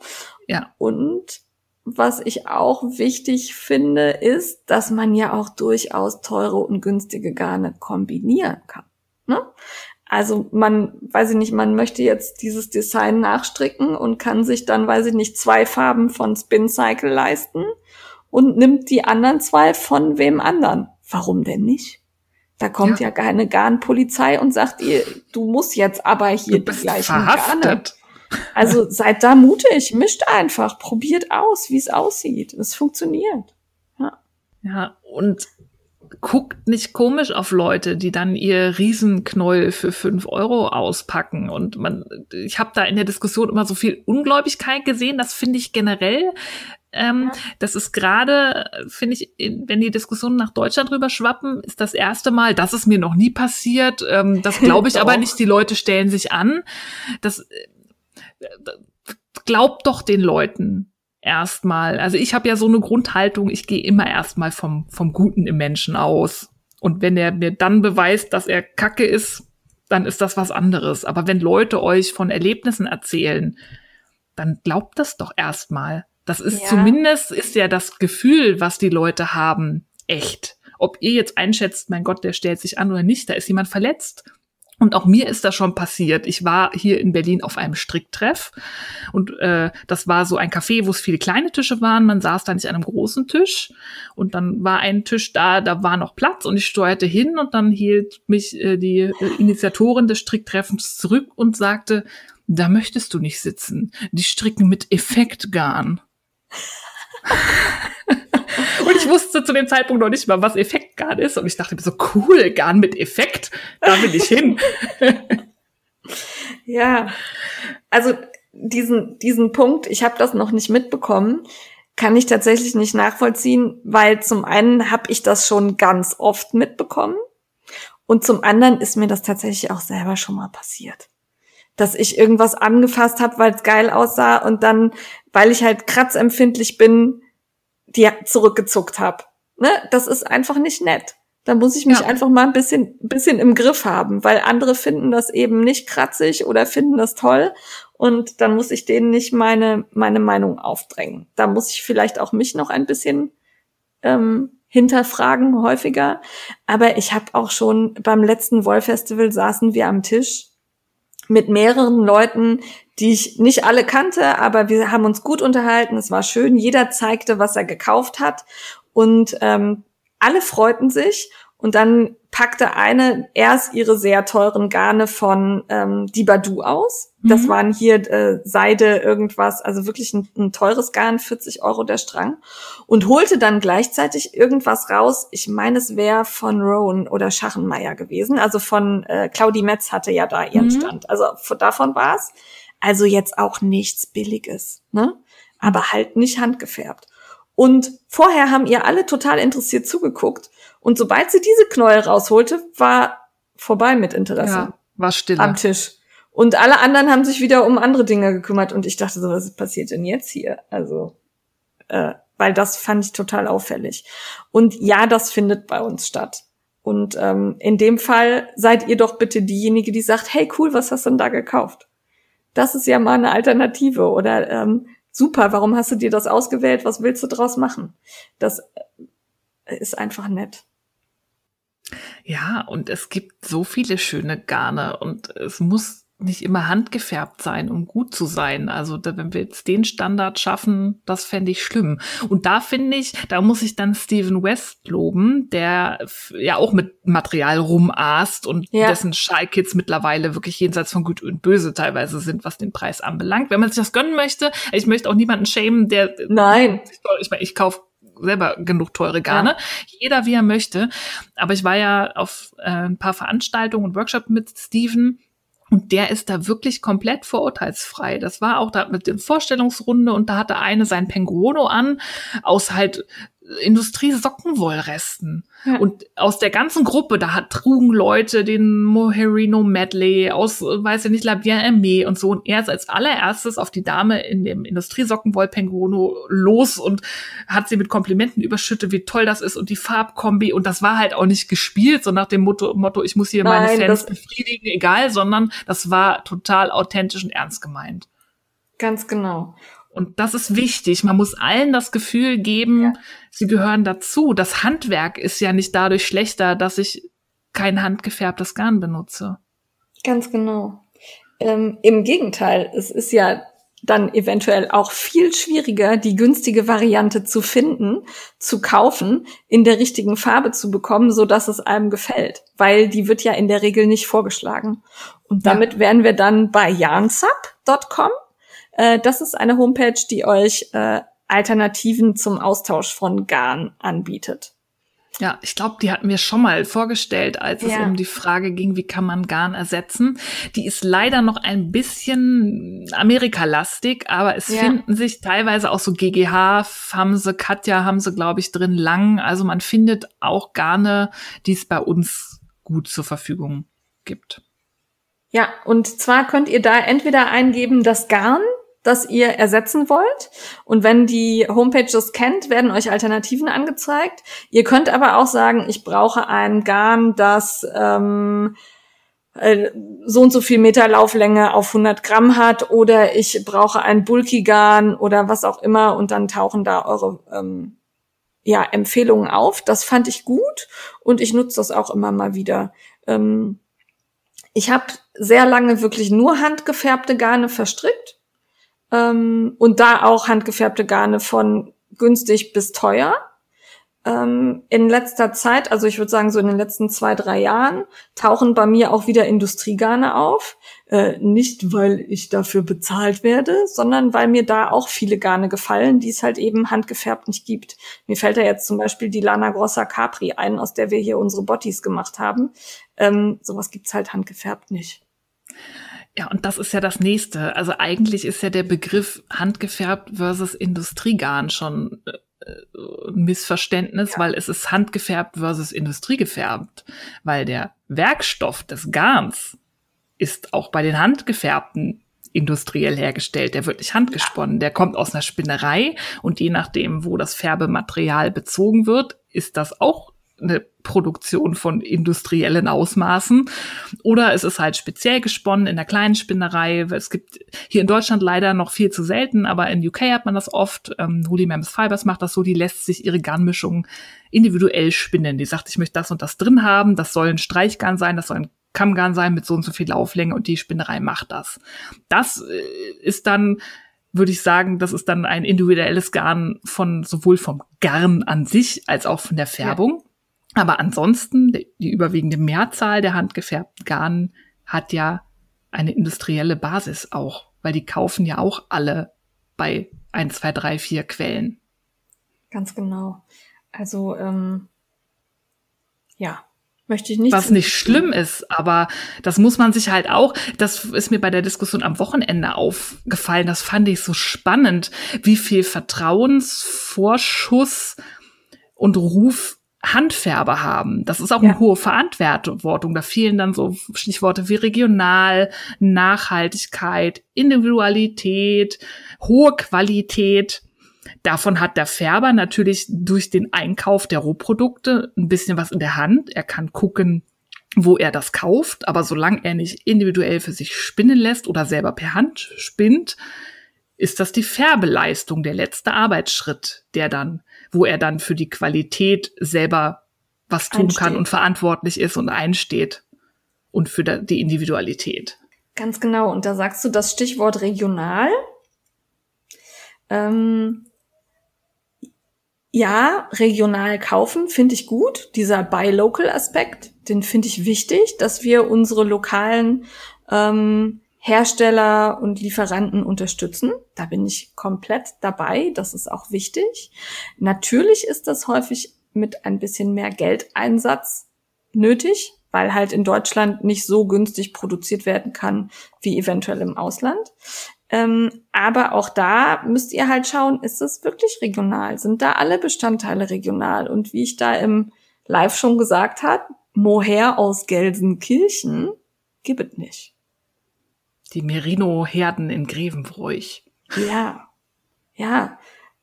Ja. Und was ich auch wichtig finde, ist, dass man ja auch durchaus teure und günstige Garne kombinieren kann. Ne? Also man, weiß ich nicht, man möchte jetzt dieses Design nachstricken und kann sich dann, weiß ich nicht, zwei Farben von Spin Cycle leisten und nimmt die anderen zwei von wem anderen. Warum denn nicht? Da kommt ja, ja keine Garnpolizei und sagt ihr, du musst jetzt aber hier du bist die gleichen verhaftet. Garne. Also seid da mutig, mischt einfach, probiert aus, wie es aussieht. Es funktioniert. Ja. Ja, und guckt nicht komisch auf Leute, die dann ihr Riesenknäuel für fünf Euro auspacken. Und man, ich habe da in der Diskussion immer so viel Ungläubigkeit gesehen. Das finde ich generell. Ähm, ja. Das ist gerade, finde ich, wenn die Diskussionen nach Deutschland rüber schwappen, ist das erste Mal, das ist mir noch nie passiert. Ähm, das glaube ich aber nicht. Die Leute stellen sich an. Das glaubt doch den Leuten erstmal. Also ich habe ja so eine Grundhaltung, ich gehe immer erstmal vom, vom Guten im Menschen aus. Und wenn er mir dann beweist, dass er Kacke ist, dann ist das was anderes. Aber wenn Leute euch von Erlebnissen erzählen, dann glaubt das doch erstmal. Das ist ja. zumindest, ist ja das Gefühl, was die Leute haben, echt. Ob ihr jetzt einschätzt, mein Gott, der stellt sich an oder nicht, da ist jemand verletzt. Und auch mir ist das schon passiert. Ich war hier in Berlin auf einem Stricktreff und äh, das war so ein Café, wo es viele kleine Tische waren. Man saß da nicht an einem großen Tisch und dann war ein Tisch da, da war noch Platz und ich steuerte hin und dann hielt mich äh, die äh, Initiatorin des Stricktreffens zurück und sagte, da möchtest du nicht sitzen. Die stricken mit Effektgarn. Und ich wusste zu dem Zeitpunkt noch nicht mal, was Effektgarn ist. Und ich dachte mir so, cool, Garn mit Effekt, da will ich hin. ja, also diesen, diesen Punkt, ich habe das noch nicht mitbekommen, kann ich tatsächlich nicht nachvollziehen, weil zum einen habe ich das schon ganz oft mitbekommen und zum anderen ist mir das tatsächlich auch selber schon mal passiert. Dass ich irgendwas angefasst habe, weil es geil aussah und dann, weil ich halt kratzempfindlich bin, die zurückgezuckt habe. Ne? Das ist einfach nicht nett. Da muss ich mich ja. einfach mal ein bisschen, bisschen im Griff haben, weil andere finden das eben nicht kratzig oder finden das toll. Und dann muss ich denen nicht meine, meine Meinung aufdrängen. Da muss ich vielleicht auch mich noch ein bisschen ähm, hinterfragen, häufiger. Aber ich habe auch schon beim letzten Wollfestival saßen wir am Tisch mit mehreren Leuten, die ich nicht alle kannte, aber wir haben uns gut unterhalten. Es war schön. Jeder zeigte, was er gekauft hat und ähm, alle freuten sich. Und dann packte eine erst ihre sehr teuren Garne von ähm, Dibadu aus. Mhm. Das waren hier äh, Seide, irgendwas, also wirklich ein, ein teures Garn, 40 Euro der Strang. Und holte dann gleichzeitig irgendwas raus. Ich meine, es wäre von Rowan oder Schachenmeier gewesen. Also von äh, Claudie Metz hatte ja da ihren mhm. Stand. Also davon war's. Also jetzt auch nichts Billiges, ne? Aber halt nicht handgefärbt. Und vorher haben ihr alle total interessiert zugeguckt. Und sobald sie diese Knäuel rausholte, war vorbei mit Interesse. Ja, war still am Tisch. Und alle anderen haben sich wieder um andere Dinge gekümmert. Und ich dachte so, was passiert denn jetzt hier? Also, äh, weil das fand ich total auffällig. Und ja, das findet bei uns statt. Und ähm, in dem Fall seid ihr doch bitte diejenige, die sagt, hey cool, was hast du denn da gekauft? das ist ja mal eine Alternative oder ähm, super, warum hast du dir das ausgewählt, was willst du draus machen? Das äh, ist einfach nett. Ja, und es gibt so viele schöne Garne und es muss nicht immer handgefärbt sein, um gut zu sein. Also da, wenn wir jetzt den Standard schaffen, das fände ich schlimm. Und da finde ich, da muss ich dann Steven West loben, der ja auch mit Material rumaßt und ja. dessen Schallkits mittlerweile wirklich jenseits von Gut und Böse teilweise sind, was den Preis anbelangt. Wenn man sich das gönnen möchte, ich möchte auch niemanden schämen, der Nein. Ich meine, ich kaufe selber genug teure Garne. Ja. Jeder wie er möchte. Aber ich war ja auf äh, ein paar Veranstaltungen und Workshops mit Steven und der ist da wirklich komplett vorurteilsfrei. Das war auch da mit der Vorstellungsrunde und da hatte eine sein Penguono an aus halt Industriesockenwollresten. Ja. Und aus der ganzen Gruppe, da hat, trugen Leute den Moherino Medley aus, weiß ich nicht, La Bien Aimé und so. Und er ist als allererstes auf die Dame in dem Industriesockenwoll-Penguono los und hat sie mit Komplimenten überschüttet, wie toll das ist und die Farbkombi. Und das war halt auch nicht gespielt, so nach dem Motto, Motto ich muss hier Nein, meine Fans befriedigen, egal, sondern das war total authentisch und ernst gemeint. Ganz genau. Und das ist wichtig. Man muss allen das Gefühl geben, ja. Sie gehören dazu. Das Handwerk ist ja nicht dadurch schlechter, dass ich kein handgefärbtes Garn benutze. Ganz genau. Ähm, Im Gegenteil, es ist ja dann eventuell auch viel schwieriger, die günstige Variante zu finden, zu kaufen, in der richtigen Farbe zu bekommen, so dass es einem gefällt, weil die wird ja in der Regel nicht vorgeschlagen. Und damit ja. wären wir dann bei yarnsub.com äh, das ist eine Homepage, die euch äh, Alternativen zum Austausch von Garn anbietet. Ja, ich glaube, die hatten wir schon mal vorgestellt, als ja. es um die Frage ging, wie kann man Garn ersetzen. Die ist leider noch ein bisschen Amerikalastig, aber es ja. finden sich teilweise auch so GGH, haben sie, Katja haben sie, glaube ich, drin lang. Also man findet auch Garne, die es bei uns gut zur Verfügung gibt. Ja, und zwar könnt ihr da entweder eingeben, das Garn das ihr ersetzen wollt. Und wenn die Homepage das kennt, werden euch Alternativen angezeigt. Ihr könnt aber auch sagen, ich brauche ein Garn, das ähm, äh, so und so viel Meter Lauflänge auf 100 Gramm hat oder ich brauche ein Bulky-Garn oder was auch immer und dann tauchen da eure ähm, ja, Empfehlungen auf. Das fand ich gut und ich nutze das auch immer mal wieder. Ähm, ich habe sehr lange wirklich nur handgefärbte Garne verstrickt ähm, und da auch handgefärbte Garne von günstig bis teuer. Ähm, in letzter Zeit, also ich würde sagen so in den letzten zwei, drei Jahren, tauchen bei mir auch wieder Industriegarne auf. Äh, nicht, weil ich dafür bezahlt werde, sondern weil mir da auch viele Garne gefallen, die es halt eben handgefärbt nicht gibt. Mir fällt da jetzt zum Beispiel die Lana Grossa Capri ein, aus der wir hier unsere Bottis gemacht haben. Ähm, sowas gibt's halt handgefärbt nicht. Ja, und das ist ja das nächste. Also eigentlich ist ja der Begriff handgefärbt versus Industriegarn schon äh, ein Missverständnis, ja. weil es ist handgefärbt versus industriegefärbt, weil der Werkstoff des Garns ist auch bei den handgefärbten industriell hergestellt. Der wird nicht handgesponnen. Der kommt aus einer Spinnerei und je nachdem, wo das Färbematerial bezogen wird, ist das auch eine Produktion von industriellen Ausmaßen. Oder es ist halt speziell gesponnen in der kleinen Spinnerei. Es gibt hier in Deutschland leider noch viel zu selten, aber in UK hat man das oft. Ähm, Holy Members Fibers macht das so, die lässt sich ihre Garnmischung individuell spinnen. Die sagt, ich möchte das und das drin haben, das soll ein Streichgarn sein, das soll ein Kammgarn sein mit so und so viel Lauflänge und die Spinnerei macht das. Das äh, ist dann würde ich sagen, das ist dann ein individuelles Garn von sowohl vom Garn an sich als auch von der Färbung. Ja. Aber ansonsten, die überwiegende Mehrzahl der handgefärbten Garnen hat ja eine industrielle Basis auch, weil die kaufen ja auch alle bei 1, 2, 3, 4 Quellen. Ganz genau. Also, ähm, ja, möchte ich nicht. Was nicht schlimm ist, aber das muss man sich halt auch, das ist mir bei der Diskussion am Wochenende aufgefallen, das fand ich so spannend, wie viel Vertrauensvorschuss und Ruf Handfärber haben. Das ist auch ja. eine hohe Verantwortung. Da fehlen dann so Stichworte wie regional, Nachhaltigkeit, Individualität, hohe Qualität. Davon hat der Färber natürlich durch den Einkauf der Rohprodukte ein bisschen was in der Hand. Er kann gucken, wo er das kauft, aber solange er nicht individuell für sich spinnen lässt oder selber per Hand spinnt, ist das die Färbeleistung, der letzte Arbeitsschritt, der dann wo er dann für die Qualität selber was tun einsteht. kann und verantwortlich ist und einsteht und für die Individualität. Ganz genau. Und da sagst du das Stichwort regional. Ähm, ja, regional kaufen finde ich gut. Dieser Buy-Local-Aspekt, den finde ich wichtig, dass wir unsere lokalen ähm, Hersteller und Lieferanten unterstützen. Da bin ich komplett dabei. Das ist auch wichtig. Natürlich ist das häufig mit ein bisschen mehr Geldeinsatz nötig, weil halt in Deutschland nicht so günstig produziert werden kann wie eventuell im Ausland. Ähm, aber auch da müsst ihr halt schauen, ist es wirklich regional? Sind da alle Bestandteile regional? Und wie ich da im Live schon gesagt habe, Moher aus Gelsenkirchen gibt es nicht. Die Merino-Herden in Grevenbroich. Ja, ja.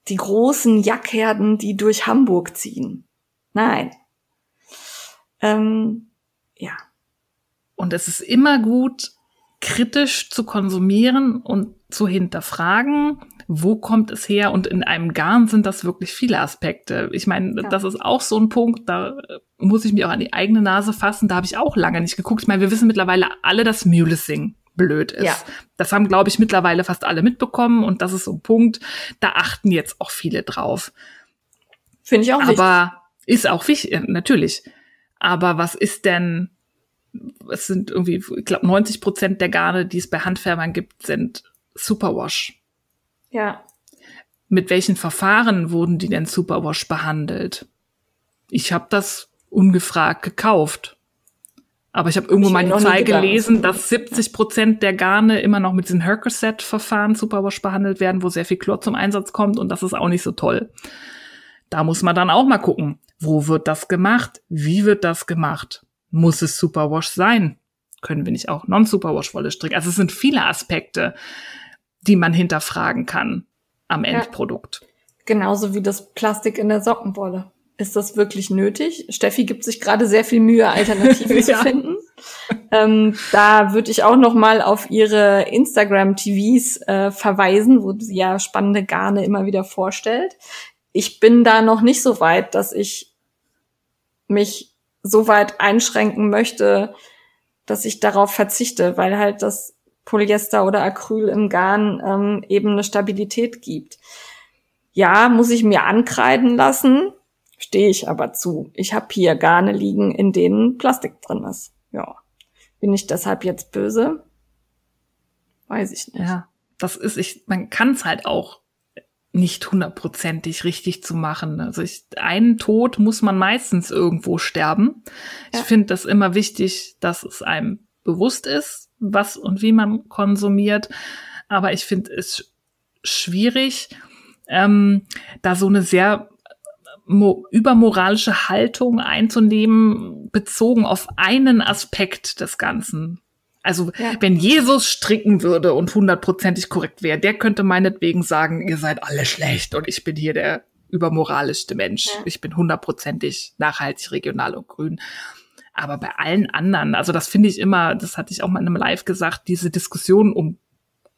Die großen Jackherden, die durch Hamburg ziehen. Nein. Ähm, ja. Und es ist immer gut, kritisch zu konsumieren und zu hinterfragen, wo kommt es her? Und in einem Garn sind das wirklich viele Aspekte. Ich meine, ja. das ist auch so ein Punkt, da muss ich mir auch an die eigene Nase fassen. Da habe ich auch lange nicht geguckt. Ich meine, wir wissen mittlerweile alle, dass Mulesing blöd ist. Ja. Das haben, glaube ich, mittlerweile fast alle mitbekommen. Und das ist so ein Punkt, da achten jetzt auch viele drauf. Finde ich auch wichtig. Aber ist auch wichtig, natürlich. Aber was ist denn es sind irgendwie, ich glaube, 90 Prozent der Garne, die es bei Handfärbern gibt, sind Superwash. Ja. Mit welchen Verfahren wurden die denn Superwash behandelt? Ich habe das ungefragt gekauft. Aber ich habe irgendwo ich mal die Zahl gelesen, dass 70 Prozent der Garne immer noch mit diesen Hercoset-Verfahren Superwash behandelt werden, wo sehr viel Chlor zum Einsatz kommt und das ist auch nicht so toll. Da muss man dann auch mal gucken, wo wird das gemacht? Wie wird das gemacht? Muss es Superwash sein? Können wir nicht auch Non-Superwash-Wolle stricken? Also es sind viele Aspekte, die man hinterfragen kann am Endprodukt. Ja. Genauso wie das Plastik in der Sockenwolle. Ist das wirklich nötig? Steffi gibt sich gerade sehr viel Mühe, Alternativen ja. zu finden. Ähm, da würde ich auch noch mal auf ihre Instagram-TVs äh, verweisen, wo sie ja spannende Garne immer wieder vorstellt. Ich bin da noch nicht so weit, dass ich mich so weit einschränken möchte, dass ich darauf verzichte, weil halt das Polyester oder Acryl im Garn ähm, eben eine Stabilität gibt. Ja, muss ich mir ankreiden lassen, stehe ich aber zu. Ich habe hier Garne liegen, in denen Plastik drin ist. Ja. Bin ich deshalb jetzt böse? Weiß ich nicht. Ja, das ist, ich, man kann es halt auch nicht hundertprozentig richtig zu machen. Also ich, einen Tod muss man meistens irgendwo sterben. Ja. Ich finde das immer wichtig, dass es einem bewusst ist, was und wie man konsumiert. Aber ich finde es schwierig, ähm, da so eine sehr übermoralische Haltung einzunehmen, bezogen auf einen Aspekt des Ganzen. Also ja. wenn Jesus stricken würde und hundertprozentig korrekt wäre, der könnte meinetwegen sagen, ihr seid alle schlecht und ich bin hier der übermoralischste Mensch. Ja. Ich bin hundertprozentig nachhaltig, regional und grün. Aber bei allen anderen, also das finde ich immer, das hatte ich auch mal in einem Live gesagt, diese Diskussion um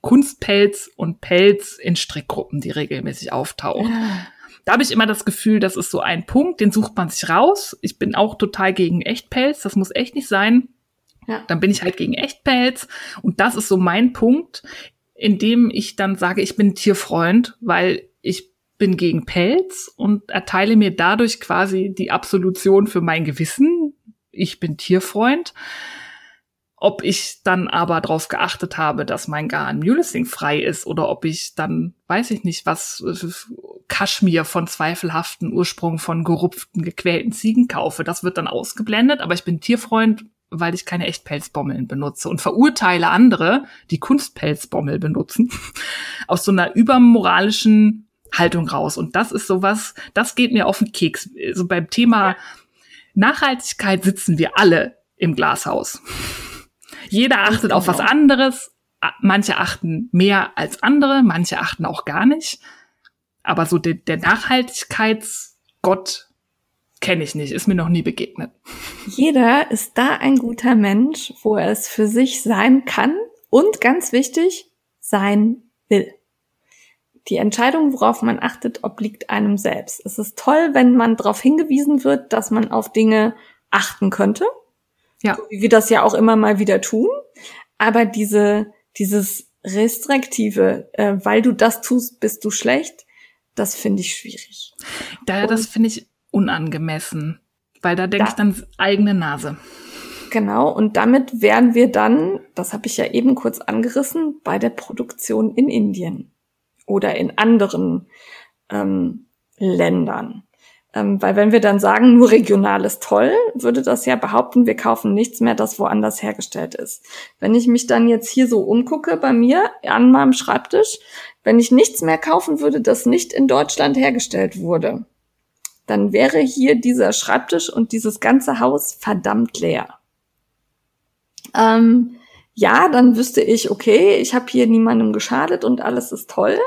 Kunstpelz und Pelz in Strickgruppen, die regelmäßig auftauchen. Ja. Da habe ich immer das Gefühl, das ist so ein Punkt, den sucht man sich raus. Ich bin auch total gegen Echtpelz, das muss echt nicht sein. Ja. Dann bin ich halt gegen Echtpelz. Und das ist so mein Punkt, in dem ich dann sage, ich bin Tierfreund, weil ich bin gegen Pelz und erteile mir dadurch quasi die Absolution für mein Gewissen. Ich bin Tierfreund. Ob ich dann aber darauf geachtet habe, dass mein Garn Mulesing frei ist oder ob ich dann, weiß ich nicht, was Kaschmir von zweifelhaften Ursprung von gerupften, gequälten Ziegen kaufe, das wird dann ausgeblendet. Aber ich bin Tierfreund weil ich keine Echtpelzbommeln benutze und verurteile andere, die Kunstpelzbommel benutzen, aus so einer übermoralischen Haltung raus. Und das ist sowas, das geht mir auf den Keks. So also beim Thema. Nachhaltigkeit sitzen wir alle im Glashaus. Jeder achtet auf was genau. anderes. Manche achten mehr als andere, manche achten auch gar nicht. Aber so der, der Nachhaltigkeitsgott Kenne ich nicht, ist mir noch nie begegnet. Jeder ist da ein guter Mensch, wo er es für sich sein kann und ganz wichtig, sein will. Die Entscheidung, worauf man achtet, obliegt einem selbst. Es ist toll, wenn man darauf hingewiesen wird, dass man auf Dinge achten könnte. Ja. So wie wir das ja auch immer mal wieder tun. Aber diese, dieses restriktive, äh, weil du das tust, bist du schlecht, das finde ich schwierig. Da, das finde ich unangemessen, weil da denke ich dann eigene Nase. Genau, und damit wären wir dann, das habe ich ja eben kurz angerissen, bei der Produktion in Indien oder in anderen ähm, Ländern. Ähm, weil wenn wir dann sagen, nur regional ist toll, würde das ja behaupten, wir kaufen nichts mehr, das woanders hergestellt ist. Wenn ich mich dann jetzt hier so umgucke bei mir an meinem Schreibtisch, wenn ich nichts mehr kaufen würde, das nicht in Deutschland hergestellt wurde, dann wäre hier dieser Schreibtisch und dieses ganze Haus verdammt leer. Ähm, ja, dann wüsste ich, okay, ich habe hier niemandem geschadet und alles ist toll,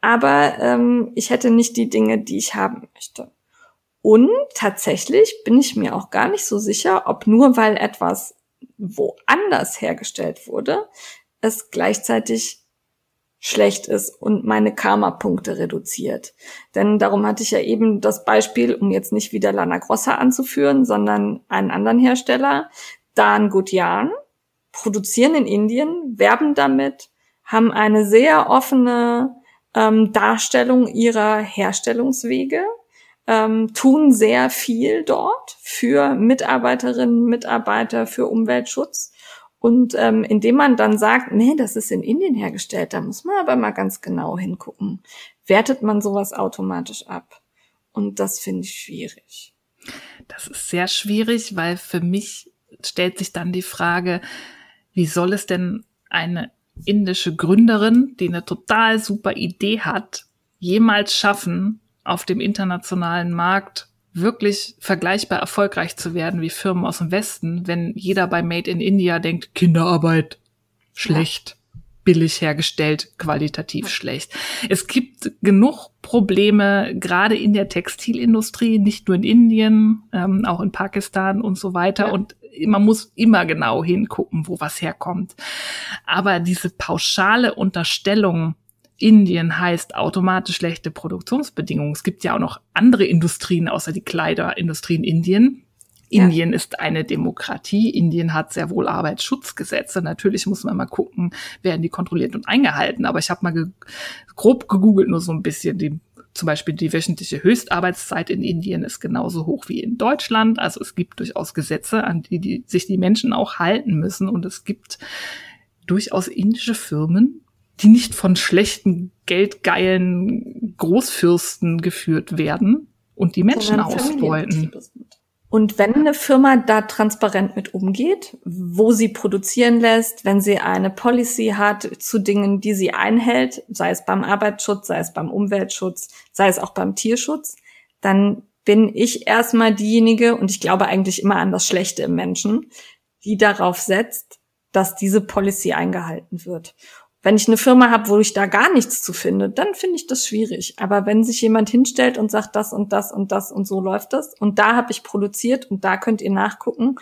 aber ähm, ich hätte nicht die Dinge, die ich haben möchte. Und tatsächlich bin ich mir auch gar nicht so sicher, ob nur weil etwas woanders hergestellt wurde, es gleichzeitig schlecht ist und meine Karma-Punkte reduziert. Denn darum hatte ich ja eben das Beispiel, um jetzt nicht wieder Lana Grossa anzuführen, sondern einen anderen Hersteller, Dan Gutian, produzieren in Indien, werben damit, haben eine sehr offene ähm, Darstellung ihrer Herstellungswege, ähm, tun sehr viel dort für Mitarbeiterinnen, Mitarbeiter, für Umweltschutz und ähm, indem man dann sagt, nee, das ist in Indien hergestellt, da muss man aber mal ganz genau hingucken, wertet man sowas automatisch ab. Und das finde ich schwierig. Das ist sehr schwierig, weil für mich stellt sich dann die Frage, wie soll es denn eine indische Gründerin, die eine total super Idee hat, jemals schaffen, auf dem internationalen Markt wirklich vergleichbar erfolgreich zu werden wie Firmen aus dem Westen, wenn jeder bei Made in India denkt, Kinderarbeit, schlecht, billig hergestellt, qualitativ schlecht. Es gibt genug Probleme, gerade in der Textilindustrie, nicht nur in Indien, ähm, auch in Pakistan und so weiter. Ja. Und man muss immer genau hingucken, wo was herkommt. Aber diese pauschale Unterstellung, Indien heißt automatisch schlechte Produktionsbedingungen. Es gibt ja auch noch andere Industrien außer die Kleiderindustrie in Indien. Ja. Indien ist eine Demokratie. Indien hat sehr wohl Arbeitsschutzgesetze. Natürlich muss man mal gucken, werden die kontrolliert und eingehalten. Aber ich habe mal ge grob gegoogelt, nur so ein bisschen. Die, zum Beispiel die wöchentliche Höchstarbeitszeit in Indien ist genauso hoch wie in Deutschland. Also es gibt durchaus Gesetze, an die, die sich die Menschen auch halten müssen. Und es gibt durchaus indische Firmen, die nicht von schlechten, geldgeilen Großfürsten geführt werden und die Menschen ausbeuten. Und wenn eine Firma da transparent mit umgeht, wo sie produzieren lässt, wenn sie eine Policy hat zu Dingen, die sie einhält, sei es beim Arbeitsschutz, sei es beim Umweltschutz, sei es auch beim Tierschutz, dann bin ich erstmal diejenige, und ich glaube eigentlich immer an das Schlechte im Menschen, die darauf setzt, dass diese Policy eingehalten wird. Wenn ich eine Firma habe, wo ich da gar nichts zu finde, dann finde ich das schwierig. Aber wenn sich jemand hinstellt und sagt, das und das und das und so läuft das und da habe ich produziert und da könnt ihr nachgucken,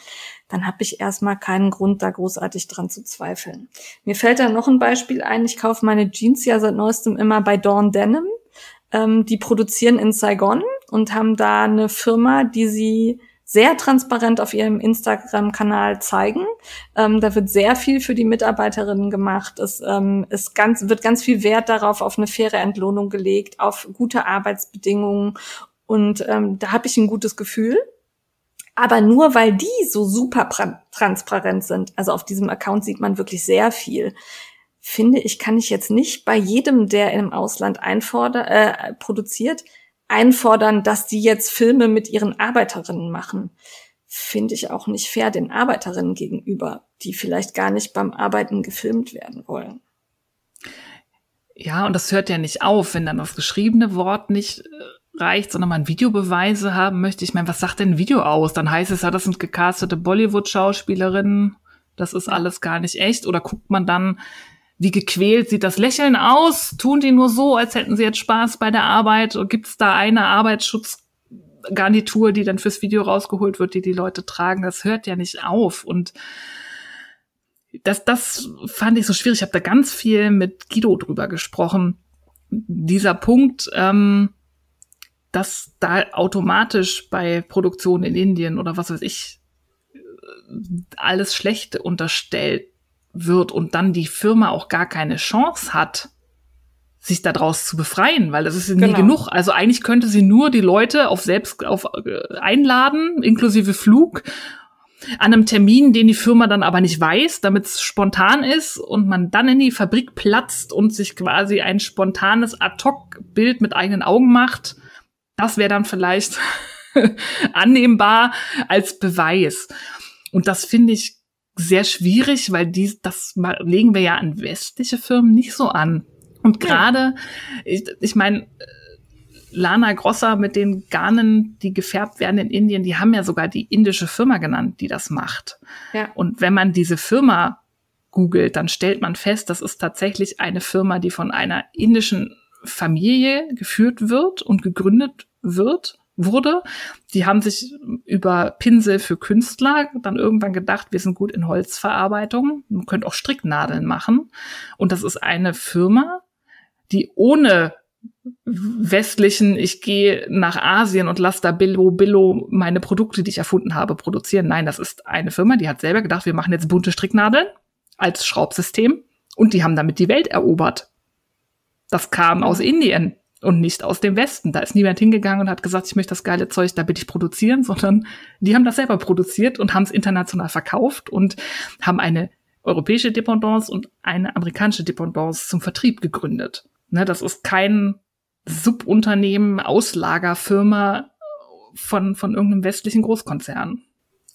dann habe ich erstmal keinen Grund, da großartig dran zu zweifeln. Mir fällt da noch ein Beispiel ein. Ich kaufe meine Jeans ja seit neuestem immer bei Dawn Denim. Ähm, die produzieren in Saigon und haben da eine Firma, die sie sehr transparent auf ihrem Instagram-Kanal zeigen. Ähm, da wird sehr viel für die Mitarbeiterinnen gemacht. Es ähm, ist ganz, wird ganz viel Wert darauf, auf eine faire Entlohnung gelegt, auf gute Arbeitsbedingungen. Und ähm, da habe ich ein gutes Gefühl. Aber nur weil die so super transparent sind, also auf diesem Account sieht man wirklich sehr viel, finde ich, kann ich jetzt nicht bei jedem, der im Ausland einfordert, äh, produziert, einfordern, dass die jetzt Filme mit ihren Arbeiterinnen machen. Finde ich auch nicht fair den Arbeiterinnen gegenüber, die vielleicht gar nicht beim Arbeiten gefilmt werden wollen. Ja, und das hört ja nicht auf, wenn dann das geschriebene Wort nicht äh, reicht, sondern man Videobeweise haben möchte. Ich meine, was sagt denn ein Video aus? Dann heißt es ja, das sind gecastete Bollywood-Schauspielerinnen. Das ist alles gar nicht echt. Oder guckt man dann, wie gequält sieht das Lächeln aus? Tun die nur so, als hätten sie jetzt Spaß bei der Arbeit? Gibt es da eine Arbeitsschutzgarnitur, die dann fürs Video rausgeholt wird, die die Leute tragen? Das hört ja nicht auf. Und das, das fand ich so schwierig. Ich habe da ganz viel mit Guido drüber gesprochen. Dieser Punkt, ähm, dass da automatisch bei Produktion in Indien oder was weiß ich alles Schlechte unterstellt wird und dann die Firma auch gar keine Chance hat, sich daraus zu befreien, weil das ist nie genau. genug. Also eigentlich könnte sie nur die Leute auf selbst auf äh, einladen, inklusive Flug, an einem Termin, den die Firma dann aber nicht weiß, damit es spontan ist und man dann in die Fabrik platzt und sich quasi ein spontanes Ad-Hoc-Bild mit eigenen Augen macht. Das wäre dann vielleicht annehmbar als Beweis. Und das finde ich sehr schwierig, weil dies, das legen wir ja an westliche Firmen nicht so an. Und gerade, ich, ich meine, Lana Grossa mit den Garnen, die gefärbt werden in Indien, die haben ja sogar die indische Firma genannt, die das macht. Ja. Und wenn man diese Firma googelt, dann stellt man fest, das ist tatsächlich eine Firma, die von einer indischen Familie geführt wird und gegründet wird wurde. Die haben sich über Pinsel für Künstler dann irgendwann gedacht, wir sind gut in Holzverarbeitung, man könnte auch Stricknadeln machen. Und das ist eine Firma, die ohne westlichen, ich gehe nach Asien und lasse da Billo Billo meine Produkte, die ich erfunden habe, produzieren. Nein, das ist eine Firma, die hat selber gedacht, wir machen jetzt bunte Stricknadeln als Schraubsystem und die haben damit die Welt erobert. Das kam aus Indien und nicht aus dem Westen. Da ist niemand hingegangen und hat gesagt, ich möchte das geile Zeug da bitte ich produzieren, sondern die haben das selber produziert und haben es international verkauft und haben eine europäische Dependance und eine amerikanische Dependance zum Vertrieb gegründet. Ne, das ist kein Subunternehmen, Auslagerfirma von, von irgendeinem westlichen Großkonzern.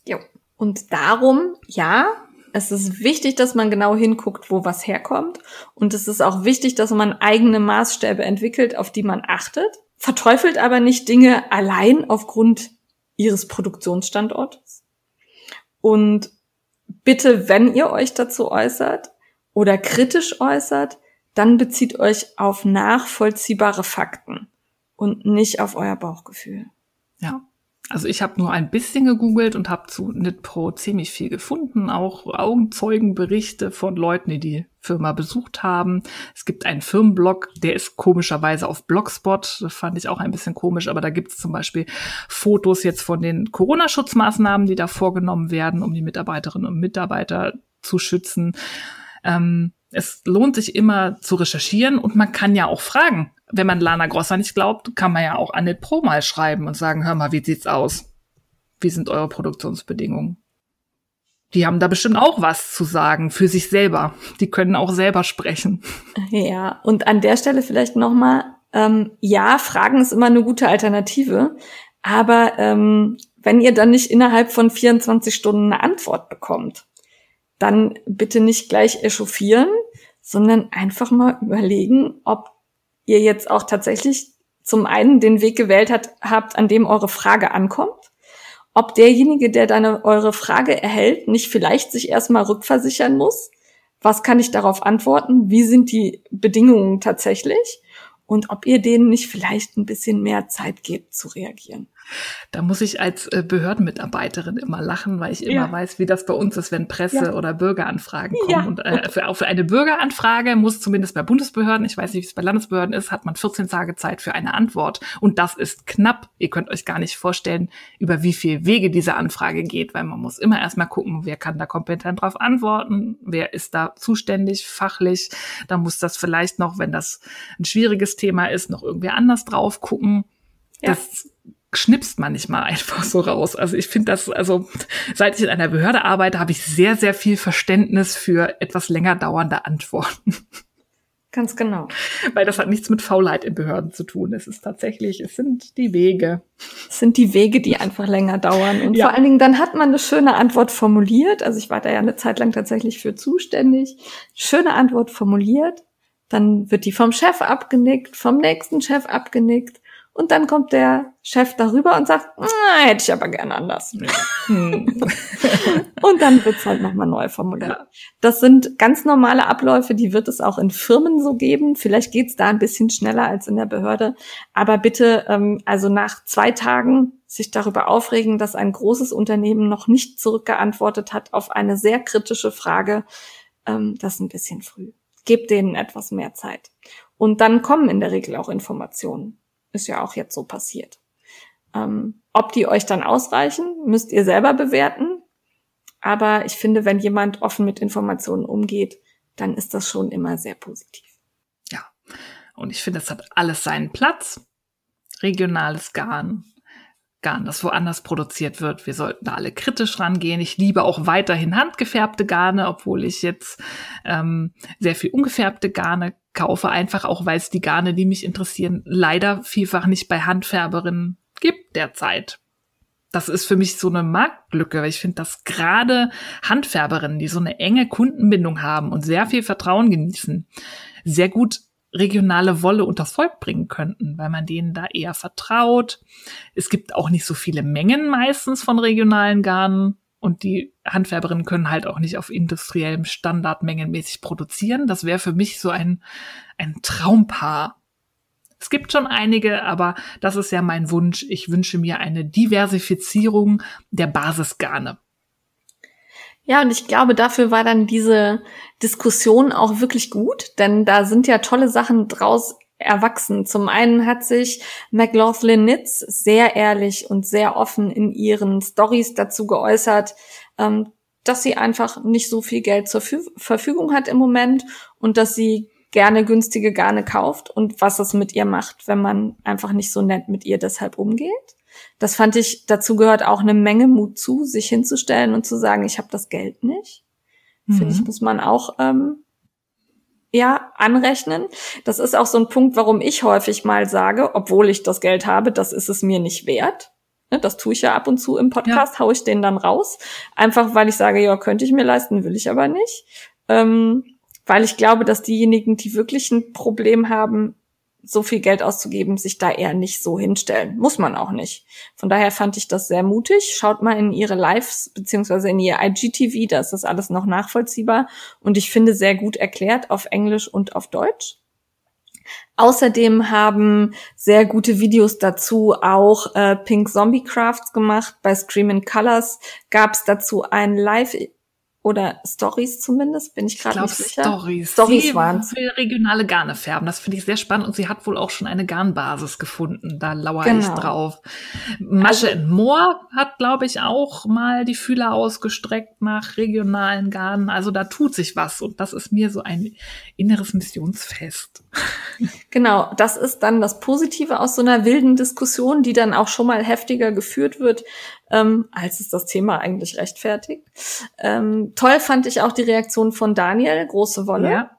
Jo. Und darum, ja, es ist wichtig, dass man genau hinguckt, wo was herkommt. Und es ist auch wichtig, dass man eigene Maßstäbe entwickelt, auf die man achtet. Verteufelt aber nicht Dinge allein aufgrund ihres Produktionsstandortes. Und bitte, wenn ihr euch dazu äußert oder kritisch äußert, dann bezieht euch auf nachvollziehbare Fakten und nicht auf euer Bauchgefühl. Ja. Also ich habe nur ein bisschen gegoogelt und habe zu NitPro ziemlich viel gefunden, auch Augenzeugenberichte von Leuten, die die Firma besucht haben. Es gibt einen Firmenblog, der ist komischerweise auf Blogspot, das fand ich auch ein bisschen komisch, aber da gibt es zum Beispiel Fotos jetzt von den Corona-Schutzmaßnahmen, die da vorgenommen werden, um die Mitarbeiterinnen und Mitarbeiter zu schützen. Ähm, es lohnt sich immer zu recherchieren und man kann ja auch fragen wenn man Lana Grossa nicht glaubt, kann man ja auch an Pro mal schreiben und sagen, hör mal, wie sieht's aus? Wie sind eure Produktionsbedingungen? Die haben da bestimmt auch was zu sagen für sich selber. Die können auch selber sprechen. Ja, und an der Stelle vielleicht nochmal, ähm, ja, Fragen ist immer eine gute Alternative, aber ähm, wenn ihr dann nicht innerhalb von 24 Stunden eine Antwort bekommt, dann bitte nicht gleich echauffieren, sondern einfach mal überlegen, ob ihr jetzt auch tatsächlich zum einen den Weg gewählt hat, habt, an dem eure Frage ankommt. Ob derjenige, der deine, eure Frage erhält, nicht vielleicht sich erstmal rückversichern muss. Was kann ich darauf antworten? Wie sind die Bedingungen tatsächlich? Und ob ihr denen nicht vielleicht ein bisschen mehr Zeit gebt zu reagieren. Da muss ich als äh, Behördenmitarbeiterin immer lachen, weil ich immer ja. weiß, wie das bei uns ist, wenn Presse- ja. oder Bürgeranfragen kommen. Ja. Und äh, für, auch für eine Bürgeranfrage muss zumindest bei Bundesbehörden, ich weiß nicht, wie es bei Landesbehörden ist, hat man 14 Tage Zeit für eine Antwort. Und das ist knapp. Ihr könnt euch gar nicht vorstellen, über wie viele Wege diese Anfrage geht, weil man muss immer erstmal gucken, wer kann da kompetent drauf antworten, wer ist da zuständig, fachlich. Da muss das vielleicht noch, wenn das ein schwieriges Thema ist, noch irgendwie anders drauf gucken. Das schnipst man nicht mal einfach so raus. Also ich finde das, also seit ich in einer Behörde arbeite, habe ich sehr, sehr viel Verständnis für etwas länger dauernde Antworten. Ganz genau. Weil das hat nichts mit Faulheit in Behörden zu tun. Es ist tatsächlich, es sind die Wege. Es sind die Wege, die einfach länger dauern. Und ja. vor allen Dingen, dann hat man eine schöne Antwort formuliert. Also ich war da ja eine Zeit lang tatsächlich für zuständig. Schöne Antwort formuliert. Dann wird die vom Chef abgenickt, vom nächsten Chef abgenickt. Und dann kommt der Chef darüber und sagt, hätte ich aber gern anders. Ja. Hm. und dann wird's halt nochmal neu formuliert. Ja. Das sind ganz normale Abläufe, die wird es auch in Firmen so geben. Vielleicht geht's da ein bisschen schneller als in der Behörde. Aber bitte, ähm, also nach zwei Tagen sich darüber aufregen, dass ein großes Unternehmen noch nicht zurückgeantwortet hat auf eine sehr kritische Frage, ähm, das ist ein bisschen früh. Gebt denen etwas mehr Zeit. Und dann kommen in der Regel auch Informationen. Ist ja auch jetzt so passiert. Ähm, ob die euch dann ausreichen, müsst ihr selber bewerten. Aber ich finde, wenn jemand offen mit Informationen umgeht, dann ist das schon immer sehr positiv. Ja. Und ich finde, es hat alles seinen Platz. Regionales Garn, Garn, das woanders produziert wird. Wir sollten da alle kritisch rangehen. Ich liebe auch weiterhin handgefärbte Garne, obwohl ich jetzt ähm, sehr viel ungefärbte Garne kaufe, einfach auch, weil es die Garne, die mich interessieren, leider vielfach nicht bei Handfärberinnen gibt derzeit. Das ist für mich so eine Marktlücke, weil ich finde, dass gerade Handfärberinnen, die so eine enge Kundenbindung haben und sehr viel Vertrauen genießen, sehr gut regionale Wolle unters Volk bringen könnten, weil man denen da eher vertraut. Es gibt auch nicht so viele Mengen meistens von regionalen Garnen und die Handfärberinnen können halt auch nicht auf industriellem Standard mengenmäßig produzieren. Das wäre für mich so ein, ein Traumpaar. Es gibt schon einige, aber das ist ja mein Wunsch. Ich wünsche mir eine Diversifizierung der Basisgarne. Ja, und ich glaube, dafür war dann diese Diskussion auch wirklich gut, denn da sind ja tolle Sachen draus erwachsen. Zum einen hat sich McLaughlin Nitz sehr ehrlich und sehr offen in ihren Stories dazu geäußert, ähm, dass sie einfach nicht so viel Geld zur Verfügung hat im Moment und dass sie gerne günstige Garne kauft und was es mit ihr macht, wenn man einfach nicht so nett mit ihr deshalb umgeht. Das fand ich, dazu gehört auch eine Menge Mut zu, sich hinzustellen und zu sagen, ich habe das Geld nicht. Mhm. Finde ich, muss man auch ähm, ja anrechnen. Das ist auch so ein Punkt, warum ich häufig mal sage, obwohl ich das Geld habe, das ist es mir nicht wert. Ne, das tue ich ja ab und zu im Podcast, ja. hau ich den dann raus. Einfach weil ich sage, ja, könnte ich mir leisten, will ich aber nicht. Ähm, weil ich glaube, dass diejenigen, die wirklich ein Problem haben, so viel Geld auszugeben, sich da eher nicht so hinstellen. Muss man auch nicht. Von daher fand ich das sehr mutig. Schaut mal in ihre Lives beziehungsweise in ihr IGTV, da ist das alles noch nachvollziehbar und ich finde sehr gut erklärt auf Englisch und auf Deutsch. Außerdem haben sehr gute Videos dazu auch äh, Pink Zombie Crafts gemacht. Bei Screaming Colors gab es dazu ein Live oder Stories zumindest, bin ich gerade nicht sicher. Stories. Stories waren für regionale Garne färben. Das finde ich sehr spannend und sie hat wohl auch schon eine Garnbasis gefunden. Da lauere genau. ich drauf. Masche also, in Moor hat, glaube ich, auch mal die Fühler ausgestreckt nach regionalen Garnen. Also da tut sich was und das ist mir so ein inneres Missionsfest. Genau, das ist dann das Positive aus so einer wilden Diskussion, die dann auch schon mal heftiger geführt wird, ähm, als es das Thema eigentlich rechtfertigt. Ähm, toll fand ich auch die Reaktion von Daniel, große Wolle, ja.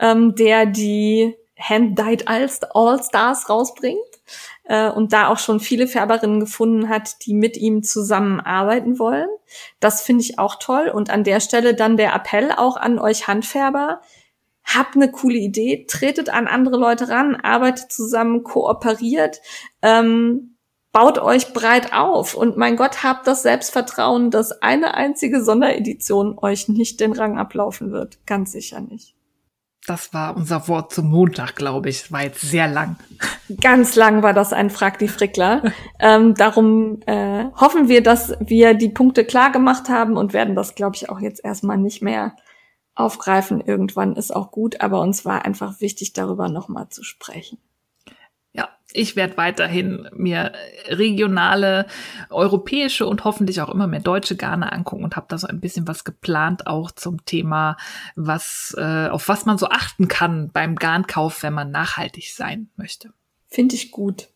ähm, der die Hand-Dyed All-Stars rausbringt äh, und da auch schon viele Färberinnen gefunden hat, die mit ihm zusammenarbeiten wollen. Das finde ich auch toll. Und an der Stelle dann der Appell auch an euch Handfärber. Habt eine coole Idee, tretet an andere Leute ran, arbeitet zusammen, kooperiert. Ähm, baut euch breit auf und mein Gott, habt das Selbstvertrauen, dass eine einzige Sonderedition euch nicht den Rang ablaufen wird. Ganz sicher nicht. Das war unser Wort zum Montag, glaube ich. War jetzt sehr lang. Ganz lang war das ein Frag die Frickler. ähm, darum äh, hoffen wir, dass wir die Punkte klar gemacht haben und werden das, glaube ich, auch jetzt erstmal nicht mehr aufgreifen. Irgendwann ist auch gut, aber uns war einfach wichtig, darüber nochmal zu sprechen ich werde weiterhin mir regionale, europäische und hoffentlich auch immer mehr deutsche Garne angucken und habe da so ein bisschen was geplant, auch zum Thema, was, äh, auf was man so achten kann beim Garnkauf, wenn man nachhaltig sein möchte. Finde ich gut.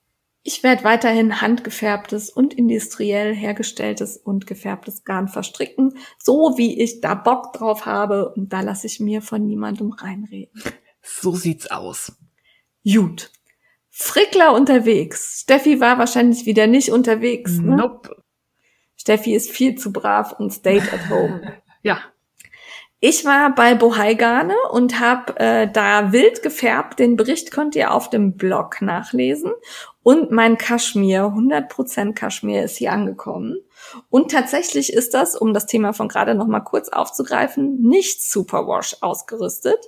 Ich werde weiterhin handgefärbtes und industriell hergestelltes und gefärbtes Garn verstricken, so wie ich da Bock drauf habe und da lasse ich mir von niemandem reinreden. So sieht's aus. Gut. Frickler unterwegs. Steffi war wahrscheinlich wieder nicht unterwegs. Ne? Nope. Steffi ist viel zu brav und stayed at home. ja. Ich war bei Bohaigane und habe äh, da wild gefärbt. Den Bericht könnt ihr auf dem Blog nachlesen. Und mein Kaschmir, 100% Kaschmir ist hier angekommen. Und tatsächlich ist das, um das Thema von gerade noch mal kurz aufzugreifen, nicht Superwash ausgerüstet.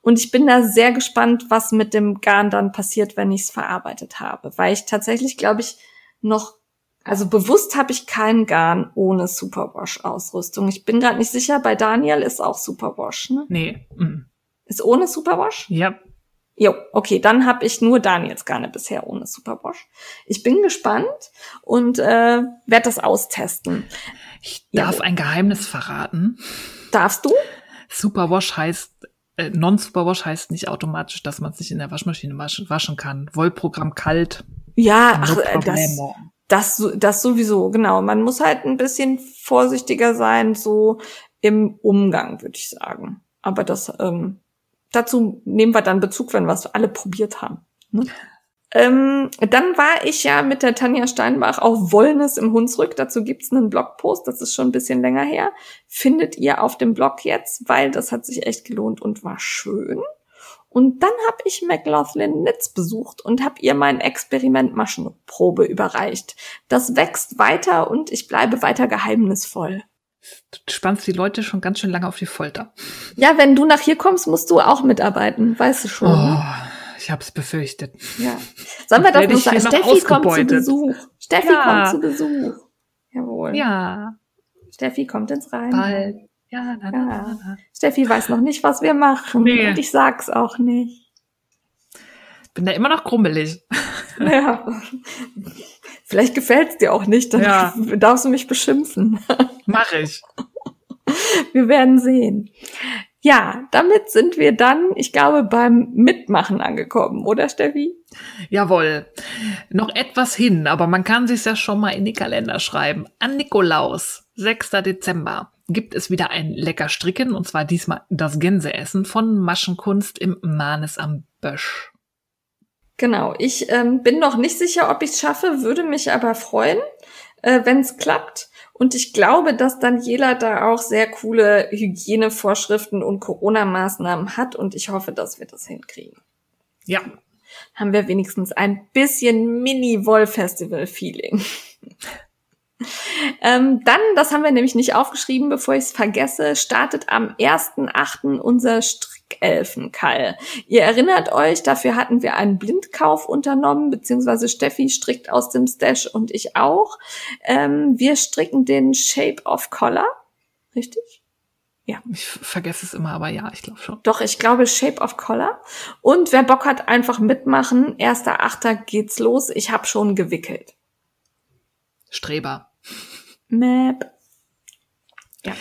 Und ich bin da sehr gespannt, was mit dem Garn dann passiert, wenn ich es verarbeitet habe. Weil ich tatsächlich, glaube ich, noch, also bewusst habe ich keinen Garn ohne Superwash-Ausrüstung. Ich bin gerade nicht sicher, bei Daniel ist auch Superwash, ne? Nee. Mm. Ist ohne Superwash? Ja. Jo, okay, dann habe ich nur Daniels Garne bisher ohne Superwash. Ich bin gespannt und äh, werde das austesten. Ich darf ja. ein Geheimnis verraten. Darfst du? Superwash heißt äh, Non-Superwash heißt nicht automatisch, dass man sich in der Waschmaschine waschen, waschen kann. Wollprogramm kalt. Ja, ach, das, das, das sowieso, genau. Man muss halt ein bisschen vorsichtiger sein, so im Umgang, würde ich sagen. Aber das ähm, dazu nehmen wir dann Bezug, wenn wir es alle probiert haben. Ne? Ähm, dann war ich ja mit der Tanja Steinbach auf Wollnis im Hunsrück. Dazu gibt's einen Blogpost, das ist schon ein bisschen länger her. Findet ihr auf dem Blog jetzt, weil das hat sich echt gelohnt und war schön. Und dann habe ich McLaughlin Nitz besucht und habe ihr mein Experiment Maschenprobe überreicht. Das wächst weiter und ich bleibe weiter geheimnisvoll. Du spannst die Leute schon ganz schön lange auf die Folter. Ja, wenn du nach hier kommst, musst du auch mitarbeiten, weißt du schon. Oh, ich hab's befürchtet. Ja. Sollen wir doch noch sagen, Steffi kommt zu Besuch. Steffi ja. kommt zu Besuch. Jawohl. Ja. Steffi kommt ins Rein. Bald. Ja, na, na, na, na. Steffi weiß noch nicht, was wir machen. Nee. Und ich sag's auch nicht. Bin da immer noch krummelig. Ja. Vielleicht gefällt's dir auch nicht, dann ja. darfst du mich beschimpfen. Mach ich. Wir werden sehen. Ja, damit sind wir dann, ich glaube, beim Mitmachen angekommen, oder Steffi? Jawohl. Noch etwas hin, aber man kann sich ja schon mal in die Kalender schreiben. An Nikolaus, 6. Dezember, gibt es wieder ein lecker Stricken, und zwar diesmal das Gänseessen von Maschenkunst im Mahnes am Bösch. Genau, ich ähm, bin noch nicht sicher, ob ich es schaffe, würde mich aber freuen, äh, wenn es klappt. Und ich glaube, dass Daniela da auch sehr coole Hygienevorschriften und Corona-Maßnahmen hat und ich hoffe, dass wir das hinkriegen. Ja. Haben wir wenigstens ein bisschen Mini-Woll-Festival-Feeling. ähm, dann, das haben wir nämlich nicht aufgeschrieben, bevor ich es vergesse, startet am 1.8. unser Strickelfenkall. Ihr erinnert euch, dafür hatten wir einen Blindkauf unternommen, beziehungsweise Steffi strickt aus dem Stash und ich auch. Ähm, wir stricken den Shape of Collar. Richtig? Ja. Ich vergesse es immer, aber ja, ich glaube schon. Doch, ich glaube Shape of Collar. Und wer Bock hat, einfach mitmachen. Erster Achter geht's los. Ich habe schon gewickelt. Streber. Map. Ja.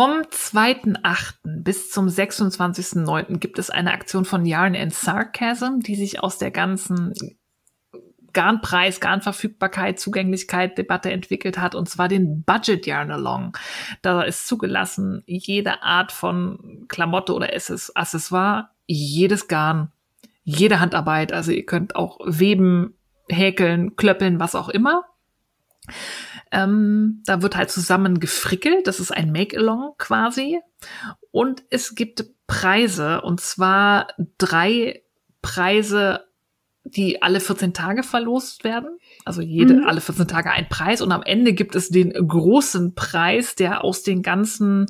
Vom 2.8. bis zum 26.9. gibt es eine Aktion von Yarn and Sarcasm, die sich aus der ganzen Garnpreis, Garnverfügbarkeit, Zugänglichkeit Debatte entwickelt hat, und zwar den Budget Yarn Along. Da ist zugelassen jede Art von Klamotte oder Accessoire, jedes Garn, jede Handarbeit. Also ihr könnt auch weben, häkeln, klöppeln, was auch immer. Ähm, da wird halt zusammen gefrickelt. Das ist ein Make-Along quasi. Und es gibt Preise, und zwar drei Preise, die alle 14 Tage verlost werden. Also jede, mhm. alle 14 Tage ein Preis. Und am Ende gibt es den großen Preis, der aus den ganzen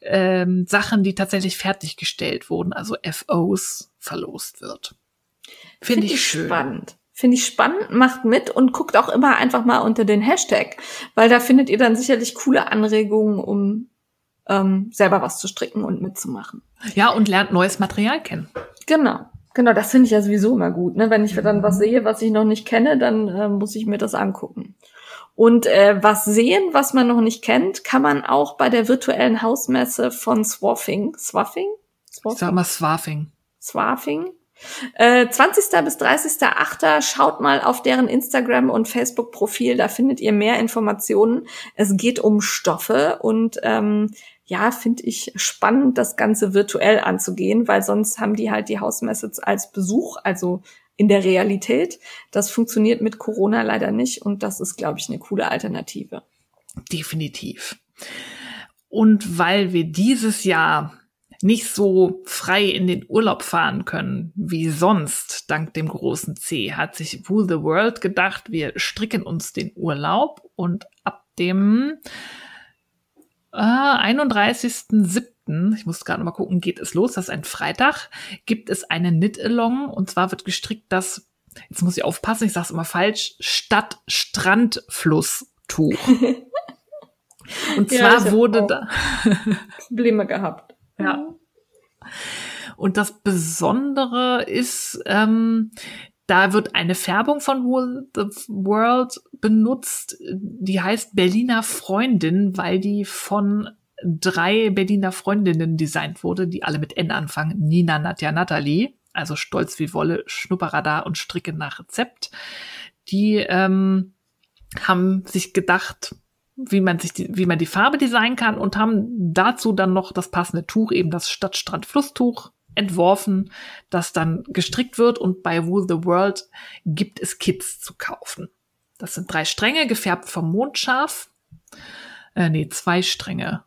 ähm, Sachen, die tatsächlich fertiggestellt wurden, also FOs, verlost wird. Finde Find ich, schön. Spannend. Finde ich spannend, macht mit und guckt auch immer einfach mal unter den Hashtag, weil da findet ihr dann sicherlich coole Anregungen, um ähm, selber was zu stricken und mitzumachen. Ja, und lernt neues Material kennen. Genau. Genau, das finde ich ja sowieso immer gut. Ne? Wenn ich dann was sehe, was ich noch nicht kenne, dann äh, muss ich mir das angucken. Und äh, was sehen, was man noch nicht kennt, kann man auch bei der virtuellen Hausmesse von Swaffing. Swaffing? Swaffing? Ich sag mal Swaffing. Swaffing äh, 20. bis 30.8. Schaut mal auf deren Instagram und Facebook-Profil, da findet ihr mehr Informationen. Es geht um Stoffe und ähm, ja, finde ich spannend, das Ganze virtuell anzugehen, weil sonst haben die halt die Hausmesse als Besuch, also in der Realität. Das funktioniert mit Corona leider nicht und das ist, glaube ich, eine coole Alternative. Definitiv. Und weil wir dieses Jahr nicht so frei in den Urlaub fahren können wie sonst, dank dem großen C, hat sich Woo the World gedacht, wir stricken uns den Urlaub und ab dem äh, 31.07., ich muss gerade mal gucken, geht es los, das ist ein Freitag, gibt es eine Knit-Along und zwar wird gestrickt das, jetzt muss ich aufpassen, ich sage es immer falsch, Stadt-Strand-Flusstuch. Und zwar ja, wurde da Probleme gehabt. Ja. Und das Besondere ist, ähm, da wird eine Färbung von the World benutzt, die heißt Berliner Freundin, weil die von drei Berliner Freundinnen designt wurde, die alle mit N anfangen. Nina, Nadja, Natalie, also stolz wie Wolle, Schnupperradar und Stricke nach Rezept. Die ähm, haben sich gedacht, wie man sich die, wie man die Farbe designen kann und haben dazu dann noch das passende Tuch, eben das Stadtstrand-Flusstuch entworfen, das dann gestrickt wird und bei Wool the World gibt es Kits zu kaufen. Das sind drei Stränge, gefärbt vom Mondschaf. Äh, nee, zwei Stränge.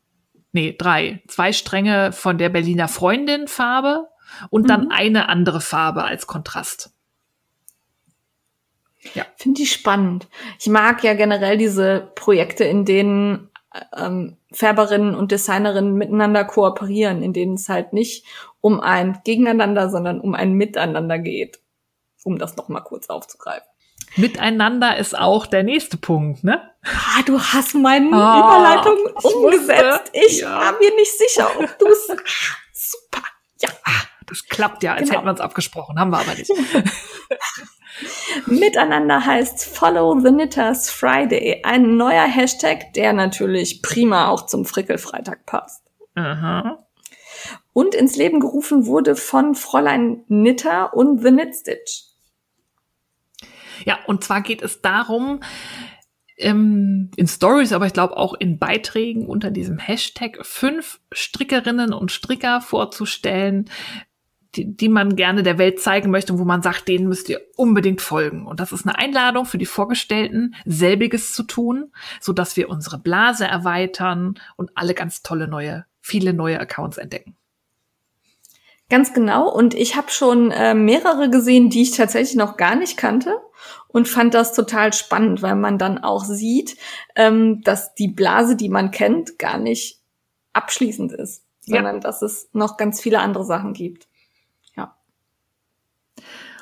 Nee, drei. Zwei Stränge von der Berliner Freundin Farbe und dann mhm. eine andere Farbe als Kontrast. Ja. Finde ich spannend. Ich mag ja generell diese Projekte, in denen ähm, Färberinnen und Designerinnen miteinander kooperieren, in denen es halt nicht um ein Gegeneinander, sondern um ein Miteinander geht. Um das nochmal kurz aufzugreifen. Miteinander ist auch der nächste Punkt, ne? Ah, du hast meine oh, Überleitung umgesetzt. Ich ja. war mir nicht sicher, ob du es. super. Ja. Ah, das klappt ja, als genau. hätten wir uns abgesprochen, haben wir aber nicht. Miteinander heißt Follow the Knitters Friday, ein neuer Hashtag, der natürlich prima auch zum Frickelfreitag passt. Aha. Und ins Leben gerufen wurde von Fräulein Knitter und The Knit Stitch. Ja, und zwar geht es darum, ähm, in Stories, aber ich glaube auch in Beiträgen unter diesem Hashtag fünf Strickerinnen und Stricker vorzustellen, die, die man gerne der Welt zeigen möchte und wo man sagt, denen müsst ihr unbedingt folgen. Und das ist eine Einladung für die Vorgestellten, selbiges zu tun, so dass wir unsere Blase erweitern und alle ganz tolle neue, viele neue Accounts entdecken. Ganz genau. Und ich habe schon äh, mehrere gesehen, die ich tatsächlich noch gar nicht kannte und fand das total spannend, weil man dann auch sieht, ähm, dass die Blase, die man kennt, gar nicht abschließend ist, sondern ja. dass es noch ganz viele andere Sachen gibt.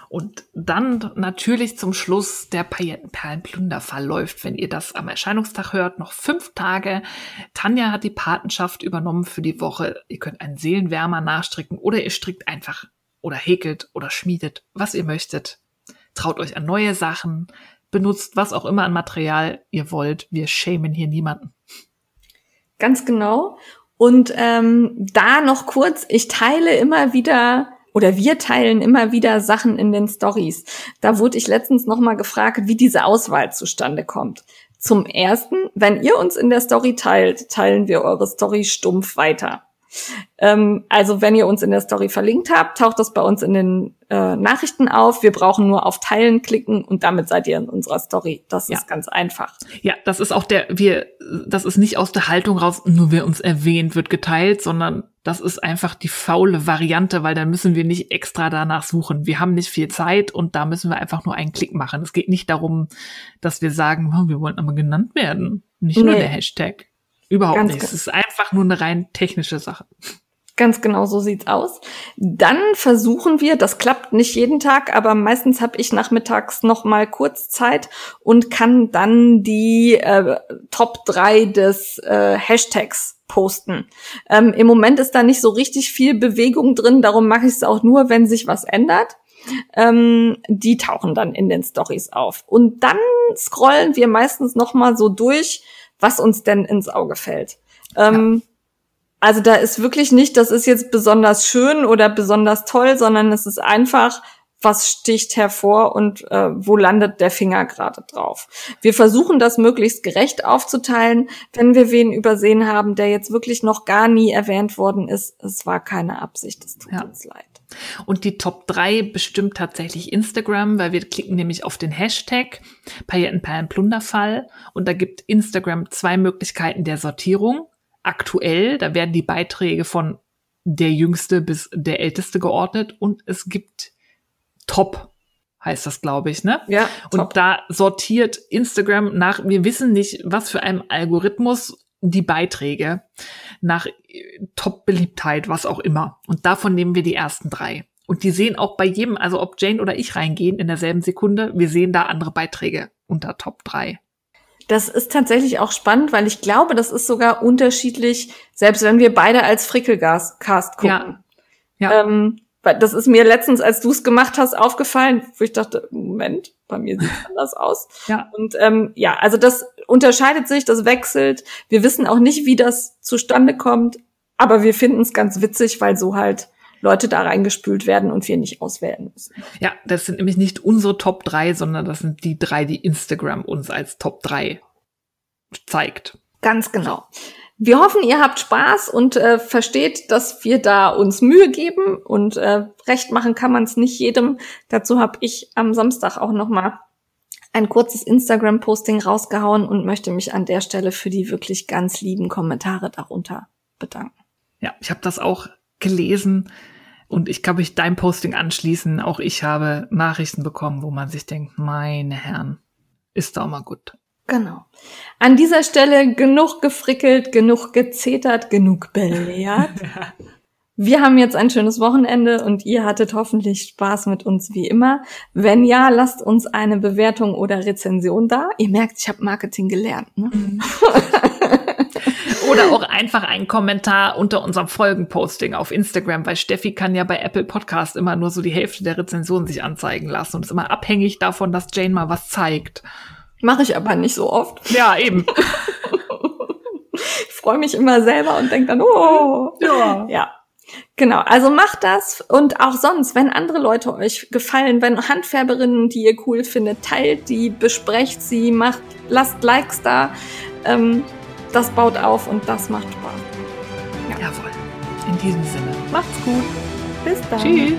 Und dann natürlich zum Schluss der Paillettenperlenplunderfall läuft, wenn ihr das am Erscheinungstag hört, noch fünf Tage. Tanja hat die Patenschaft übernommen für die Woche. Ihr könnt einen Seelenwärmer nachstricken oder ihr strickt einfach oder häkelt oder schmiedet, was ihr möchtet. Traut euch an neue Sachen, benutzt was auch immer an Material ihr wollt. Wir schämen hier niemanden. Ganz genau. Und ähm, da noch kurz, ich teile immer wieder oder wir teilen immer wieder Sachen in den Stories. Da wurde ich letztens noch mal gefragt, wie diese Auswahl zustande kommt. Zum ersten, wenn ihr uns in der Story teilt, teilen wir eure Story stumpf weiter. Ähm, also wenn ihr uns in der Story verlinkt habt, taucht das bei uns in den äh, Nachrichten auf. Wir brauchen nur auf Teilen klicken und damit seid ihr in unserer Story. Das ja. ist ganz einfach. Ja, das ist auch der, wir, das ist nicht aus der Haltung raus, nur wer uns erwähnt, wird geteilt, sondern das ist einfach die faule Variante, weil dann müssen wir nicht extra danach suchen. Wir haben nicht viel Zeit und da müssen wir einfach nur einen Klick machen. Es geht nicht darum, dass wir sagen, oh, wir wollen aber genannt werden. Nicht nee. nur der Hashtag. Überhaupt Ganz nicht. Es ist einfach nur eine rein technische Sache. Ganz genau so sieht's aus. Dann versuchen wir, das klappt nicht jeden Tag, aber meistens habe ich nachmittags noch mal kurz Zeit und kann dann die äh, Top 3 des äh, Hashtags posten. Ähm, Im Moment ist da nicht so richtig viel Bewegung drin, darum mache ich es auch nur, wenn sich was ändert. Ähm, die tauchen dann in den Stories auf. Und dann scrollen wir meistens noch mal so durch, was uns denn ins Auge fällt. Ähm, ja. Also da ist wirklich nicht, das ist jetzt besonders schön oder besonders toll, sondern es ist einfach, was sticht hervor und äh, wo landet der Finger gerade drauf. Wir versuchen das möglichst gerecht aufzuteilen. Wenn wir wen übersehen haben, der jetzt wirklich noch gar nie erwähnt worden ist, es war keine Absicht, es tut ja. uns leid. Und die Top 3 bestimmt tatsächlich Instagram, weil wir klicken nämlich auf den Hashtag Paillettenperlenplunderfall und da gibt Instagram zwei Möglichkeiten der Sortierung. Aktuell, da werden die Beiträge von der jüngste bis der älteste geordnet und es gibt Top heißt das, glaube ich, ne? Ja. Top. Und da sortiert Instagram nach, wir wissen nicht, was für einem Algorithmus die Beiträge nach äh, Top-Beliebtheit, was auch immer. Und davon nehmen wir die ersten drei. Und die sehen auch bei jedem, also ob Jane oder ich reingehen in derselben Sekunde, wir sehen da andere Beiträge unter Top 3. Das ist tatsächlich auch spannend, weil ich glaube, das ist sogar unterschiedlich, selbst wenn wir beide als Frickelcast gucken. Ja. ja. Ähm, das ist mir letztens, als du es gemacht hast, aufgefallen, wo ich dachte, Moment, bei mir sieht es anders aus. Ja. Und ähm, ja, also das unterscheidet sich, das wechselt. Wir wissen auch nicht, wie das zustande kommt, aber wir finden es ganz witzig, weil so halt Leute da reingespült werden und wir nicht auswählen müssen. Ja, das sind nämlich nicht unsere Top 3, sondern das sind die drei, die Instagram uns als Top 3 zeigt. Ganz genau. Wir hoffen, ihr habt Spaß und äh, versteht, dass wir da uns Mühe geben und äh, recht machen kann man es nicht jedem. Dazu habe ich am Samstag auch noch mal ein kurzes Instagram-Posting rausgehauen und möchte mich an der Stelle für die wirklich ganz lieben Kommentare darunter bedanken. Ja, ich habe das auch gelesen und ich kann mich deinem Posting anschließen. Auch ich habe Nachrichten bekommen, wo man sich denkt, meine Herren, ist doch mal gut. Genau. An dieser Stelle genug gefrickelt, genug gezetert, genug belehrt. Wir haben jetzt ein schönes Wochenende und ihr hattet hoffentlich Spaß mit uns wie immer. Wenn ja, lasst uns eine Bewertung oder Rezension da. Ihr merkt, ich habe Marketing gelernt. Ne? Mhm. oder auch einfach einen Kommentar unter unserem Folgenposting auf Instagram, weil Steffi kann ja bei Apple Podcast immer nur so die Hälfte der Rezension sich anzeigen lassen und ist immer abhängig davon, dass Jane mal was zeigt. Mache ich aber nicht so oft. Ja, eben. ich freue mich immer selber und denke dann, oh. Ja. Ja. Genau, also macht das und auch sonst, wenn andere Leute euch gefallen, wenn Handfärberinnen, die ihr cool findet, teilt die, besprecht sie, macht, lasst Likes da. Ähm, das baut auf und das macht Spaß. Ja. Jawohl. In diesem Sinne. Macht's gut. Bis dann. Tschüss.